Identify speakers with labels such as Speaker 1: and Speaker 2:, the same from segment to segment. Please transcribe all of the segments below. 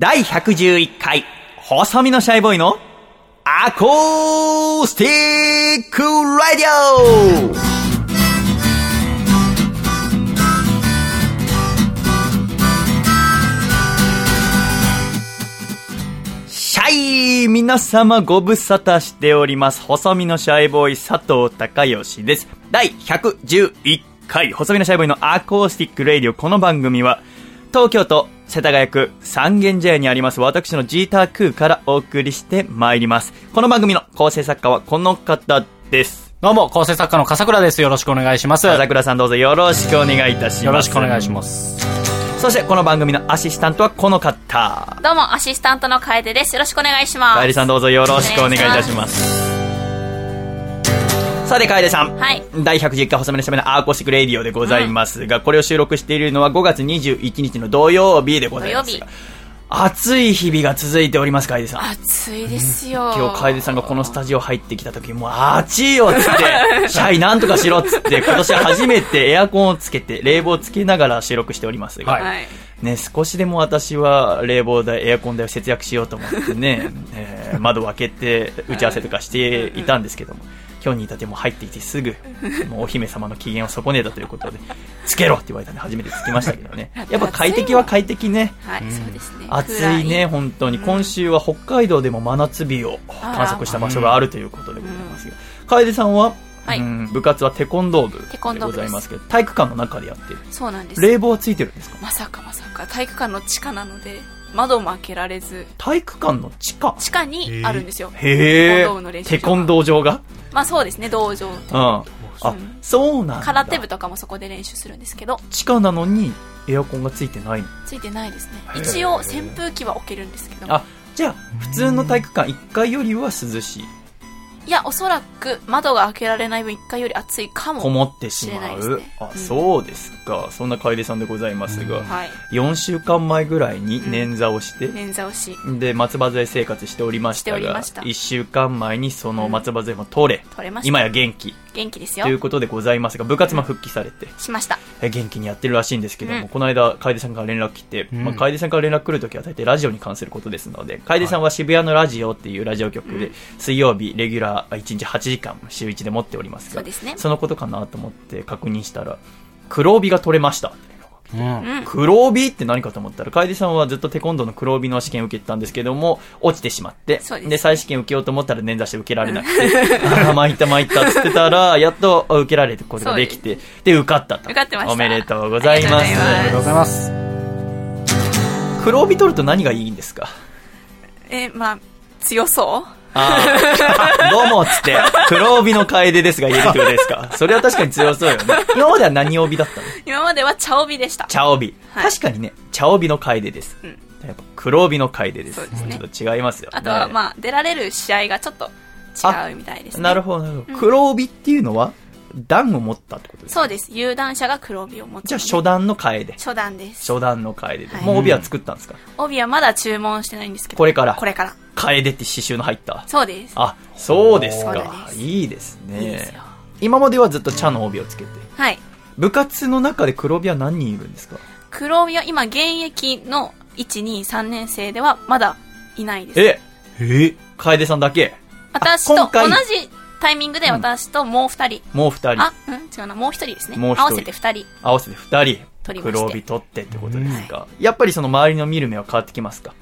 Speaker 1: 第111回、細身のシャイボーイのアコースティックラディオシャイ皆様ご無沙汰しております。細身のシャイボーイ佐藤孝義です。第111回、細身のシャイボーイのアコースティックレイディオ。この番組は、東京都世田谷区三軒茶屋にあります私のジータークーからお送りしてまいります。この番組の構成作家はこの方です。
Speaker 2: どうも、構成作家の笠倉です。よろしくお願いします。
Speaker 1: 笠倉さんどうぞよろしくお願いいたします。
Speaker 2: よろしくお願いします。
Speaker 1: そしてこの番組のアシスタントはこの方。
Speaker 3: どうも、アシスタントの楓です。よろしくお願いします。
Speaker 1: かえりさんどうぞよろしくお願いいたします。さて、かえりさん。
Speaker 3: はい。
Speaker 1: 第110回細身のシャイボーイのアコースティックレディオでございますが、これを収録しているのは5月21日の土曜日でございますが
Speaker 3: 土曜日。
Speaker 1: 暑い日々が続いております、かえりさん。
Speaker 3: 暑いですよ。
Speaker 1: 今日、楓さんがこのスタジオ入ってきた時、もう、暑いよっつって、シャイなんとかしろっつって、今年初めてエアコンをつけて、冷房をつけながら収録しておりますが、
Speaker 2: はい
Speaker 3: はい。
Speaker 1: ね、少しでも私は冷房代、エアコン代を節約しようと思ってね、えー窓を開けて打ち合わせとかしていたんですけども、今日に至っても入ってきてすぐ、もうお姫様の機嫌を損ねたということで、つけろって言われたんで初めてつきましたけどね。やっぱ快適は快適ね。
Speaker 3: はい、そうですね。
Speaker 1: 暑いね、本当に。今週は北海道でも真夏日を観測した場所があるということでございますが、楓さんは、部活はテコンドー部でございますけど、体育館の中でやってる。
Speaker 3: そうなんです。
Speaker 1: 冷房はついてるんですか？
Speaker 3: まさかまさか、体育館の地下なので、窓も開けられず、
Speaker 1: 体育館の地下？
Speaker 3: 地下にあるんですよ。
Speaker 1: へえ
Speaker 3: テコンドーの練。習場
Speaker 1: テコンドー場が？
Speaker 3: まあそうですね、道場
Speaker 1: うん。
Speaker 3: と。
Speaker 1: あ
Speaker 3: うん、
Speaker 1: そうなんだ。
Speaker 3: 空手部とかもそこで練習するんですけど、
Speaker 1: 地下なのにエアコンがついてないの。
Speaker 3: ついてないですね一応、扇風機は置けるんですけど、
Speaker 1: あ、じゃあ、普通の体育館1階よりは涼しい。
Speaker 3: いや、おそらく窓が開けられない分1階より暑いかも。
Speaker 1: こもってしまう。
Speaker 3: ね
Speaker 1: あ、
Speaker 3: うん
Speaker 1: そうですか。そんな楓さんでございますが、
Speaker 3: はい。
Speaker 1: 4週間前ぐらいに捻挫をして、
Speaker 3: 捻挫をし、
Speaker 1: で、松葉杖生活しておりましたが、
Speaker 3: ました
Speaker 1: 1週間前にその松葉杖も取れ、
Speaker 3: 取れました。
Speaker 1: 今や元気
Speaker 3: 元気です
Speaker 1: という
Speaker 3: よ。
Speaker 1: ことでございますが、部活も復帰されて、
Speaker 3: しました。
Speaker 1: え元気にやってるらしいんですけども、
Speaker 3: うん
Speaker 1: この間、楓さんから連絡来て、
Speaker 2: うん
Speaker 1: まあ、楓さんから連絡来るときは大体ラジオに関することですので、楓さんは渋谷のラジオっていうラジオ局で、水曜日、レギュラー1日8時間、週1で持っておりますが、
Speaker 3: そうですね
Speaker 1: そのことかなと思って確認したら、黒帯が取れました。黒帯って何かと思ったら、楓さんはずっとテコンドーの黒帯の試験を受けてたんですけども、落ちてしまって、
Speaker 3: です
Speaker 1: 再試験受けようと思ったら捻挫して受けられなくて、ああ、参った参ったっつってたら、やっと受けられることができて、で、受かったと。
Speaker 3: 受かってました
Speaker 1: おめでとうございます。
Speaker 3: ありがとう
Speaker 2: ございます。
Speaker 1: 黒帯取ると何がいいんですか？
Speaker 3: え、まあ、強そう
Speaker 1: どうもっつって、黒帯の楓ですが言えるってことですか？それは確かに強そうよね。今までは何帯だったの？
Speaker 3: 今までは茶帯でした。
Speaker 1: 茶帯。
Speaker 3: はい
Speaker 1: 確かにね、茶帯の楓です。
Speaker 3: うん
Speaker 1: やっぱ黒帯の楓です。
Speaker 3: ですね
Speaker 1: ちょっと違いますよ、ね。
Speaker 3: あとは、まあ、出られる試合がちょっと違うみたいですね。
Speaker 1: なるほど、なるほど。黒帯っていうのは、段を持ったってことですか
Speaker 3: そうです。有段者が黒帯を持つ。
Speaker 1: じゃあ初段の楓。
Speaker 3: 初段です。
Speaker 1: 初段の楓で。
Speaker 3: はい
Speaker 1: もう帯は作ったんですか？
Speaker 3: 帯はまだ注文してないんですけど。
Speaker 1: これから
Speaker 3: これから。
Speaker 1: 楓って刺繍の入った？
Speaker 3: そうです。
Speaker 1: あ、そうですかいいですね。
Speaker 3: いいですよ。
Speaker 1: 今まではずっと茶の帯をつけて。
Speaker 3: はい。
Speaker 1: 部活の中で黒帯は何人いるんですか？
Speaker 3: 黒帯は今、現役の1、2、3年生ではまだいないです。
Speaker 1: え？
Speaker 2: え？
Speaker 1: 楓さんだけ？
Speaker 3: 私と同じタイミングで私ともう2人。
Speaker 1: もう二人
Speaker 3: あ、うん違うな。もう1人ですね。
Speaker 1: もう一人
Speaker 3: 合わせて2人。
Speaker 1: 合わせて二人
Speaker 3: 取りまして
Speaker 1: 黒帯取ってってことですか、やっぱりその周りの見る目は変わってきますか？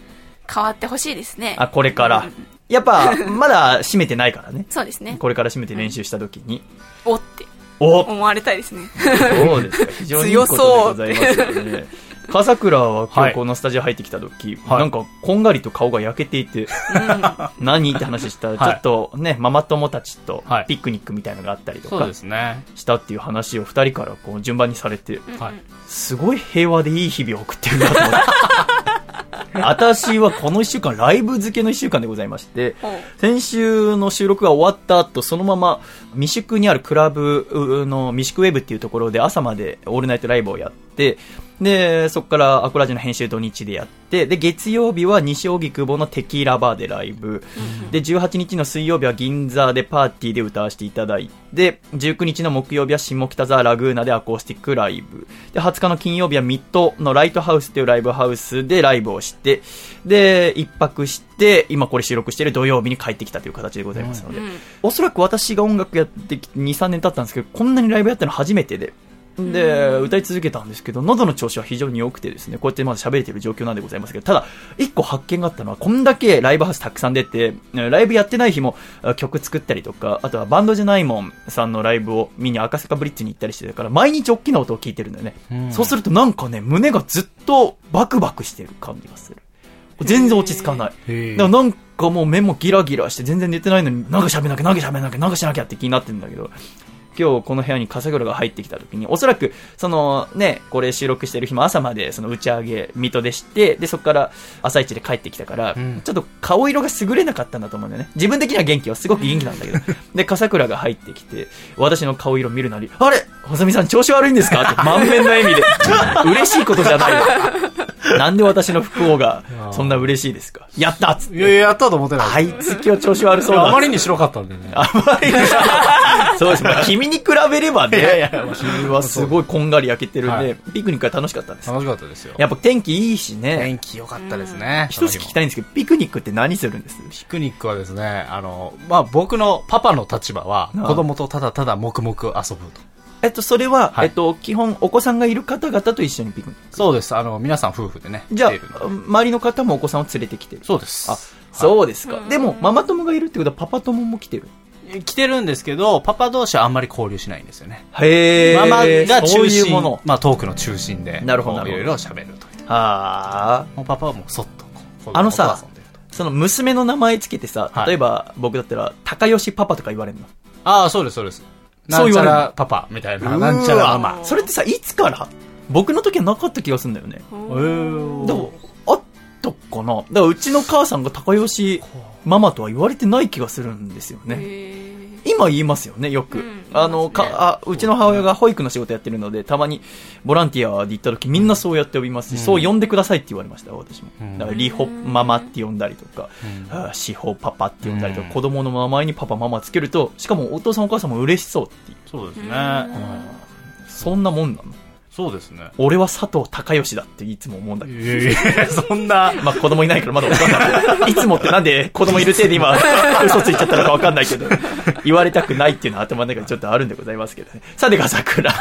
Speaker 3: 変わってほしいですね。
Speaker 1: あ、これから
Speaker 3: うん。
Speaker 1: やっぱ、まだ締めてないからね。
Speaker 3: そうですね。
Speaker 1: これから締めて練習した時に。
Speaker 3: おって
Speaker 1: お
Speaker 3: 思われたいですね。
Speaker 1: そうですか。非常にいいことでございますよね。笠倉は今
Speaker 2: はい。
Speaker 1: 日このスタジオ入ってきた時、
Speaker 2: はい。
Speaker 1: なんかこんがりと顔が焼けていて、何って話したら、ちょ
Speaker 2: はい
Speaker 1: っとね、ママ友たちと
Speaker 2: はい。
Speaker 1: ピクニックみたいのがあったりとか
Speaker 2: ですね。
Speaker 1: したっていう話を二人からこう順番にされて、
Speaker 2: はい。
Speaker 1: すごい平和でいい日々を送ってるなと思って。私はこの一週間、ライブ漬けの一週間でございまして、先週の収録が終わった後、そのまま未宿にあるクラブの未宿ウェブっていうところで朝までオールナイトライブをやって、で、そこからアコラジの編集土日でやって、で、月曜日は西荻窪のテキーラバーでライブ、で、18日の水曜日は銀座でパーティーで歌わせていただいて、19日の木曜日は下北沢ラグーナでアコースティックライブ、で、20日の金曜日はミッドのライトハウスっていうライブハウスでライブをして、で、一泊して、今これ収録している土曜日に帰ってきたという形でございますので、おそらく私が音楽やってきて2、3年経ったんですけど、こんなにライブやったの初めてで、で、歌い続けたんですけど、喉の調子は非常に良くてですね、こうやってまだ喋れてる状況なんでございますけど、ただ、一個発見があったのは、こんだけライブハウスたくさん出て、ライブやってない日もあ曲作ったりとか、あとはバンドじゃないもんさんのライブを見に赤坂ブリッジに行ったりしてたから、毎日大きな音を聞いてるんだよね。そうするとなんかね、胸がずっとバクバクしてる感じがする。全然落ち着かない。だからなんかもう目もギラギラして全然寝てないのに、なんか喋んなきゃ、なんか喋んなきゃ、なんかしなきゃって気になってるんだけど、今日この部屋に笠倉が入ってきた時に、おそらく、そのね、これ収録してる日も朝までその打ち上げ、水戸でして、で、そこから朝一で帰ってきたから、
Speaker 2: ん
Speaker 1: ちょっと顔色が優れなかったんだと思うんだよね。自分的には元気はすごく元気なんだけど。で、笠倉が入ってきて、私の顔色見るなり、あれ細見さん調子悪いんですか？って満面の笑みで。嬉しいことじゃないよ。なんで私の不幸がそんな嬉しいですか？やったっつって
Speaker 2: いやいや、やったと思ってない。
Speaker 1: あいつ今日調子悪そうだ
Speaker 2: あまりに白かったんでね。
Speaker 1: あまりにそうです。まあ 君に比べればね。
Speaker 2: いやいやまあ
Speaker 1: 君はすごいこんがり焼けてるんで、
Speaker 2: はい
Speaker 1: ピクニックは楽しかったんです。
Speaker 2: 楽しかったですよ。
Speaker 1: やっぱ天気いいしね
Speaker 2: 天。気良かったですね。
Speaker 1: 一つ聞きたいんですけど、ピクニックって何するんです？
Speaker 2: ピクニックはですね、あの、まあ、僕のパパの立場は、子供とただただ黙々遊ぶと。
Speaker 1: えっと、それは、
Speaker 2: はい
Speaker 1: えっと、基本お子さんがいる方々と一緒にピクニック。
Speaker 2: そうです。あの、皆さん夫婦でね、
Speaker 1: じゃあ周りの方もお子さんを連れてきてる。
Speaker 2: そうです。
Speaker 1: あ、そうですか。でも、ママ友がいるってことはパパ友も来てる？
Speaker 2: 来てるんですけど、パパ同士はあんまり交流しないんですよね。
Speaker 1: へ
Speaker 2: ママが
Speaker 1: そう
Speaker 2: 中心
Speaker 1: いうもの。
Speaker 2: まあ、トークの中心で、
Speaker 1: なるほど
Speaker 2: いろいろ喋るという。
Speaker 1: はあ。
Speaker 2: もうパパはもうそっとこう、
Speaker 1: あのさその娘の名前つけてさ、
Speaker 2: はい
Speaker 1: 例えば僕だったら、高吉パパとか言われるの？
Speaker 2: ああ、そうです、そうです。な
Speaker 1: そうん言われる
Speaker 2: ちゃらパパみたいな、なんちゃらママ。
Speaker 1: それってさ、いつから？僕の時はなかった気がするんだよね。
Speaker 2: えー
Speaker 1: でも、あったかな？だからうちの母さんが高吉ママとは言われてない気がするんですよね。
Speaker 3: へ
Speaker 1: 今言いますよね、よく。
Speaker 3: うん
Speaker 1: あの、か、あ、うちの母親が保育の仕事やってるので、たまにボランティアで行った時みんなそうやって呼びますし、そう呼んでくださいって言われました、私も。
Speaker 2: うん
Speaker 1: だから、リホママって呼んだりとか、
Speaker 2: うん
Speaker 1: あシホパパって呼んだりとか、
Speaker 2: うん
Speaker 1: 子供の名前にパパママつけると、しかもお父さんお母さんも嬉しそうっていう。
Speaker 2: そうですね。
Speaker 1: そんなもんなの
Speaker 2: そうですね。
Speaker 1: 俺は佐藤孝義だっていつも思うんだけど。
Speaker 2: いやいや、そんな、
Speaker 1: まあ子供いないからまだわかんない。いつもってなんで子供いるせいで今、嘘ついちゃったのかわかんないけど、言われたくないっていうのは頭の中にちょっとあるんでございますけどね。さて、笠倉。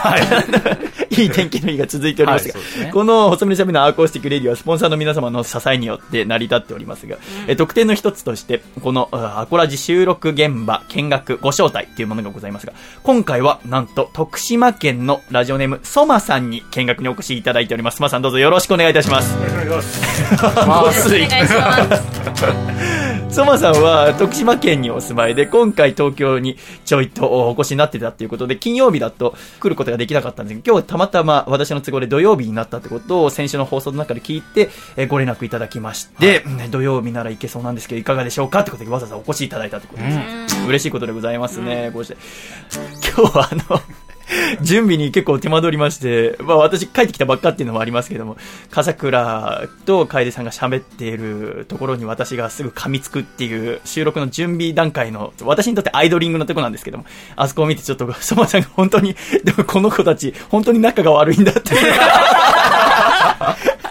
Speaker 1: いい天気の日が続いておりますが、
Speaker 2: はいすね
Speaker 1: この細身のシャイボーイのアコースティックレディオはスポンサーの皆様の支えによって成り立っておりますが、え特典の一つとして、このあアコラジ収録現場見学ご招待というものがございますが、今回はなんと徳島県のラジオネームソマさんに見学にお越しいただいております。ソマさんどうぞよろしくお願いいたします。
Speaker 2: まあ
Speaker 3: お願いします。
Speaker 1: ソマさんは徳島県にお住まいで、今回東京にちょいとお越しになってたっていうことで、金曜日だと来ることができなかったんですけど、今日たまたま私の都合で土曜日になったってことを先週の放送の中で聞いて、えーご連絡いただきまして、ね土曜日なら行けそうなんですけど、いかがでしょうかってことでわざわざお越しいただいたってことです。嬉しいことでございますね、こうして。今日はあの、準備に結構手間取りまして、まあ私帰ってきたばっかっていうのもありますけども、笠倉と楓さんが喋っているところに私がすぐ噛みつくっていう収録の準備段階の、私にとってアイドリングのとこなんですけども、あそこを見てちょっと、そばちゃんが本当に、でもこの子たち、本当に仲が悪いんだって。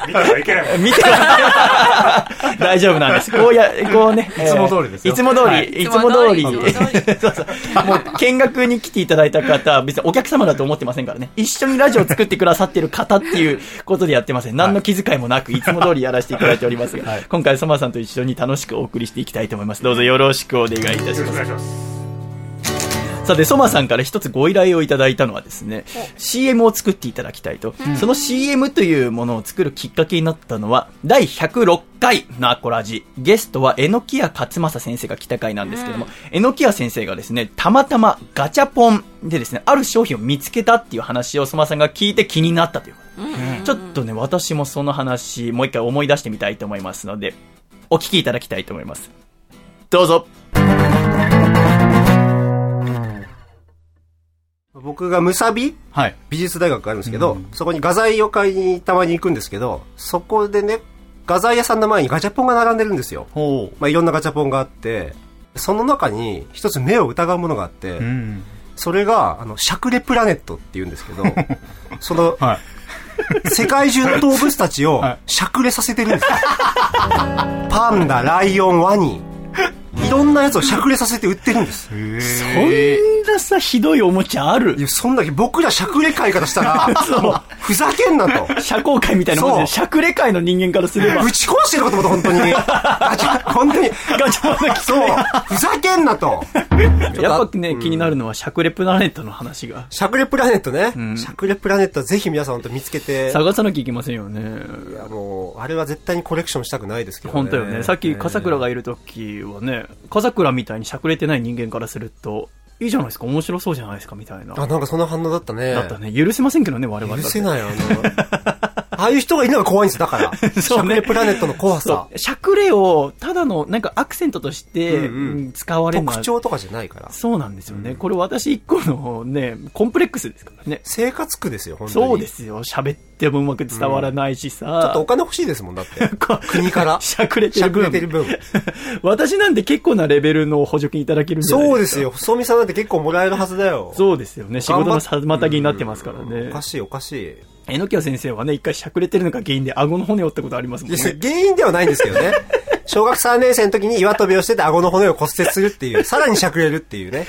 Speaker 4: 見たらいけない。
Speaker 1: 見て 大丈夫なんです。こうや、こうね。
Speaker 2: いつも通りですよ
Speaker 1: いつも通り、
Speaker 2: はい
Speaker 1: い、つも通り。
Speaker 3: いつも通り
Speaker 1: そうそう。もう見学に来ていただいた方、別にお客様だと思ってませんからね。一緒にラジオを作ってくださってる方っていうことでやってません。何の気遣いもなく、いつも通りやらせていただいておりますが、
Speaker 2: はい
Speaker 1: 今回、ソマさんと一緒に楽しくお送りしていきたいと思います。どうぞよろしくお願いいたし
Speaker 4: よろしくお
Speaker 1: ます。さて、ソマさんから一つご依頼をいただいたのはですね、CM を作っていただきたいと。その CM というものを作るきっかけになったのは、第106回のアコラジ。ゲストは、榎谷勝正先生が来た回なんですけども、榎谷先生がですね、たまたまガチャポンでですね、ある商品を見つけたっていう話をソマさんが聞いて気になったということ。ちょっとね、私もその話、もう一回思い出してみたいと思いますので、お聞きいただきたいと思います。どうぞ。
Speaker 4: 僕がムサビ
Speaker 2: はい。
Speaker 4: 美術大学があるんですけど、そこに画材を買いにたまに行くんですけど、そこでね、画材屋さんの前にガチャポンが並んでるんですよ。
Speaker 2: ほ
Speaker 4: まあ、いろんなガチャポンがあって、その中に一つ目を疑うものがあって、
Speaker 2: う。うん。
Speaker 4: それが、あの、シャクレプラネットって言うんですけど、その、
Speaker 2: はい。
Speaker 4: 世界中の動物たちを
Speaker 2: はい
Speaker 4: しゃくれさせてるんですよ。パンダ、ライオン、ワニ。いろんなやつをしゃくれさせて売ってるんです。
Speaker 1: そんなさ、ひどいおもちゃある？
Speaker 4: いや、そんだけ僕らしゃくれ会からしたら、もうふざけんなと。
Speaker 1: 社交界みたいなもんで、しゃくれ界の人間からすれば、
Speaker 4: ぶち壊してるかと思った、本当に。ガチャ、本当に。
Speaker 1: ガチャの
Speaker 4: そう。ふざけんなと。
Speaker 1: やっぱね、気になるのは、しゃくれプラネットの話が。
Speaker 4: しゃくれプラネットね。
Speaker 1: ん
Speaker 4: しゃくれプラネットぜひ皆さん本当見つけて。
Speaker 1: 探さなきゃいけませんよね。
Speaker 4: いや、もう、あれは絶対にコレクションしたくないですけどね。
Speaker 1: 本当よね。さっき、笠倉がいる時はね、笠倉みたいにしゃくれてない人間からすると、いいじゃないですか、面白そうじゃないですか、みたいな。
Speaker 4: あ、なんかそんな反応だったね。
Speaker 1: だったね。許せませんけどね、我々
Speaker 4: 許せない、あの、ああいう人がいるのが怖いんです、だから。しゃくれプラネットの怖さ
Speaker 1: そ。う。しゃくれを、ただの、なんかアクセントとして、
Speaker 4: うんうん
Speaker 1: うん使われるのは
Speaker 4: 特徴とかじゃないから。
Speaker 1: そうなんですよね。これ私一個のね、コンプレックスですからね。
Speaker 4: 生活苦ですよ、本当に。
Speaker 1: そうで。すよ。喋ってもうまく伝わらないしさ。
Speaker 4: ちょっとお金欲しいですもん、だって。国から。
Speaker 1: しゃくれて
Speaker 4: しゃ
Speaker 1: る分。
Speaker 4: くれてる分。
Speaker 1: 私なんて結構なレベルの補助金いただけるんじゃないですか。
Speaker 4: そうですよ。細見さんだって結構もらえるはずだよ。
Speaker 1: そうですよね。仕事の妨げになってますからね
Speaker 4: おか。しい、おかしい。
Speaker 1: えのきや先生はね、一回しゃくれてるのが原因で顎の骨折ったことありますもんね。
Speaker 4: 原因ではないんですけどね。小学3年生の時に岩飛びをしてて顎の骨を骨折するっていう、さらにしゃくれるっていうね。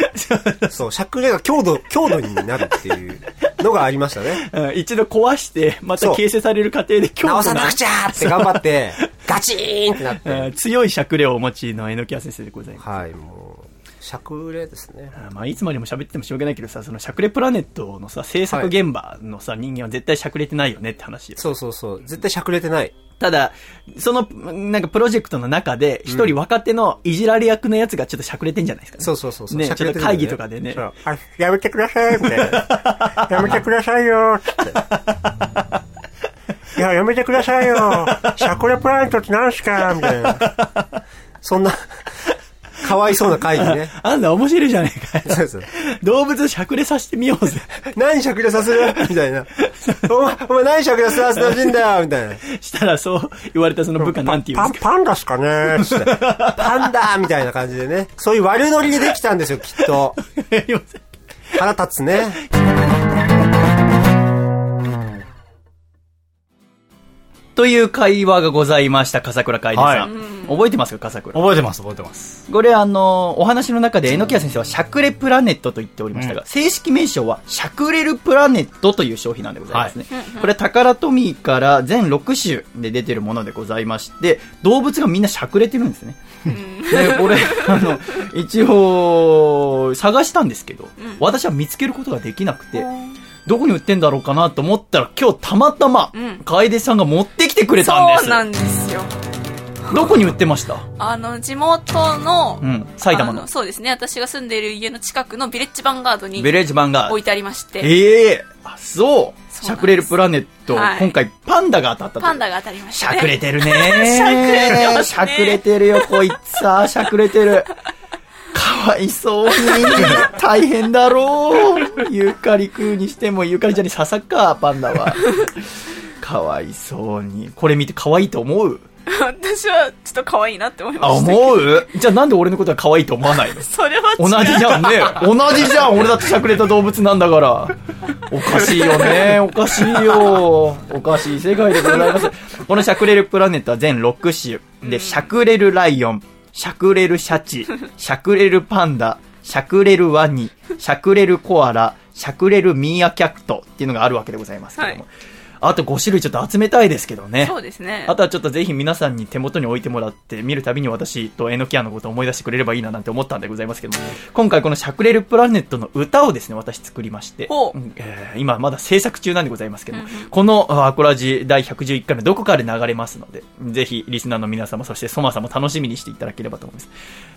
Speaker 4: そう、しゃくれが強度、強度になるっていうのがありましたね。
Speaker 1: うん一度壊して、また形成される過程で強固な
Speaker 4: 直さなく、ちゃーって頑張って、ガチーンってなっ
Speaker 1: う
Speaker 4: て。
Speaker 1: ん強いしゃくれをお持ちのえのきや先生でございます。
Speaker 4: はい、もう、しゃくれですね。
Speaker 1: あまあ、いつまでも喋ってもしょうがないけどさ、そのしゃくれプラネットのさ、制作現場のさ、人間は絶対しゃくれてないよねって話よ
Speaker 4: そうそうそう。絶対しゃくれてない。
Speaker 1: ただ、その、なんかプロジェクトの中で、一人若手のいじられ役のやつがちょっとしゃくれてんじゃないですかね。
Speaker 4: そうそうそうそう。
Speaker 1: ねちょっと会議とかでね
Speaker 4: そうあ、やめてください、みたいな。やめてくださいよ、つって。いや、やめてくださいよ。シャクレプラネットって何すかみたいな。そんな、かわいそうな会議ね。
Speaker 1: あんた面白いじゃねえかよ。
Speaker 4: そうそう。
Speaker 1: 動物しゃくれさせてみようぜ。
Speaker 4: 何しゃくれさせるみたいな。お前、お前何しゃくれさせてほしいんだよ？みたいな。
Speaker 1: したらそう言われたその部下なんて言うん
Speaker 4: パン、
Speaker 1: ですか
Speaker 4: パンダっすかね？つって。パンダみたいな感じでね。そういう悪ノリでできたんですよ、きっと。腹立つね。
Speaker 1: という会話がございました、笠倉海さん。
Speaker 2: はい
Speaker 1: 覚えてますか、笠倉？
Speaker 2: 覚えてます、覚えてます。
Speaker 1: これあの、お話の中で、榎谷先生はしゃくれプラネットと言っておりましたが、正式名称は、しゃくれるプラネットという商品なんでございますね。これ、タカラトミーから全6種で出てるものでございまして、動物がみんなしゃくれてるんですね。で、これ、あの、一応、探したんですけど、私は見つけることができなくて、どこに売ってんだろうかなと思ったら、今日たまたま
Speaker 3: うん、
Speaker 1: 楓さんが持ってきてくれたんです。
Speaker 3: そうなんですよ。
Speaker 1: どこに売ってました？
Speaker 3: あの、地元の、
Speaker 1: うん、埼玉の
Speaker 3: あ。そうですね。私が住んでいる家の近くのビレッジヴァンガードに
Speaker 1: ベレージバンガード
Speaker 3: 置いてありまして、
Speaker 1: ええあ、そう。
Speaker 3: す
Speaker 1: しゃくれるプラネット、
Speaker 3: はい
Speaker 1: 今回パンダが当たったと
Speaker 3: パンダが当たりまし
Speaker 1: したゃ
Speaker 3: ね。
Speaker 1: くれてるね
Speaker 3: しゃくれてますね
Speaker 1: しゃくれてるよ、こいつさ、しゃくれてる。かわいそうに。大変だろう。ユーカリ食うにしても、ユーカリじゃに笹か、パンダは。かわいそうに。これ見て可愛いと思う？
Speaker 3: 私はちょっと可愛いなって思いま
Speaker 1: あ、
Speaker 3: した。
Speaker 1: 思う？じゃあなんで俺のことは可愛いと思わないの？
Speaker 3: それは違
Speaker 1: 同
Speaker 3: う。
Speaker 1: じじゃんね。同じじゃん。俺だってしゃくれた動物なんだから。おかしいよね。おかしいよ。おかしい世界でございます。このしゃくれるプラネットは全6種。で、しゃくれるライオン、しゃくれるシャチ、しゃくれるパンダ、しゃくれるワニ、しゃくれるコアラ、しゃくれるミーアキャットっていうのがあるわけでございますけども。
Speaker 3: はい
Speaker 1: あと5種類ちょっと集めたいですけどね。
Speaker 3: そうですね。
Speaker 1: あとはちょっとぜひ皆さんに手元に置いてもらって、見るたびに私とエノキアのことを思い出してくれればいいななんて思ったんでございますけども、今回このしゃくれるプラネットの歌をですね、私作りまして、えー今まだ制作中なんでございますけども、このあアコラジ第111回のどこかで流れますので、ぜひリスナーの皆様、そしてソマさんも楽しみにしていただければと思います。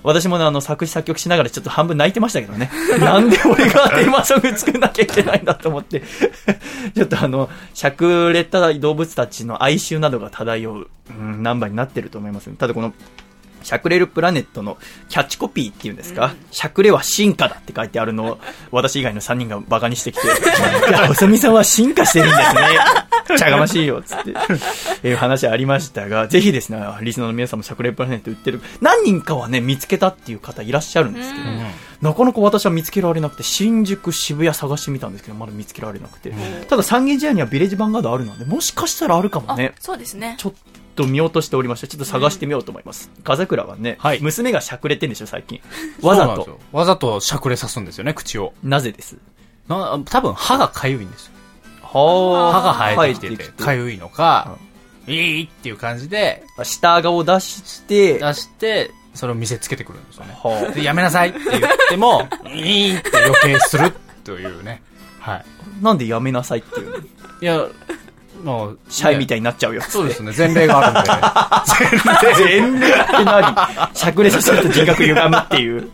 Speaker 1: 私もね、あの、作詞作曲しながらちょっと半分泣いてましたけどね。なんで俺がテーマソング作んなきゃいけないんだと思って。ちょっとあの、しゃくれた動物たちの哀愁などが漂う、うん、ナンバーになってると思います。ただこの、シャクレルプラネットのキャッチコピーっていうんですか、シャクレは進化だって書いてあるのを、私以外の3人がバカにしてきて、いや、細見さんは進化してるんですね。茶がましいよ、つって、い う話ありましたが、ぜひですね、リスナーの皆さんもシャクレルプラネット売ってる、何人かはね、見つけたっていう方いらっしゃるんですけど、なかなか私は見つけられなくて、新宿、渋谷探してみたんですけど、まだ見つけられなくて。ただ三軒茶屋にはビレッジヴァンガードあるので、もしかしたらあるかも
Speaker 3: あ
Speaker 1: ね。
Speaker 3: そうですね
Speaker 1: ちょっと見落としておりました。ちょっと探してみようと思います。風倉はね、
Speaker 2: はい
Speaker 1: 娘がしゃくれてんでしょ、最近。わざと。
Speaker 2: わざとしゃくれさすんですよね、口を。
Speaker 1: なぜです？
Speaker 2: な多分歯がかゆいんですよ。
Speaker 1: は
Speaker 2: 歯が生えてきてかゆいのか、いいっていう感じで
Speaker 1: 下顎を出して、
Speaker 2: 出して、それを見せつけてくるんですよね。
Speaker 1: は
Speaker 2: で、やめなさいって言っても、いいって余計するというね。はい。
Speaker 1: あなんでやめなさいっていうの？
Speaker 2: いや、もう、
Speaker 1: シャイみた
Speaker 2: い
Speaker 1: いになっちゃうよ。
Speaker 2: そうですね、前例があるんで。
Speaker 1: 全然って何？しゃくれさせると人格歪むっていう。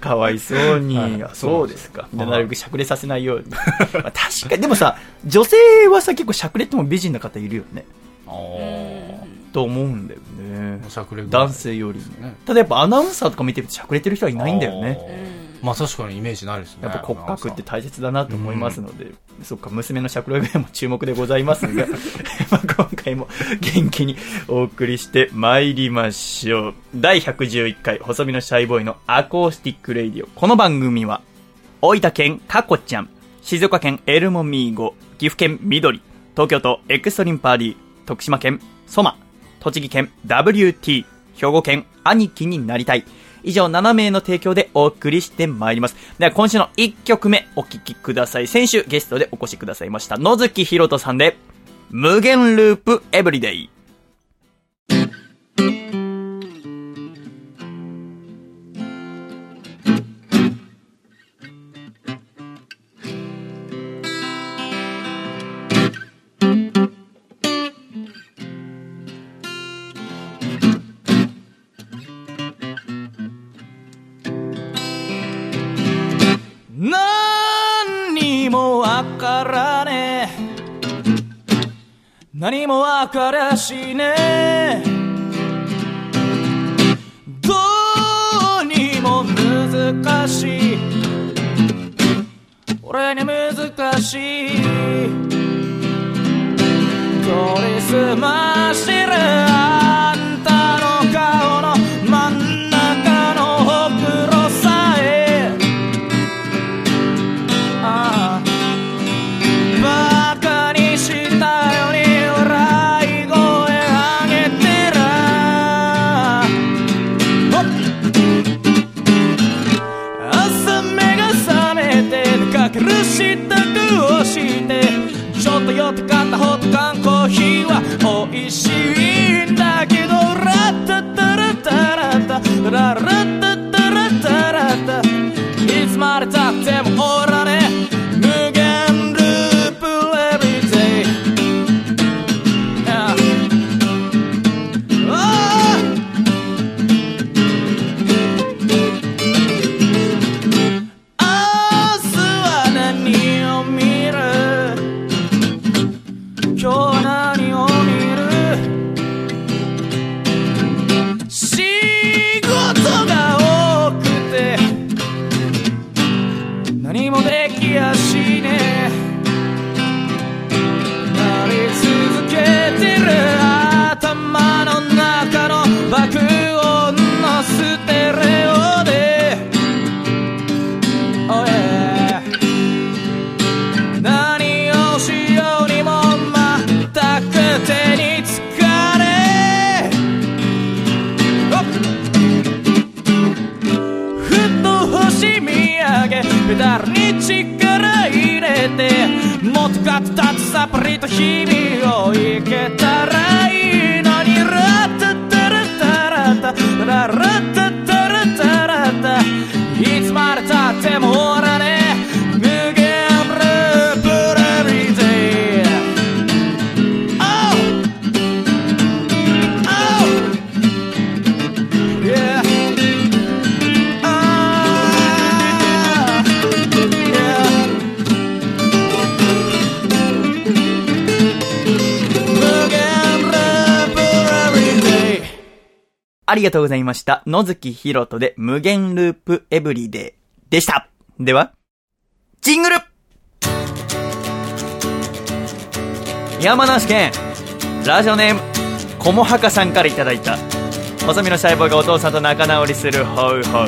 Speaker 1: かわいそうに。
Speaker 2: はい
Speaker 1: あそうですか。
Speaker 2: はい
Speaker 1: なるべくしゃくれさせないように。まあ確かに、でもさ、女性はさ、結構しゃくれても美人な方いるよね。
Speaker 2: お
Speaker 1: と思うんだよね男性よりも
Speaker 2: ね。
Speaker 1: ただやっぱアナウンサーとか見てるとしゃくれてる人はいないんだよね。
Speaker 2: まあ確かにイメージないですね。
Speaker 1: やっぱ骨格って大切だなと思いますので、そっか、娘のしゃくれ具合も注目でございますが、まあ今回も元気にお送りして参りましょう。第111回、細身のシャイボーイのアコースティックレイディオ。この番組は、大分県かこちゃん、静岡県エルモミーゴ、岐阜県緑、東京都エクストリンパーリー、徳島県ソマ、栃木県 WT、兵庫県兄貴になりたい。以上7名の提供でお送りしてまいります。では今週の1曲目お聴きください。先週ゲストでお越しくださいました野月ひろとさんで無限ループエブリデイ。何もわからしね。どうにも難しい。俺に難しい。取りすましてると寄って買ったホット缶コーヒーは美味しいんだけどラッタッタラッタラッタラッタッタラッタラッタ。いつまでたっても俺らげペダルに力入れてもっとガツガツサプリと日々をいけたらいいのにラッタッタラッタラッタラッタありがとうございました。野月ひろとで無限ループエブリデイでした。では、ジングル山梨県、ラジオネーム、こもはかさんからいただいた、細身のシャイボーがお父さんと仲直りするホウホウ。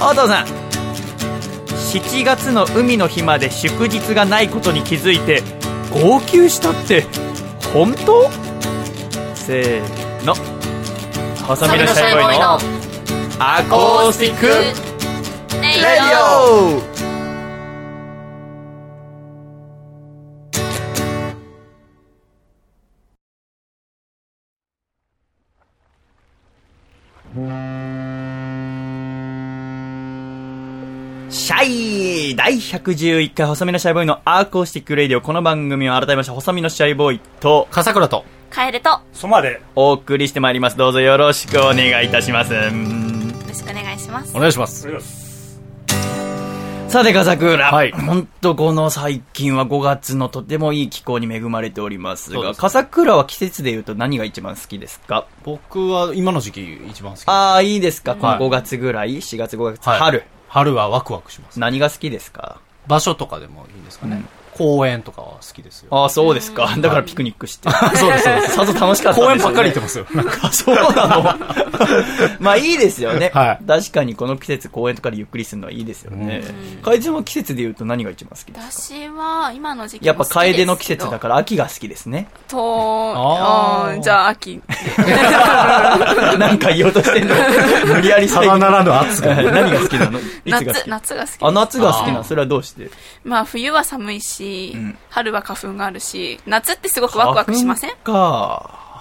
Speaker 1: お父さん、7月の海の日まで祝日がないことに気づいて、号泣したって、本当？せーの。細身のシャイボーイのアコースティックレ
Speaker 3: レ
Speaker 1: ディオシャイ第111回細身のシャイボーイのアーコースティックレディオこの番組を改めまして細身のシャイボーイと
Speaker 2: 笠倉と。
Speaker 3: カエルと、よ
Speaker 2: そまで。
Speaker 1: お送りしてまいりますどうぞよろしくお願いいたしますうんよ
Speaker 3: ろしくお願いします。
Speaker 2: 願いします。
Speaker 1: さて、笠倉。
Speaker 2: はい
Speaker 1: 本当この最近は5月のとてもいい気候に恵まれておりますが、
Speaker 2: そうです
Speaker 1: 笠倉は季節で言うと何が一番好きですか？
Speaker 2: 僕は今の時期一番好き。
Speaker 1: ああ、いいですか？この
Speaker 2: はい
Speaker 1: 5月ぐらい ?4 月5月、
Speaker 2: はい
Speaker 1: 春。
Speaker 2: 春はワクワクします。
Speaker 1: 何が好きですか？
Speaker 2: 場所とかでもいいですかね。
Speaker 1: うん
Speaker 2: 公園とかは好きですよ。
Speaker 1: ああ、そうですか。だからピクニックして。
Speaker 2: そうです、そうです。
Speaker 1: さぞ楽しかった
Speaker 2: 公園ばっかり行ってますよ。
Speaker 1: あ、そうなの まあいいですよね。
Speaker 2: はい
Speaker 1: 確かにこの季節公園とかでゆっくりするのはいいですよね。かえちゃんは季節で言うと何が一番好きですか？
Speaker 3: 私は、今の時期
Speaker 1: やっぱ楓の季節だ
Speaker 3: か
Speaker 1: から秋が好きですね。
Speaker 3: と、
Speaker 2: あー
Speaker 3: あーじゃあ秋。
Speaker 1: なんか言おうとしてんの無理やり
Speaker 2: ただならぬ圧が。
Speaker 1: 何が好きなの？いつが好
Speaker 3: 夏、
Speaker 1: き？
Speaker 3: 夏が好き。
Speaker 1: あ、夏が好きなの？それはどうして？
Speaker 3: まあ冬は寒いし、
Speaker 1: うん
Speaker 3: 春は花粉があるし、夏ってすごくワクワクしません？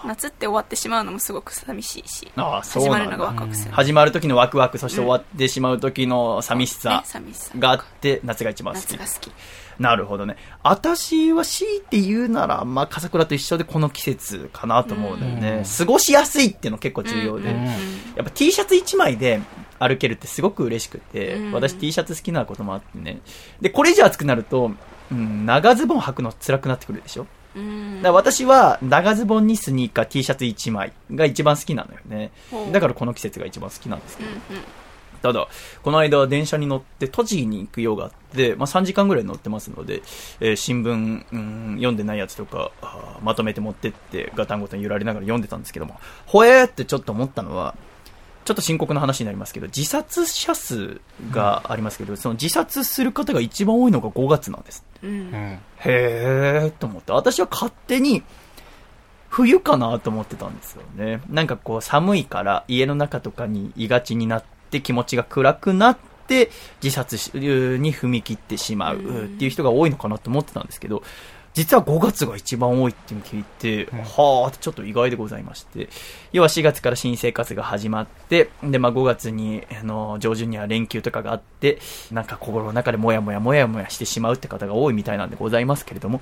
Speaker 3: 夏って終わってしまうのもすごく寂しいし。
Speaker 1: あ
Speaker 3: 始まるのが。ワクワクする。
Speaker 1: 始まる時のワクワク、そして終わってしまう時の寂し
Speaker 3: ね
Speaker 1: さ。があって、夏が一番好き。なるほどね。私は強いて言うなら、まあ、笠倉と一緒でこの季節かなと思うんだよね。過ごしやすいっていうの結構重要で。やっぱ T シャツ1枚で歩けるってすごく嬉しくて、
Speaker 3: うん
Speaker 1: 私 T シャツ好きなこともあってね。で、これ以上暑くなると、うん、長ズボン履くの辛くなってくるでしょ？
Speaker 3: うん。
Speaker 1: だから私は長ズボンにスニーカー T シャツ1枚が一番好きなのよね。だからこの季節が一番好きなんですけど。
Speaker 3: うんうん。
Speaker 1: ただ、この間電車に乗って栃木に行く用があって、まあ、3時間ぐらい乗ってますので、えー新聞、うん、読んでないやつとか、まとめて持ってって、ガタンゴトン揺られながら読んでたんですけども、ほえーってちょっと思ったのは、ちょっと深刻な話になりますけど、自殺者数がありますけど、その自殺する方が一番多いのが5月なんです。
Speaker 3: うん
Speaker 2: うん。
Speaker 1: へーと思って、私は勝手に、冬かなと思ってたんですよね。なんかこう寒いから家の中とかにいがちになって気持ちが暗くなって自殺しに踏み切ってしまう
Speaker 3: うん
Speaker 1: っていう人が多いのかなと思ってたんですけど、実は5月が一番多いって聞いて、
Speaker 2: うん。
Speaker 1: はーってちょっと意外でございまして、要は4月から新生活が始まって、で、まあ5月に、あの、上旬には連休とかがあって、なんか心の中でもやもやもやもやしてしまうって方が多いみたいなんでございますけれども、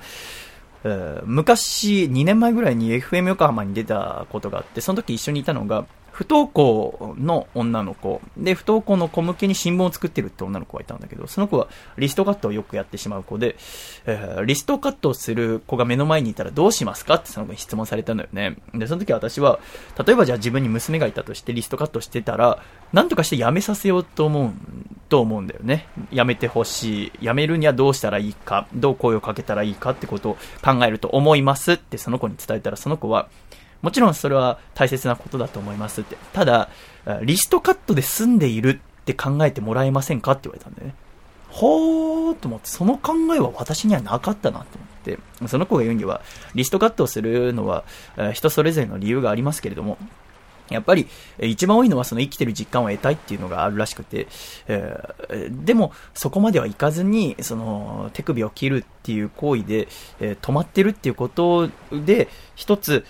Speaker 1: えー昔、2年前ぐらいに FM 横浜に出たことがあって、その時一緒にいたのが、不登校の女の子で、不登校の子向けに新聞を作ってるって女の子がいたんだけど、その子はリストカットをよくやってしまう子で、えーリストカットをする子が目の前にいたらどうしますかってその子に質問されたのよね。で、その時私は、例えばじゃあ自分に娘がいたとしてリストカットしてたら、なんとかしてやめさせようと思う、と思うんだよね。やめてほしい。やめるにはどうしたらいいか、どう声をかけたらいいかってことを考えると思いますってその子に伝えたら、その子は、もちろんそれは大切なことだと思いますって。ただ、リストカットで済んでいるって考えてもらえませんかって言われたんだよね。ほーと思って、その考えは私にはなかったなと思って、その子が言うには、リストカットをするのは、人それぞれの理由がありますけれども、やっぱり、一番多いのはその生きてる実感を得たいっていうのがあるらしくて、えーでも、そこまではいかずに、その、手首を切るっていう行為で、えー止まってるっていうことで、一つ、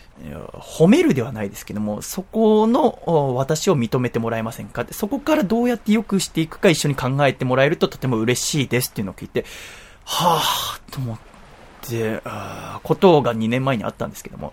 Speaker 1: 褒めるではないですけども、そこの私を認めてもらえませんかって、そこからどうやって良くしていくか一緒に考えてもらえるととても嬉しいですっていうのを聞いて、はぁと思って、ことが2年前にあったんですけども、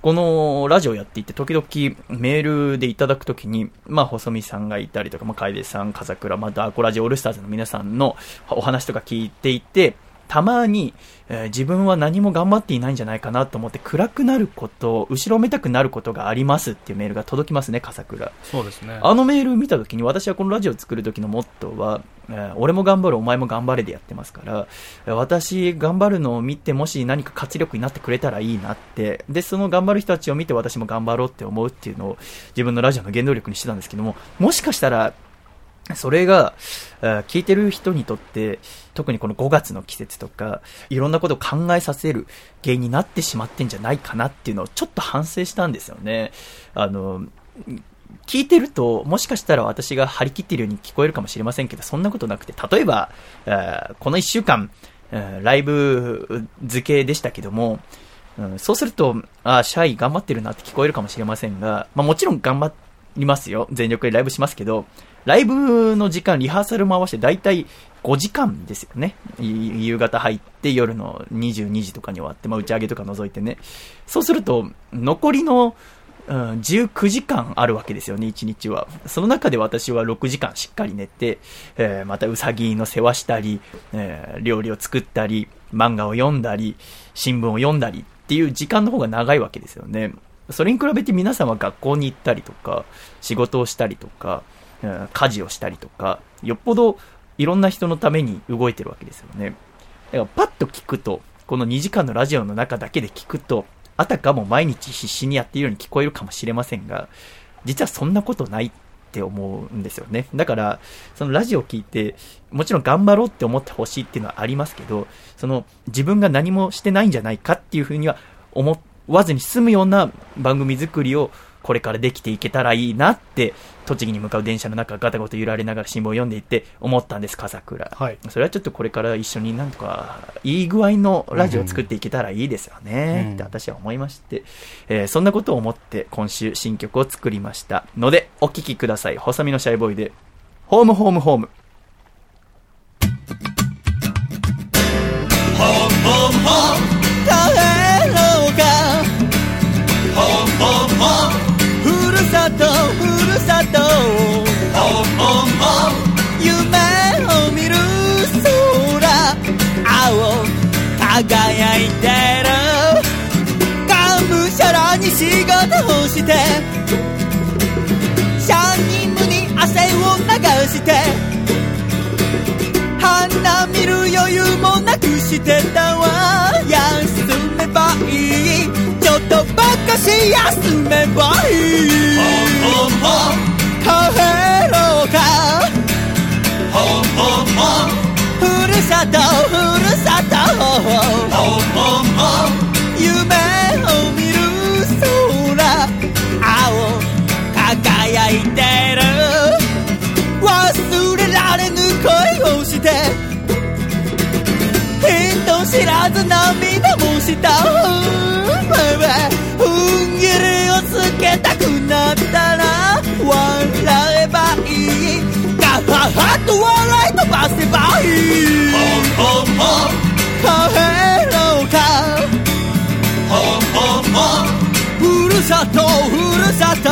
Speaker 1: このラジオやっていて、時々メールでいただくときに、まあ、細見さんがいたりとか、まあ、楓さん、風倉、また、アコラジオールスターズの皆さんのお話とか聞いていて、たまに、えー自分は何も頑張っていないんじゃないかなと思って暗くなること、後ろをめたくなることがありますっていうメールが届きますね、笠倉。
Speaker 2: そうですね。
Speaker 1: あのメールを見たときに私はこのラジオを作るときのモットーは、えー俺も頑張る、お前も頑張れでやってますから、えー私頑張るのを見てもし何か活力になってくれたらいいなって、で、その頑張る人たちを見て私も頑張ろうって思うっていうのを自分のラジオの原動力にしてたんですけども、もしかしたら、それが、聞いてる人にとって、特にこの5月の季節とか、いろんなことを考えさせる原因になってしまってんじゃないかなっていうのをちょっと反省したんですよね。あの、聞いてると、もしかしたら私が張り切ってるように聞こえるかもしれませんけど、そんなことなくて、例えば、この1週間、ライブ付けでしたけども、そうすると、あーシャイ頑張ってるなって聞こえるかもしれませんが、まあもちろん頑張りますよ。全力でライブしますけど、ライブの時間、リハーサル回して大体5時間ですよね。夕方入って夜の22時とかに終わって、まあ打ち上げとか除いてね。そうすると、残りの、うん、19時間あるわけですよね、1日は。その中で私は6時間しっかり寝て、えーまたうさぎの世話したり、えー料理を作ったり、漫画を読んだり、新聞を読んだりっていう時間の方が長いわけですよね。それに比べて皆さんは学校に行ったりとか、仕事をしたりとか、家事をしたりとか、よっぽどいろんな人のために動いてるわけですよね。だからパッと聞くと、この2時間のラジオの中だけで聞くと、あたかも毎日必死にやっているように聞こえるかもしれませんが、実はそんなことないって思うんですよね。だから、そのラジオを聞いて、もちろん頑張ろうって思ってほしいっていうのはありますけど、その自分が何もしてないんじゃないかっていうふうには思わずに済むような番組作りをこれからできていけたらいいなって、栃木に向かう電車の中ガタガタ揺られながら新聞を読んでいて思ったんです、笠倉。
Speaker 2: はい
Speaker 1: それはちょっとこれから一緒になんとか、いい具合のラジオを作っていけたらいいですよね、
Speaker 2: うん
Speaker 1: って私は思いまして、えーそんなことを思って今週新曲を作りましたので、お聴きください。細身のシャイボーイで、ホームホームホーム。帰いてる。がむしゃらに仕事をして。シャニムに汗を流して。花見る余裕もなくしてたわ。休めばいい。ちょっとばかし休めばいい。帰ろうかふるさとふるさと夢を見る空青輝いてる忘れられぬ恋をして人知らず涙もした。踏ん切りをつけたくなったら笑えばいい。ガハハと笑い飛ばせばいい。帰ろうかふるさとふるさと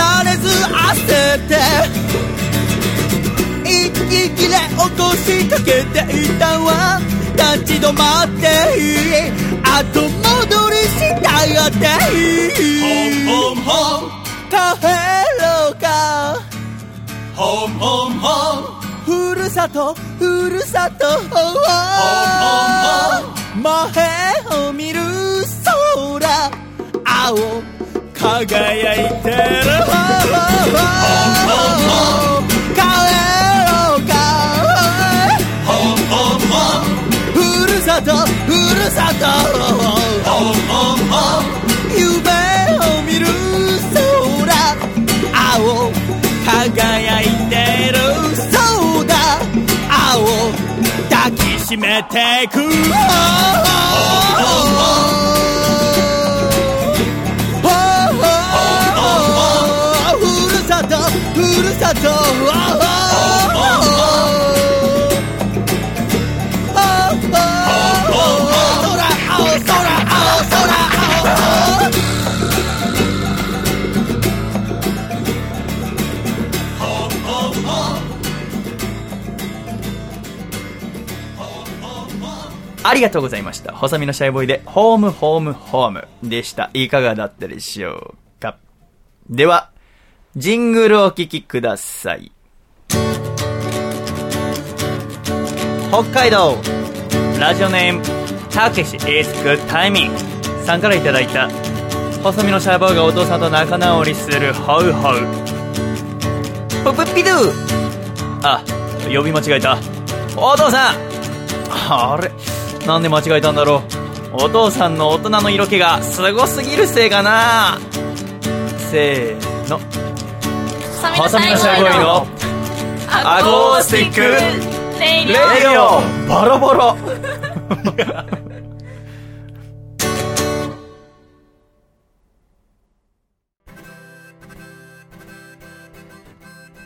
Speaker 1: られず焦って息切れ起こしかけていたわ立ち止まっていい後戻りしたいっていいホンホンホン帰ろうかホンホンホンふるさとふるさとホンホンホン前を見る空青輝いてる。帰ろうかふるさとふるさと。夢を見る空。青。輝いてるそうだ。青抱きしめてく。ふるさとありがとうございました。細身のシャイボーイで、ホームホームホームでした。いかがだったでしょうか？では、ジングルをお聴きください。北海道、ラジオネーム、たけし is good timing さんからいただいた、細身のシャイボーがお父さんと仲直りするホウホウ。ポプピドゥあ、呼び間違えた。お父さん。あれなんで間違えたんだろう。お父さんの大人の色気がすごすぎるせいかな。せーの。細身の。シャイボーイのアコースティック
Speaker 3: レイデ
Speaker 1: レ
Speaker 3: ィ
Speaker 1: ディオ。ボロボロ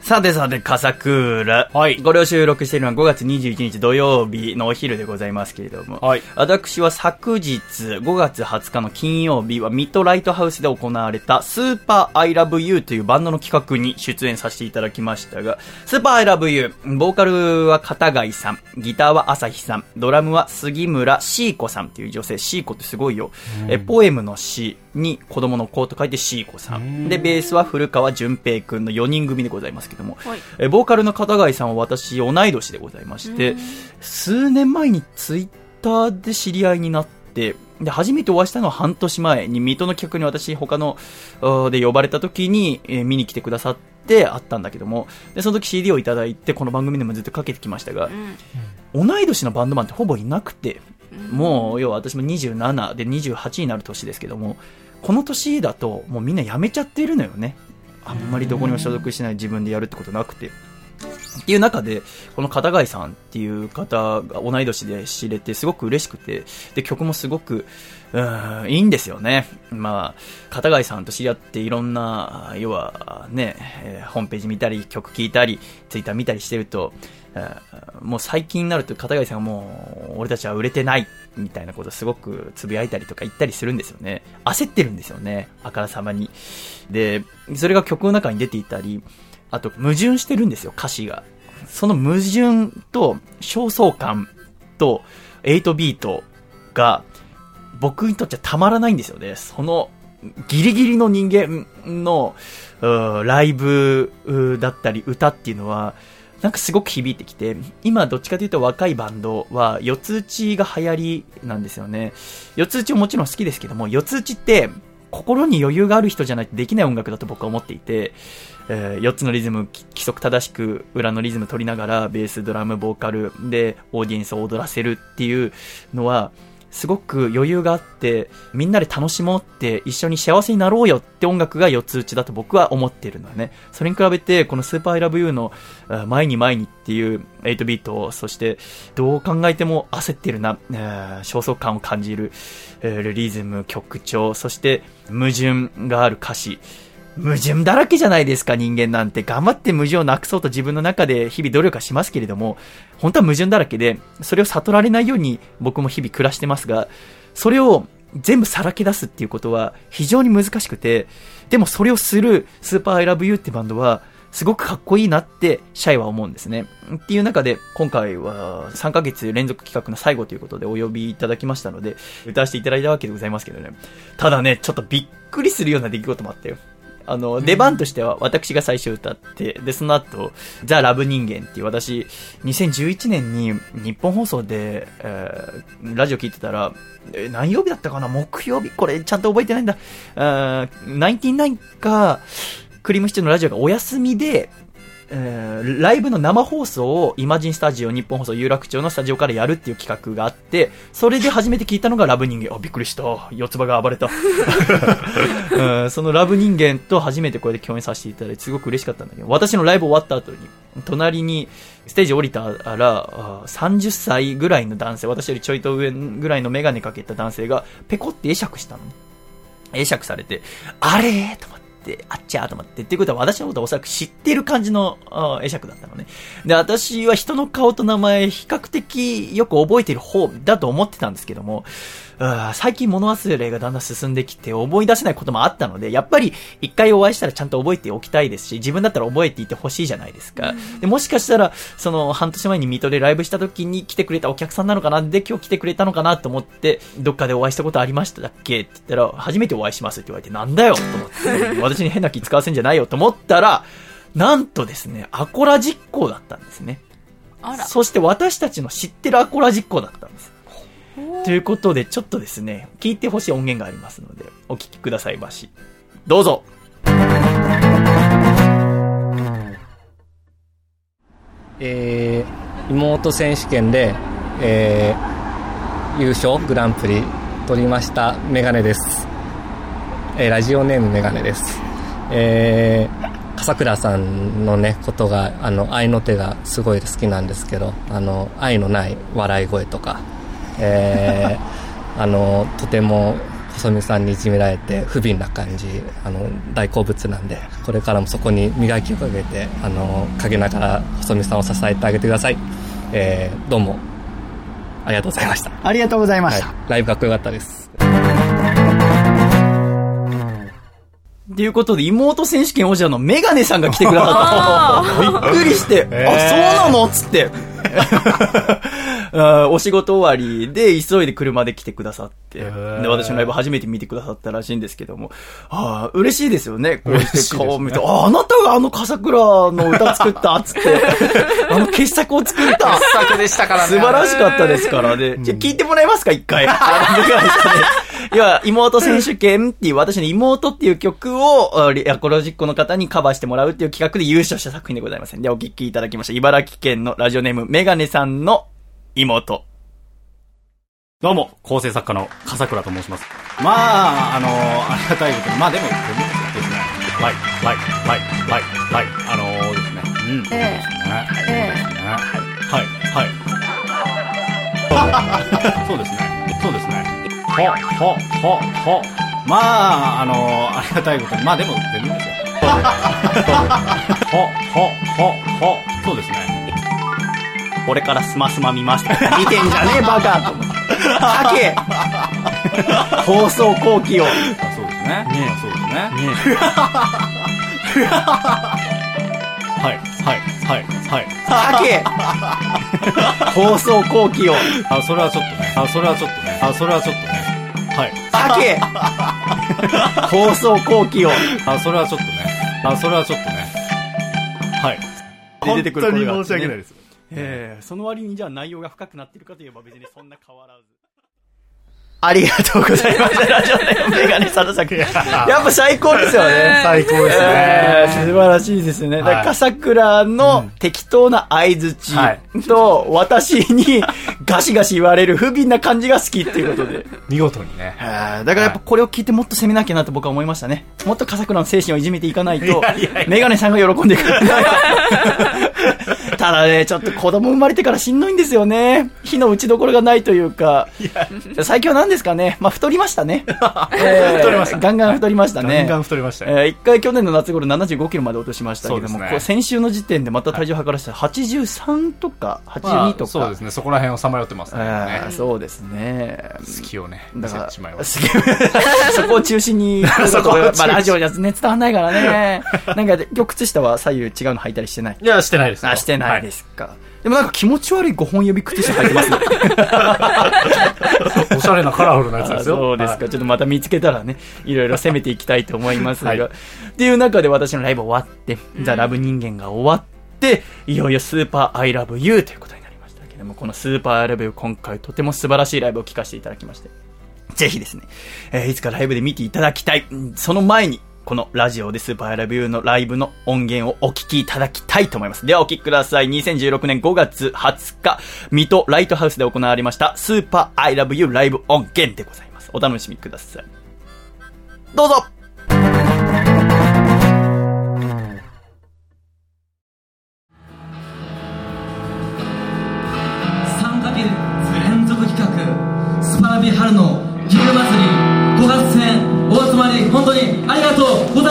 Speaker 1: さてさて、笠倉。
Speaker 2: はい
Speaker 1: これを収録しているのは5月21日土曜日のお昼でございますけれども。
Speaker 2: はい
Speaker 1: 私は昨日5月20日の金曜日はミッドライトハウスで行われたスーパー I love you というバンドの企画に出演させていただきましたが、スーパー I love you、ボーカルは片貝さん、ギターは朝日さん、ドラムは杉村シーコさんっていう女性、シーコってすごいよ。え、ポエムの詩に子供の子と書いてシーコさん。で、ベースは古川淳平くんの4人組でございますけども、
Speaker 3: はい。
Speaker 1: えボーカルの片貝さんは私同い年でございまして、数年前にツイッターで知り合いになって、で、初めてお会いしたのは半年前に、水戸の企画に私他の、で呼ばれた時に、えー見に来てくださってあったんだけども、で、その時 CD をいただいて、この番組でもずっとかけてきましたが、同い年のバンドマンってほぼいなくて、もう、要は私も27で28になる年ですけども、この年だともうみんな辞めちゃってるのよね。あんまりどこにも所属しない自分でやるってことなくて。っていう中で、この片貝さんっていう方が同い年で知れてすごく嬉しくて、で、曲もすごく、うん、いいんですよね。まあ、片貝さんと知り合っていろんな、要はね、えホームページ見たり、曲聴いたり、ツイッター見たりしてると、もう最近になると片貝さんがもう、俺たちは売れてない、みたいなことすごくつぶやいたりとか言ったりするんですよね。焦ってるんですよね、あからさまに。で、それが曲の中に出ていたり、あと矛盾してるんですよ、歌詞が。その矛盾と焦燥感と8ビートが僕にとってはたまらないんですよね。そのギリギリの人間のライブだったり歌っていうのはなんかすごく響いてきて、今どっちかというと若いバンドは四つ打ちが流行りなんですよね。四つ打ちももちろん好きですけども、四つ打ちって心に余裕がある人じゃないとできない音楽だと僕は思っていて、え4つのリズム規則正しく裏のリズム取りながらベース、ドラム、ボーカルでオーディエンスを踊らせるっていうのはすごく余裕があってみんなで楽しもうって一緒に幸せになろうよって音楽が四つ打ちだと僕は思っているのね。それに比べてこのスーパーアイラブユーの前に前にっていう8ビートそしてどう考えても焦ってるな、えー焦燥感を感じる、えーリズム、曲調、そして矛盾がある歌詞。矛盾だらけじゃないですか、人間なんて。頑張って矛盾をなくそうと自分の中で日々努力はしますけれども、本当は矛盾だらけで、それを悟られないように僕も日々暮らしてますが、それを全部さらけ出すっていうことは非常に難しくて、でもそれをするスーパーアイラブユーってバンドは、すごくかっこいいなってシャイは思うんですね。っていう中で、今回は3ヶ月連続企画の最後ということでお呼びいただきましたので、歌わせていただいたわけでございますけどね。ただね、ちょっとびっくりするような出来事もあったよ。あの、出番としては私が最初歌って、で、その後、ザ・ラブ人間っていう私、2011年に日本放送で、えーラジオ聞いてたら、えー何曜日だったかな？木曜日？これちゃんと覚えてないんだ。あーナインティナインか、クリームシチューのラジオがお休みで、えーライブの生放送をイマジンスタジオ、日本放送有楽町のスタジオからやるっていう企画があって、それで初めて聞いたのがラブ人間。あ、びっくりした。四つ葉が暴れた。うんそのラブ人間と初めてこれで共演させていただいて、すごく嬉しかったんだけど、私のライブ終わった後に、隣にステージ降りたら、あ30歳ぐらいの男性、私よりちょいと上ぐらいのメガネかけた男性が、ペコって会釈したのね。会釈されて、あれーと思って、あっちゃーと思って、っていうことは私のことはおそらく知ってる感じのあ会釈だったのね。で、私は人の顔と名前比較的よく覚えてる方だと思ってたんですけども、最近物忘れがだんだん進んできて思い出せないこともあったので、やっぱり一回お会いしたらちゃんと覚えておきたいですし、自分だったら覚えていてほしいじゃないですか。で、もしかしたら、その半年前に水戸でライブした時に来てくれたお客さんなのかなで、今日来てくれたのかなと思って、どっかでお会いしたことありましたっけって言ったら、初めてお会いしますって言われて、なんだよと思って、私に変な気使わせんじゃないよと思ったら、なんとですね、アコラ実行だったんですね。そして私たちの知ってるアコラ実行だったんです。ということで、ちょっとですね、聞いてほしい音源がありますので、お聞きくださいまし。どうぞ。
Speaker 5: えー妹選手権で、えー優勝グランプリ取りましたメガネです、えーラジオネームメガネです。えー笠倉さんのねことがあの愛の手がすごい好きなんですけどあの愛のない笑い声とか、えーあのとても細見さんにいじめられて不憫な感じあの大好物なんでこれからもそこに磨きをかけてあの陰ながら細見さんを支えてあげてください、えーどうもありがとうございました、
Speaker 6: ありがとうございま
Speaker 5: はい
Speaker 6: した。、
Speaker 5: ライブかっこよかったです
Speaker 1: っていうことで、妹選手権王者のメガネさんが来てくださった。びっくりして、あ、そうなの？っつって。あお仕事終わりで急いで車で来てくださって、で、私のライブ初めて見てくださったらしいんですけども、ああ、嬉しいですよね。こうして顔を見て、あ、あなたがあの笠倉の歌作ったっつって、あの傑作を作った。
Speaker 2: 作でしたからね。
Speaker 1: 素晴らしかったですからね。じゃあ聞いてもらえますか、一回。いや、妹選手権っていう、私の妹っていう曲を、あリアコロジックの方にカバーしてもらうっていう企画で優勝した作品でございます。で、お聞きいただきました。茨城県のラジオネーム、メガネさんの妹。
Speaker 2: どうも、構成作家の笠倉と申します。まあ、あのありがたいことに、まあでも、ですね、はい、はい、はい、はい、はい、あのーですね、うん、そうですね、
Speaker 3: え
Speaker 2: はい、はい。そうですね、そうですね。ほ、ほ、ほ、ほ。まあ、あのーありがたいことに、まあでも、全然ですよ。ほ、ほ、ほ、ほ、そうですね。
Speaker 1: 俺からスマスマ見ます。見てんじゃねえ、バカと思って。かけ放送後期を。
Speaker 2: あそうですね。
Speaker 1: ね
Speaker 2: あそうですね。はい、はい、はい、はい。
Speaker 1: かけ放送後期を。
Speaker 2: あ、それはちょっとね。あ、それはちょっとね。あ、それはちょっとね。はい。
Speaker 1: かけ 放送後期を。
Speaker 2: あ、それはちょっとね。あ、それはちょっとね。はい。
Speaker 1: で出てくる声があってね
Speaker 2: です。
Speaker 1: ええその割にじゃあ内容が深くなってるかといえば別にそんな変わらず。ありがとうございました。ラジオネームメガネさんの作品。やっぱ最高ですよね。
Speaker 2: 最高です
Speaker 1: えー素晴らしいですね。
Speaker 2: はい
Speaker 1: 笠倉の適当な相づち
Speaker 2: はい
Speaker 1: と、私に ガシガシ言われる不憫な感じが好きっていうことで。
Speaker 2: 見事にね。
Speaker 1: えーだからやっぱこれを聞いてもっと攻めなきゃなと僕は思いましたね。もっと笠倉の精神をいじめていかないと、メガネさんが喜んでくれる。ただね、ちょっと子供生まれてからしんどいんですよね。火の打ちどころがないというか。最近は何ですかね。まあ、太りましたね。えー
Speaker 2: 太りました
Speaker 1: ガンガン太りましたね。
Speaker 2: ガンガン太りましたよ。
Speaker 1: えー一回去年の夏頃75キロまで落としましたけども、
Speaker 2: ね
Speaker 1: 先週の時点でまた体重測らせたら83とか82とか。
Speaker 2: そうですね。そこら辺をさまよってますね。
Speaker 1: えーそうですね。
Speaker 2: 好きをね、
Speaker 1: だから。そこを中心に、
Speaker 2: そこ
Speaker 1: まあラジオじゃね、伝わんないからね。なんか、今日靴下は左右違うの履いたりしてない。
Speaker 2: いや、してないですよ。
Speaker 1: あ、してないですか。でもなんか気持ち悪い5本指靴下履いてますね。
Speaker 2: は いおしゃれなカラフルなやつ
Speaker 1: あ
Speaker 2: ですよ。
Speaker 1: そうですか。
Speaker 2: はい
Speaker 1: ちょっとまた見つけたらね、いろいろ攻めていきたいと思いますが。
Speaker 2: はい
Speaker 1: っていう中で私のライブ終わって、ザ・ラブ人間が終わって、いよいよスーパーアイラブユーということになりましたけども、このスーパーアイラブユー今回とても素晴らしいライブを聴かせていただきまして、ぜひですね、えーいつかライブで見ていただきたい。うんその前に、このラジオでスーパーアラブユーのライブの音源をお聞きいただきたいと思います。ではお聞きください。2016年5月20日、水戸ライトハウスで行われましたスーパーアイラブユーライブ音源でございます。お楽しみください。どうぞ
Speaker 7: 3ヶ月連続企画スパラビ春
Speaker 6: のにありがと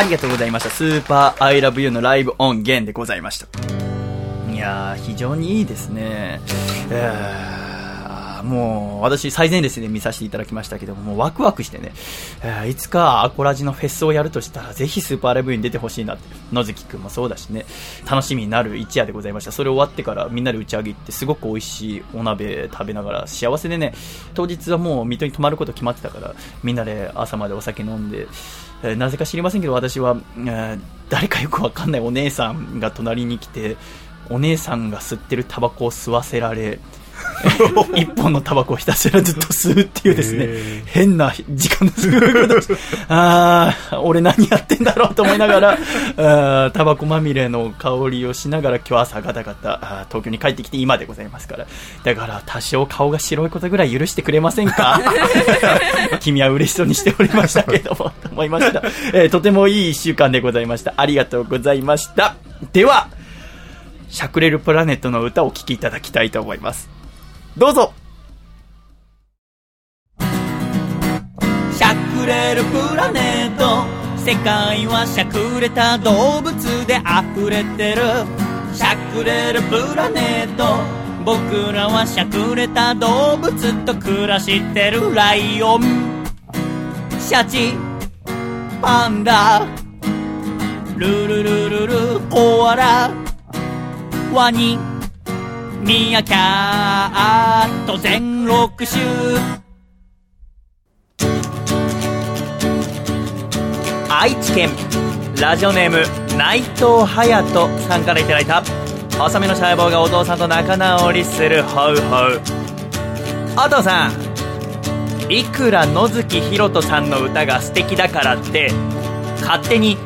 Speaker 6: ありがとう
Speaker 1: ございました。スーパーアイラブユーのライブオンゲンでございました。いやー、非常にいいですね。えーもう、私最前列で見させていただきましたけども、もうワクワクしてね、えーいつかアコラジのフェスをやるとしたら、ぜひスーパーアイラブに出てほしいなって、野月くんもそうだしね、楽しみになる一夜でございました。それ終わってからみんなで打ち上げ行って、すごく美味しいお鍋食べながら、幸せでね、当日はもう水戸に泊まること決まってたから、みんなで朝までお酒飲んで、えーなぜか知りませんけど私は、えー誰かよくわかんないお姉さんが隣に来てお姉さんが吸ってるタバコを吸わせられ 一本のタバコをひたすらずっと吸うっていうですね変な時間の過ごし方ああ俺何やってんだろうと思いながらタバコまみれの香りをしながら今日朝ガタガタ東京に帰ってきて今でございますからだから多少顔が白いことぐらい許してくれませんか？君は嬉しそうにしておりましたけども、と思いました。えーとてもいい一週間でございました。ありがとうございました。では、シャクレルプラネットの歌をお聴きいただきたいと思います。どうぞ。シャクレルプラネット。世界はしゃくれた動物で溢れてる。シャクレルプラネット。僕らはしゃくれた動物と暮らしてる。ライオン。シャチ。パンダ。ルルルルル。コアラ。ワニ。ミヤキャット全6種愛知県。ラジオネーム内藤隼人さんからいただいた。細身のシャイボーがお父さんと仲直りするホウホウ。お父さん。いくら野月ひろとさんの歌が素敵だからって勝手に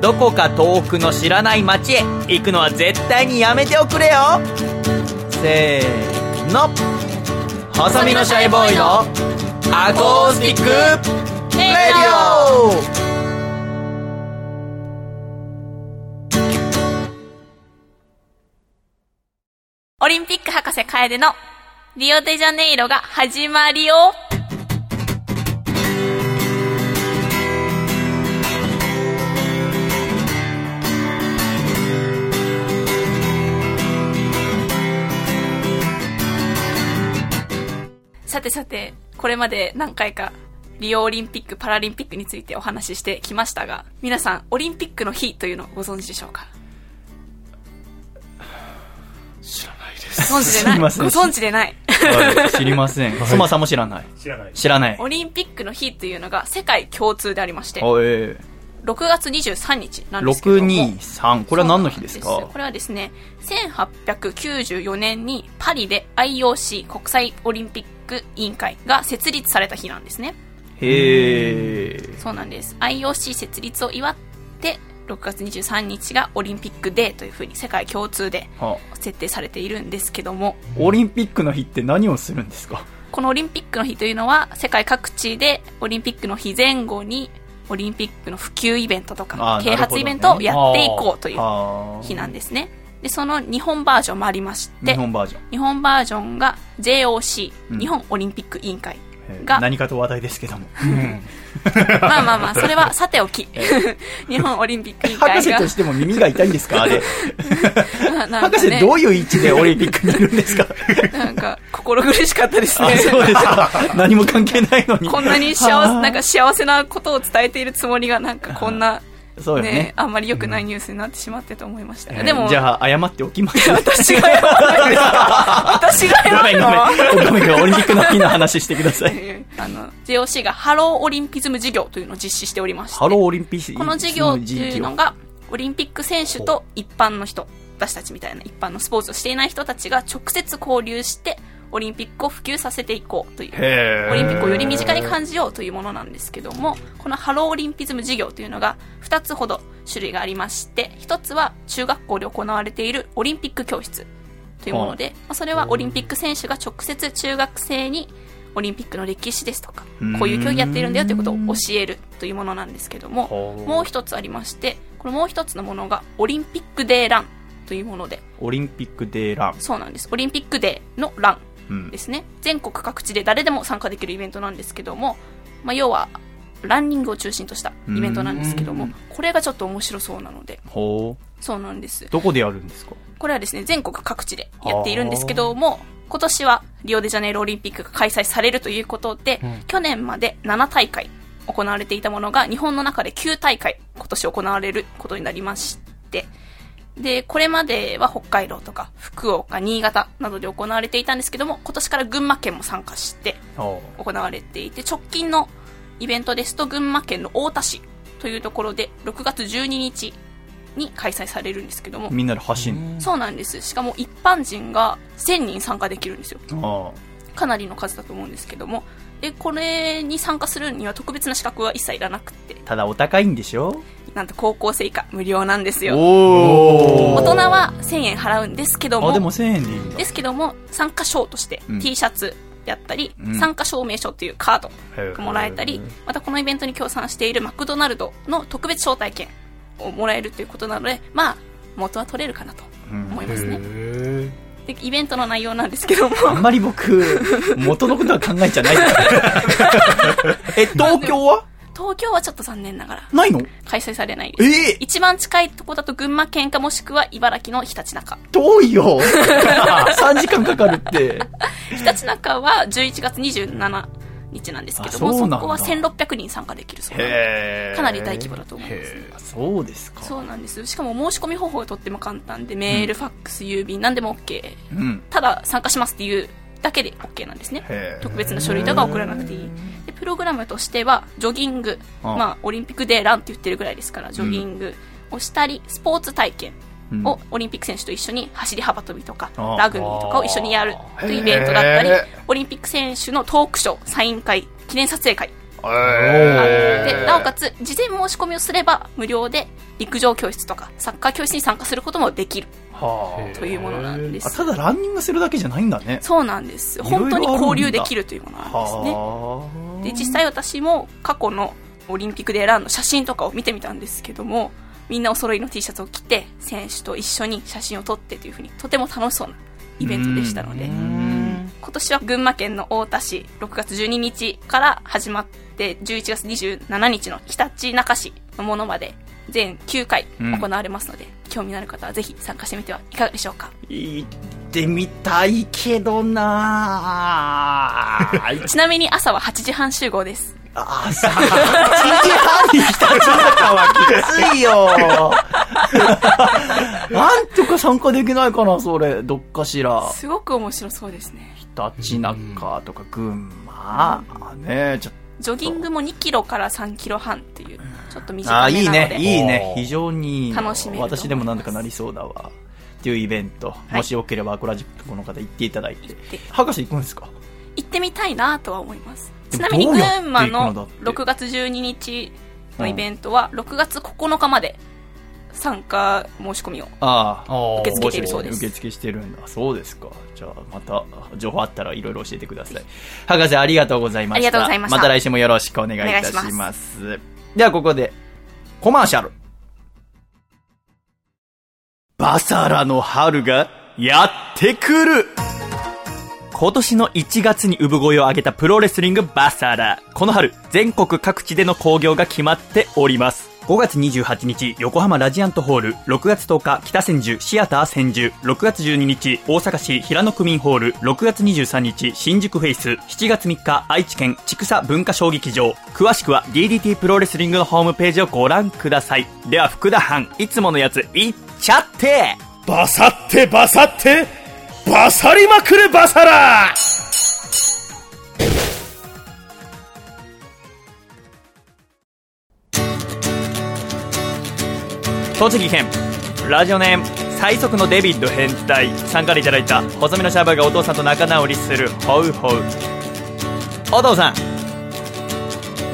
Speaker 1: どこか遠くの知らない街へ行くのは絶対にやめておくれよ。せーの。細身のシャイボーイのアコースティックレディオ。
Speaker 3: オリンピック博士楓のリオデジャネイロが始まりよ。さてさて、これまで何回かリオオリンピック・パラリンピックについてお話ししてきましたが、皆さん、オリンピックの日というのをご存知でしょうか？
Speaker 2: 知らないです。
Speaker 3: ご存知でない？ご
Speaker 1: すいません
Speaker 3: 存知でない？
Speaker 1: はい知りませんスマさんも知らない？
Speaker 2: 知らない。
Speaker 1: 知らない
Speaker 3: オリンピックの日というのが世界共通でありまして、
Speaker 1: おえ
Speaker 3: 6月23日なんですけれども。
Speaker 1: 623これは何の日ですか？
Speaker 3: これはですね、1894年にパリで IOC 国際オリンピック委員会が設立された日なんですね。
Speaker 1: へえ
Speaker 3: そうなんです。IOC 設立を祝って、6月23日がオリンピックデーというふうに世界共通で
Speaker 1: は
Speaker 3: 設定されているんですけども、
Speaker 1: オリンピックの日って何をするんですか？
Speaker 3: このオリンピックの日というのは世界各地でオリンピックの日前後にオリンピックの普及イベントとか啓発イベントをやっていこうという
Speaker 1: あ。
Speaker 3: 日なんですね。で、その日本バージョンもありまして、
Speaker 1: 日本バージョン
Speaker 3: 日本バージョンが JOC、
Speaker 1: うん
Speaker 3: 日本オリンピック委員会が、
Speaker 1: 何かと話題ですけども。
Speaker 3: まあまあまあ、それはさておき、日本オリンピック委員
Speaker 1: 博
Speaker 3: 会が
Speaker 1: 士と、しても耳が痛いんですか？あれ。
Speaker 3: まあなん
Speaker 1: 博
Speaker 3: かね
Speaker 1: 士どういう位置でオリンピックにいるんですか？
Speaker 3: なんか、心苦しかったです
Speaker 1: あ、
Speaker 3: ね。
Speaker 1: そうですか。何も関係ないのに。
Speaker 3: こんなに幸
Speaker 1: はあ
Speaker 3: せ、なんか幸せなことを伝えているつもりが、なんかこんな、
Speaker 1: そうよね
Speaker 3: ね、。あんまり良くないニュースになってしまってと思いました。
Speaker 1: えー
Speaker 3: でも、
Speaker 1: じゃあ、謝っておきます。
Speaker 3: 私がやらないですか私がや
Speaker 1: ごめん
Speaker 3: ら
Speaker 1: ごめん。ごめんごめん。オリンピックの日の話してください。
Speaker 3: あの、JOC がハローオリンピズム事業というのを実施しておりまして、
Speaker 1: ハローオリンピック。
Speaker 3: この事業っていうのが、オリンピック選手と一般の人、私たちみたいな一般のスポーツをしていない人たちが直接交流して、オリンピックを普及させていこうという、オリンピックをより身近に感じようというものなんですけども、このハローオリンピズム事業というのが2つほど種類がありまして、1つは中学校で行われているオリンピック教室というもので、まあそれはオリンピック選手が直接中学生にオリンピックの歴史ですとか、こういう競技やっているんだよということを教えるというものなんですけども、もう一つありまして、このもう一つのものがオリンピックデーランというもので、
Speaker 1: オリンピックデーラン。
Speaker 3: そうなんです。オリンピックデーのラン。
Speaker 1: うん
Speaker 3: ですね。全国各地で誰でも参加できるイベントなんですけども、まあ、要は、ランニングを中心としたイベントなんですけども、これがちょっと面白そうなので、
Speaker 1: ほ
Speaker 3: そうなんです
Speaker 1: う。。どこでやるんですか？
Speaker 3: これはですね、全国各地でやっているんですけども、今年はリオデジャネイロオリンピックが開催されるということで、去年まで7大会行われていたものが日本の中で9大会今年行われることになりまして、で、これまでは北海道とか福岡、新潟などで行われていたんですけども、今年から群馬県も参加して
Speaker 1: ほ
Speaker 3: 行われていて、直近のイベントですと群馬県の太田市というところで6月12日に開催されるんですけども
Speaker 1: う。、みんなで走ん
Speaker 3: そうなんです。しかも一般人が1000人参加できるんですよ。かなりの数だと思うんですけども。で、これに参加するには特別な資格は一切いらなくて、
Speaker 1: あただお高いんでしょ？
Speaker 3: なんと高校生以下無料なんですよ。
Speaker 1: お
Speaker 3: 大人は1000円払うんですけども、
Speaker 1: あ、でも1000円でいいんだ。
Speaker 3: ですけども、参加賞として
Speaker 1: うん。
Speaker 3: T シャツやったり、
Speaker 1: うん。
Speaker 3: 参加証明書っていうカードがもらえたり、またこのイベントに協賛しているマクドナルドの特別招待券をもらえるということなので、まあ、元は取れるかなと思いますね。で、イベントの内容なんですけども、
Speaker 1: あんまり僕、元のことは考えちゃない。え、東京は？
Speaker 3: 東京はちょっと残念ながら
Speaker 1: ないの？
Speaker 3: 開催されないです。
Speaker 1: え？え
Speaker 3: 一番近いとこだと群馬県かもしくは茨城のひたちなか。
Speaker 1: 遠いよ !3 時間かかるって。
Speaker 3: ひたちなかは11月27日なんですけども、
Speaker 1: あそうなんだ
Speaker 3: そこは1600人参加できるそうなので
Speaker 1: へー
Speaker 3: かなり大規模だと思います
Speaker 1: へーそうですか。
Speaker 3: そうなんです。しかも申し込み方法がとっても簡単で、メール、ファックス、郵便、何でも OK。
Speaker 1: うん。
Speaker 3: ただ参加しますっていうだけで OK なんですね。特別な書類とか送らなくていい。で、プログラムとしては、ジョギング、
Speaker 1: あ
Speaker 3: まあ、オリンピックデーランって言ってるぐらいですから、ジョギングをしたり、スポーツ体験をオリンピック選手と一緒に走り幅跳びとか、
Speaker 1: あ
Speaker 3: ラグビーとかを一緒にやるというイベントだったりオリンピック選手のトークショー、サイン会、記念撮影会
Speaker 1: え
Speaker 3: で、なおかつ、事前申し込みをすれば無料で陸上教室とかサッカー教室に参加することもできる。
Speaker 1: は
Speaker 3: というものなんです。
Speaker 1: ただランニングするだけじゃないんだね。
Speaker 3: そうなんです。本当に交流できるというものなんですね。
Speaker 1: はあ
Speaker 3: で、実際私も過去のオリンピックでランの写真とかを見てみたんですけども、みんなお揃いの T シャツを着て、選手と一緒に写真を撮ってというふうに、とても楽しそうなイベントでしたので、今年は群馬県の太田市、6月12日から始まって、11月27日のひたちなか市のものまで、全9回行われますので、興味のある方はぜひ参加してみてはいかがでしょうか。
Speaker 1: 行ってみたいけどなぁ。
Speaker 3: ちなみに朝は8時半集合です。
Speaker 1: あ、さ、8時半にひたちなかはきついよ。なんとか参加できないかな、それ。どっかしら。
Speaker 3: すごく面白そうですね。
Speaker 1: ひたちなかとか群馬。ねちょっ
Speaker 3: ジョギングも2キロから3キロ半っていう、ちょっと
Speaker 1: と。
Speaker 3: 短
Speaker 1: あ、いい
Speaker 3: めなので。
Speaker 1: ね、いいね。非常に。
Speaker 3: 楽しめ
Speaker 1: 私でもなんとかなりそうだわ。っていうイベント。もしよければ、アクラジックの方行っていただいて。
Speaker 3: て
Speaker 1: 博士行くんですか？
Speaker 3: 行ってみたいなとは思います。ちなみに群馬
Speaker 1: のだ
Speaker 3: の
Speaker 1: って
Speaker 3: 6月12日のイベントは6月9日まで参加申し込みを
Speaker 1: ああ。
Speaker 3: 受け付けているそうです
Speaker 1: 受付してるんだ。そうですか。じゃあ、また、情報あったらいろいろ教えてください。博士、ありがとうございました。
Speaker 3: ありがとうございました
Speaker 1: また来週もよろしくお願いいたし。ま
Speaker 3: す
Speaker 1: では、ここで、コマーシャル。バサラの春がやってくる今年の1月に産声を上げたプロレスリングバサラ。この春、全国各地での興行が決まっております。5月28日、横浜ラジアントホール、6月10日、北千住、シアター千住、6月12日、大阪市平野区民ホール、6月23日、新宿フェイス、7月3日、愛知県、千草文化小劇場。詳しくは DDT プロレスリングのホームページをご覧ください。では、福田藩、いつものやつ、いっちゃって！
Speaker 8: バサってバサってバサりまくれバサラ!
Speaker 1: 栃木県。ラジオネーム最速のデビッド変態。さんからいただいた細身のシャーバーがお父さんと仲直りするホウホウ。お父さん。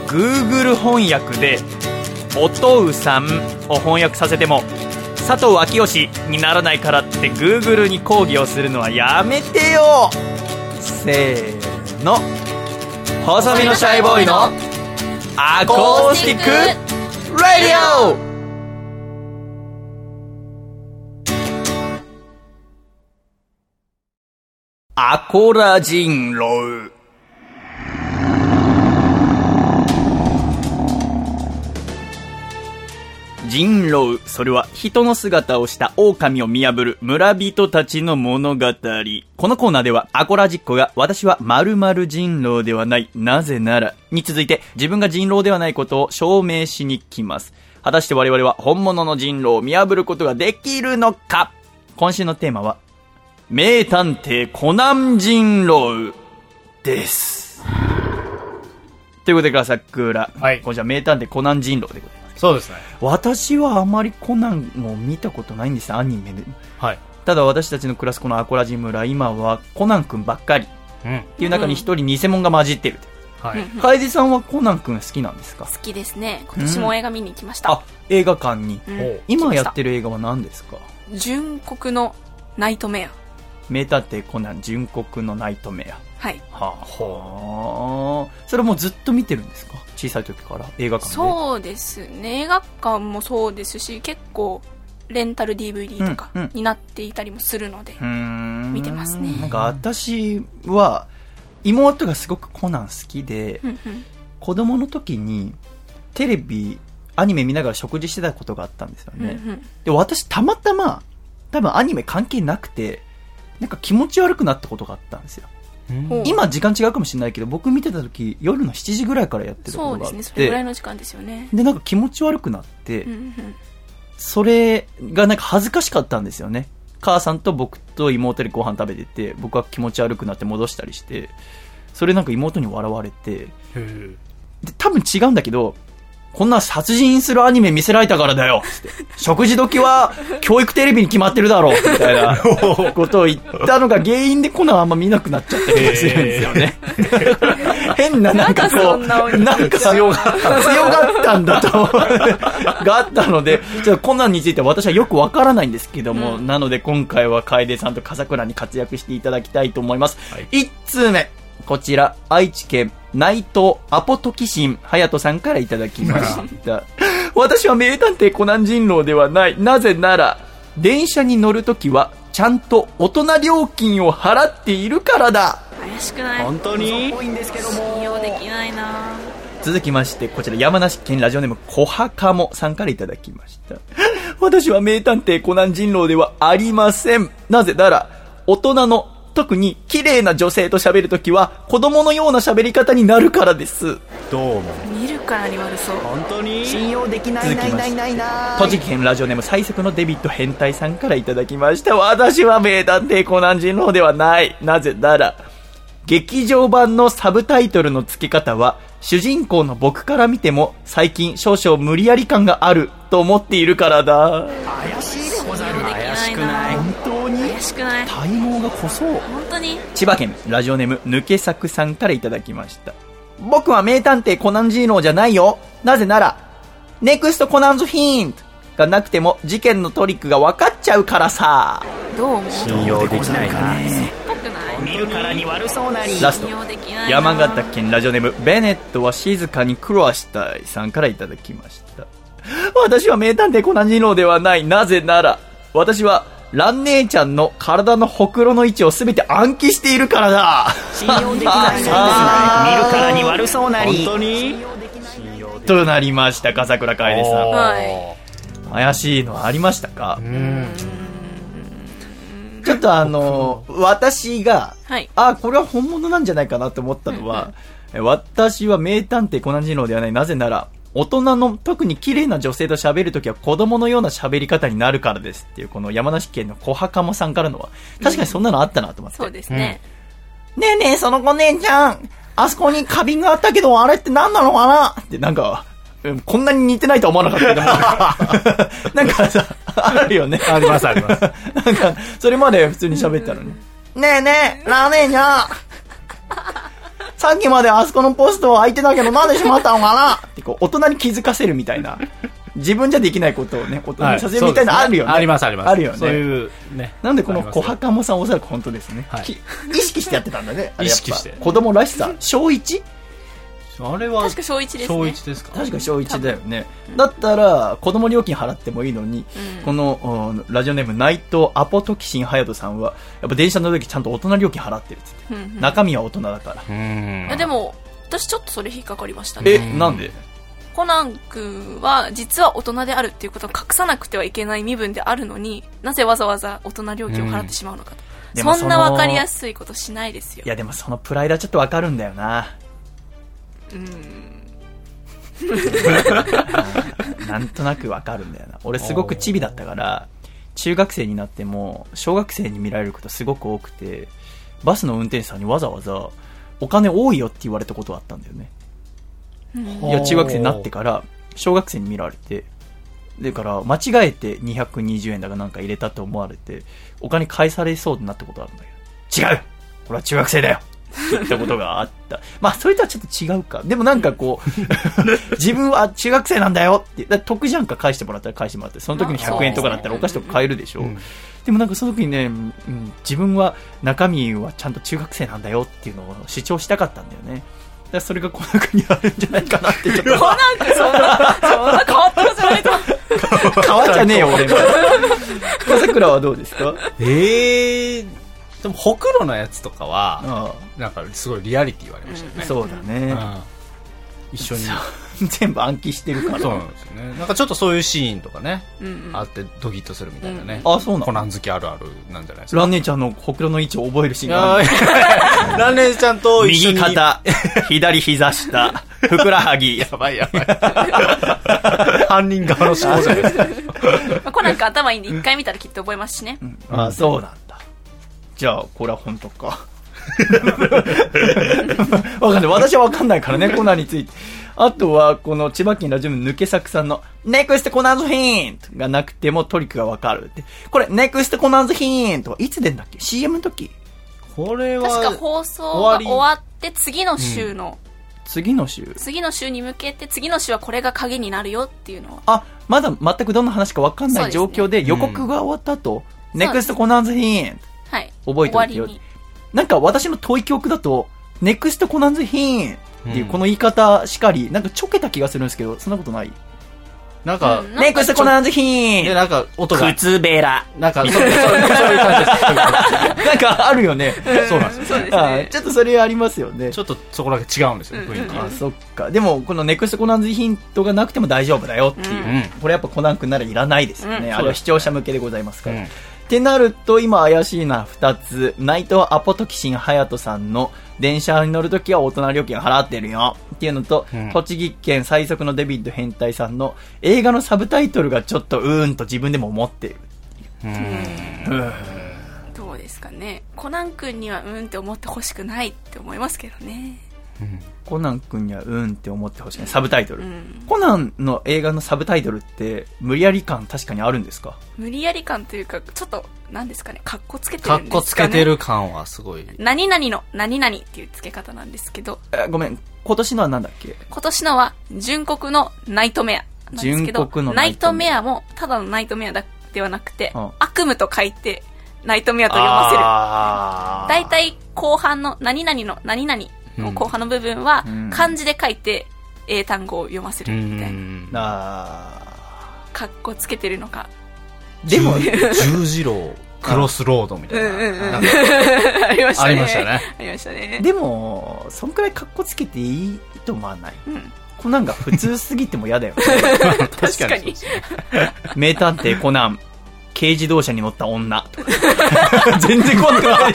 Speaker 1: Google 翻訳で「お父さん」を翻訳させても佐藤昭義にならないからって Google に抗議をするのはやめてよ。せーの。細身のシャイボーイのアコースティックラディオアコラ人狼人狼それは人の姿をした狼を見破る村人たちの物語。このコーナーではアコラジッコが私は〇〇人狼ではないなぜならに続いて自分が人狼ではないことを証明しに来ます。果たして我々は本物の人狼を見破ることができるのか？今週のテーマは名探偵コナン人狼です。ということで、笠倉。
Speaker 2: はい
Speaker 1: 今週は名探偵コナン人狼でございます。
Speaker 2: そうですね。
Speaker 1: 私はあまりコナンを見たことないんです、アニメで。
Speaker 2: はい。
Speaker 1: ただ私たちの暮らすこのアコラジ村、今はコナン君ばっかり。
Speaker 2: うん。
Speaker 1: っていう中に一人偽物が混じってる。
Speaker 2: はい。
Speaker 1: 楓さんはコナン君好きなんですか？
Speaker 3: 好きですね今年も映画見に行きました、
Speaker 1: あ、映画館に。
Speaker 3: うん
Speaker 1: 今やってる映画は何ですか？
Speaker 3: 純国のナイトメア
Speaker 1: 名探偵コナン純国のナイトメア。
Speaker 3: はい。
Speaker 1: はあ、はあ。それもずっと見てるんですか？小さい時から？映画館で？
Speaker 3: そうですね。映画館もそうですし結構レンタル DVD とか
Speaker 1: うんうん。
Speaker 3: になっていたりもするので、
Speaker 1: うーん。
Speaker 3: 見てますね。
Speaker 1: なんか私は、妹がすごくコナン好きで、
Speaker 3: うんうん。
Speaker 1: 子供の時にテレビ、アニメ見ながら食事してたことがあったんですよね。
Speaker 3: うんうん。
Speaker 1: で、私たまたま、多分アニメ関係なくて、なんか気持ち悪くなったことがあったんですよ。今時間違うかもしれないけど、僕見てた時夜の7時ぐらいからやってるこ
Speaker 3: そうで
Speaker 1: とがあって。
Speaker 3: すねそれぐらいの時間ですよね
Speaker 1: で、なんか気持ち悪くなって、
Speaker 3: うんうん
Speaker 1: それがなんか恥ずかしかったんですよね。母さんと僕と妹でご飯食べてて、僕は気持ち悪くなって戻したりして、それなんか妹に笑われて、
Speaker 2: へ
Speaker 1: で、多分違うんだけど、こんな殺人するアニメ見せられたからだよ。食事時は教育テレビに決まってるだろう。みたいな。ことを言ったのが原因でコナンあんま見なくなっちゃった気がするんですよね。変ななんかこう、
Speaker 3: なんか
Speaker 1: 強がった、強がったんだと、があったので、ちょっとコナンについては私はよくわからないんですけども、なので今回は楓さんと笠倉に活躍していただきたいと思います。一通目。こちら、愛知県内藤アポトキシン隼人さんからいただきました。私は名探偵コナン人狼ではない。なぜなら、電車に乗るときは、ちゃんと大人料金を払っているからだ。
Speaker 3: 怪しくない？
Speaker 2: 本当に？
Speaker 3: 信用できないな
Speaker 1: 続きまして、こちら山梨県ラジオネーム小墓もさんからいただきました。私は名探偵コナン人狼ではありません。なぜなら、大人の、特に綺麗な女性と喋るときは、子供のような喋り方になるからです。
Speaker 2: どうも。
Speaker 3: 見るからに悪そう。
Speaker 2: 本当に？
Speaker 1: 信用できない続きまして栃木県ラジオネーム最速のデビッド変態さんからいただきました。私は名探偵コナン人狼ではない。なぜなら劇場版のサブタイトルの付け方は主人公の僕から見ても最近少々無理やり感があると思っているからだ。
Speaker 3: 信用できないな
Speaker 1: 本当に
Speaker 3: 怪しくない？
Speaker 1: 体毛が濃そう
Speaker 3: 本当に？
Speaker 1: 千葉県ラジオネーム抜け作さんからいただきました。僕は名探偵コナン人狼じゃないよ。なぜなら、ネクストコナンズヒントがなくても事件のトリックが分かっちゃうからさ。
Speaker 3: どう思う？
Speaker 2: 信用できないな。
Speaker 3: ぽくない
Speaker 1: 見るからに悪そうなり。ラスト
Speaker 3: 信。用できないな
Speaker 1: 山形県ラジオネームベネットは静かに苦労はしたいさんからいただきました。私は名探偵コナン人狼ではない。なぜなら、私はラン姉ちゃんの体のほくろの位置をすべて暗記しているからだ。
Speaker 9: 信用できない。見るからに悪そうなり。
Speaker 2: 本当に？
Speaker 1: となりました、笠倉楓さん。
Speaker 3: はい。
Speaker 1: 怪しいのはありましたか？ちょっとあの、私が、
Speaker 3: はい。
Speaker 1: あ、これは本物なんじゃないかなと思ったのは、え私は名探偵コナン人狼ではない。なぜなら、大人の、特に綺麗な女性と喋るときは子供のような喋り方になるからですっていう、この山梨県の小墓もさんからのは、確かにそんなのあったなと思って。
Speaker 3: そうですね。
Speaker 1: ねえねえ、その子姉ちゃん、あそこに花瓶があったけど、あれって何なのかなって、なんか、う んこんなに似てないとは思わなかったけど、なんかさ、あるよね。
Speaker 2: ありますあります。
Speaker 1: なんか、それまで普通に喋ったのに。ねえねえ、ラーメンちゃん。さっきまであそこのポスト空いてたけど、なんでしまったのかな？ってこう、大人に気づかせるみたいな。自分じゃできないことをね、大人にさせるみたいなのあるよね。
Speaker 2: ありますあります。
Speaker 1: あるよね。
Speaker 2: そういうね。
Speaker 1: なんでこの小墓もさんおそらく本当ですね。意識してやってたんだね。
Speaker 2: 意識して
Speaker 1: 子供らしさ。小 1?
Speaker 2: あれは、
Speaker 3: 確か小一ですね。
Speaker 2: 小一ですか？
Speaker 1: 確か小1だよね。だったら、子供料金払ってもいいのに、
Speaker 3: うん。
Speaker 1: この、うんラジオネーム内藤アポトキシンハヤトさんは、やっぱ電車の時ちゃんと大人料金払ってるっつって。
Speaker 3: うんうん。
Speaker 1: 中身は大人だから。
Speaker 2: うん。
Speaker 3: いやでも、私ちょっとそれ引っかかりましたね。
Speaker 1: え、なんで？
Speaker 3: コナン君は実は大人であるっていうことを隠さなくてはいけない身分であるのになぜわざわざ大人料金を払ってしまうのかと、
Speaker 1: でも
Speaker 3: そんな
Speaker 1: その
Speaker 3: わかりやすいことしないですよ。
Speaker 1: いやでもそのプライドはちょっとわかるんだよな。うん。なんとなくわかるんだよな。俺すごくチビだったから、中学生になっても、小学生に見られることすごく多くて、バスの運転手さんにわざわざ、お金多いよって言われたことがあったんだよね。いや、中学生になってから、小学生に見られて、だから、間違えて220円だかなんか入れたと思われて、お金返されそうになったことあるんだけど、違うこれは中学生だよ言ったことがあった。まあ、それとはちょっと違うか。でもなんかこう、自分は中学生なんだよって、得じゃんか返してもらったら返してもらって、その時に100円とかだったらお菓子とか買えるでしょ。でもなんかその時にね、うん自分は中身はちゃんと中学生なんだよっていうのを主張したかったんだよね。だからそれがこの国にあるんじゃないかなってちょっと。
Speaker 3: コナン君そんなそんな変わったのじゃないと
Speaker 1: 川じゃねえよ、俺の。笠倉はどうですか
Speaker 2: ええでも、ほくろのやつとかは、
Speaker 1: あ
Speaker 2: なんかすごいリアリティ言われましたよね。
Speaker 1: あそうだね。
Speaker 2: うん一緒に。
Speaker 1: 全部暗記してるから。
Speaker 2: そうなんですよね。なんかちょっとそういうシーンとかね、
Speaker 3: うんうん
Speaker 2: あってドキッとするみたいなね。
Speaker 1: あ、そうなの？
Speaker 2: コナン好きあるあるなんじゃないですか。
Speaker 1: ラン姉ちゃんのほくろの位置を覚えるシーン
Speaker 2: い
Speaker 1: がある
Speaker 2: やーランレンちゃんと一緒
Speaker 1: 右
Speaker 2: に。
Speaker 1: 肩、左膝下、ふくらはぎ。
Speaker 2: やばいやばい。犯人側の思考じゃないですか。
Speaker 3: まあコナン君頭いいんで一回見たらきっと覚えますしね、
Speaker 1: あ、そうなんだ。じゃあ、これは本当か。わかんない。私はわかんないからね、コナンについて。あとは、この千葉県ラジオム抜け作さんの、ネクストコナンズヒントがなくてもトリックがわかるって。これ、ネクストコナンズヒントはいつ出んだっけ ?CM の時？
Speaker 2: これは、
Speaker 3: 確か放送が
Speaker 2: 終わり
Speaker 3: 終わって次の週の、
Speaker 1: 次の週？
Speaker 3: 次の週に向けて次の週はこれが鍵になるよっていうのを
Speaker 1: あ、まだ全くどんな話かわかんない状況で予告が終わった後、ネクストコナンズヒント
Speaker 3: はい
Speaker 1: 覚えておいてよなんか私の遠い記憶だと、ネクストコナンズヒーンっていうこの言い方しかり、なんかちょけた気がするんですけど、そんなことない？
Speaker 2: なんか、
Speaker 3: うん
Speaker 1: ネクストコナンズヒー
Speaker 2: で、
Speaker 1: ン
Speaker 2: なんか音が、
Speaker 1: 靴べら。
Speaker 2: なんか、そうそうそういう感じです。
Speaker 1: なんかあるよね。
Speaker 2: そうなんですよ。
Speaker 3: そうです
Speaker 1: あ
Speaker 3: ね
Speaker 1: ちょっとそれありますよね
Speaker 2: ち。ょっとそこだけ違うんですよね、雰囲気
Speaker 1: あそっか。でも、このネクストコナンズヒントがなくても大丈夫だよっていう。
Speaker 2: うん
Speaker 1: これやっぱコナン君ならいらないですよね。
Speaker 3: うん
Speaker 1: あれは視聴者向けでございますから。
Speaker 2: うん
Speaker 1: ってなると、今怪しいな二つ。内藤アポトキシンハヤトさんの電車に乗るときは大人料金払ってるよ。っていうのと、
Speaker 2: うん
Speaker 1: 栃木県最速のデビッド変態さんの映画のサブタイトルがちょっとうーんと自分でも思っている。
Speaker 3: どうですかねコナン君にはうんって思ってほしくないって思いますけどね
Speaker 1: コナン君にはうーんって思ってほしいね。サブタイトル。
Speaker 3: うん。
Speaker 1: コナンの映画のサブタイトルって無理やり感確かにあるんですか？
Speaker 3: 無理やり感というかちょっと何ですかね。かっこつけて
Speaker 2: かっ
Speaker 3: るんですかね。
Speaker 2: こつけてる感はすごい。
Speaker 3: 何々の何々っていう付け方なんですけど。
Speaker 1: えごめん、今年のはなんだっけ？
Speaker 3: 今年のは純国のナイトメアなんですけど
Speaker 1: 純国の
Speaker 3: ナイト
Speaker 1: メア。
Speaker 3: もただのナイトメアだではなくて、
Speaker 1: うん。
Speaker 3: 悪夢と書いてナイトメアと読ませる。大体後半の何々の何々の後半の部分は
Speaker 1: うん
Speaker 3: 漢字で書いて英単語を読ませるみたいな。
Speaker 1: あ
Speaker 3: かっこつけてるのか、
Speaker 1: でも、
Speaker 2: 十字路、クロスロードみたいな。
Speaker 3: うんうんうん
Speaker 2: なんか
Speaker 3: ありましたね。
Speaker 2: ありましたね。
Speaker 3: ありましたね。
Speaker 1: でも、そんくらい格好つけていいと思わない？
Speaker 3: うん
Speaker 1: コナンが普通すぎても嫌だよ。
Speaker 3: 確かに。
Speaker 1: 名探偵コナン、軽自動車に乗った女。全然怖くない。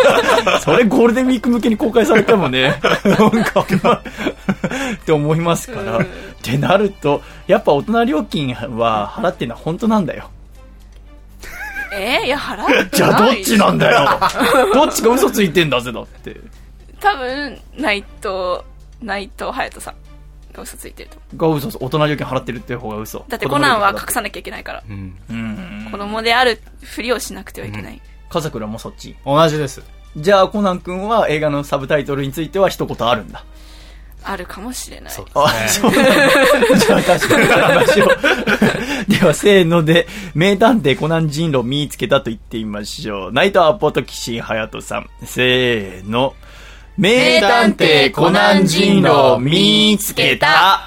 Speaker 1: それゴールデンウィーク向けに公開されてもね、なんか、って思いますから。ってなると、やっぱ大人料金は払ってるのは本当なんだよ。
Speaker 3: えーいや、払って。
Speaker 1: じゃあどっちなんだよどっちが嘘ついてんだぜだって。
Speaker 3: 多分、内藤、内藤隼人さんが嘘ついてると思
Speaker 1: が嘘、大人料金払ってるって方が嘘。
Speaker 3: う。だってコナンは隠さなきゃいけないから。
Speaker 2: うん。
Speaker 1: うん。
Speaker 3: 子供であるふりをしなくてはいけない。
Speaker 1: 風倉もそっち。
Speaker 2: 同じです。
Speaker 1: じゃあコナン君は映画のサブタイトルについては一言あるんだ。
Speaker 3: あるかもしれない。
Speaker 2: そう
Speaker 1: あ、
Speaker 2: ですね。
Speaker 1: そうなんだ。じゃあ確かに話を。では、せーので、名探偵コナン人狼見つけたと言ってみましょう。ナイトアポトキシンハヤトさん。せーの。名探偵コナン人狼見つけた。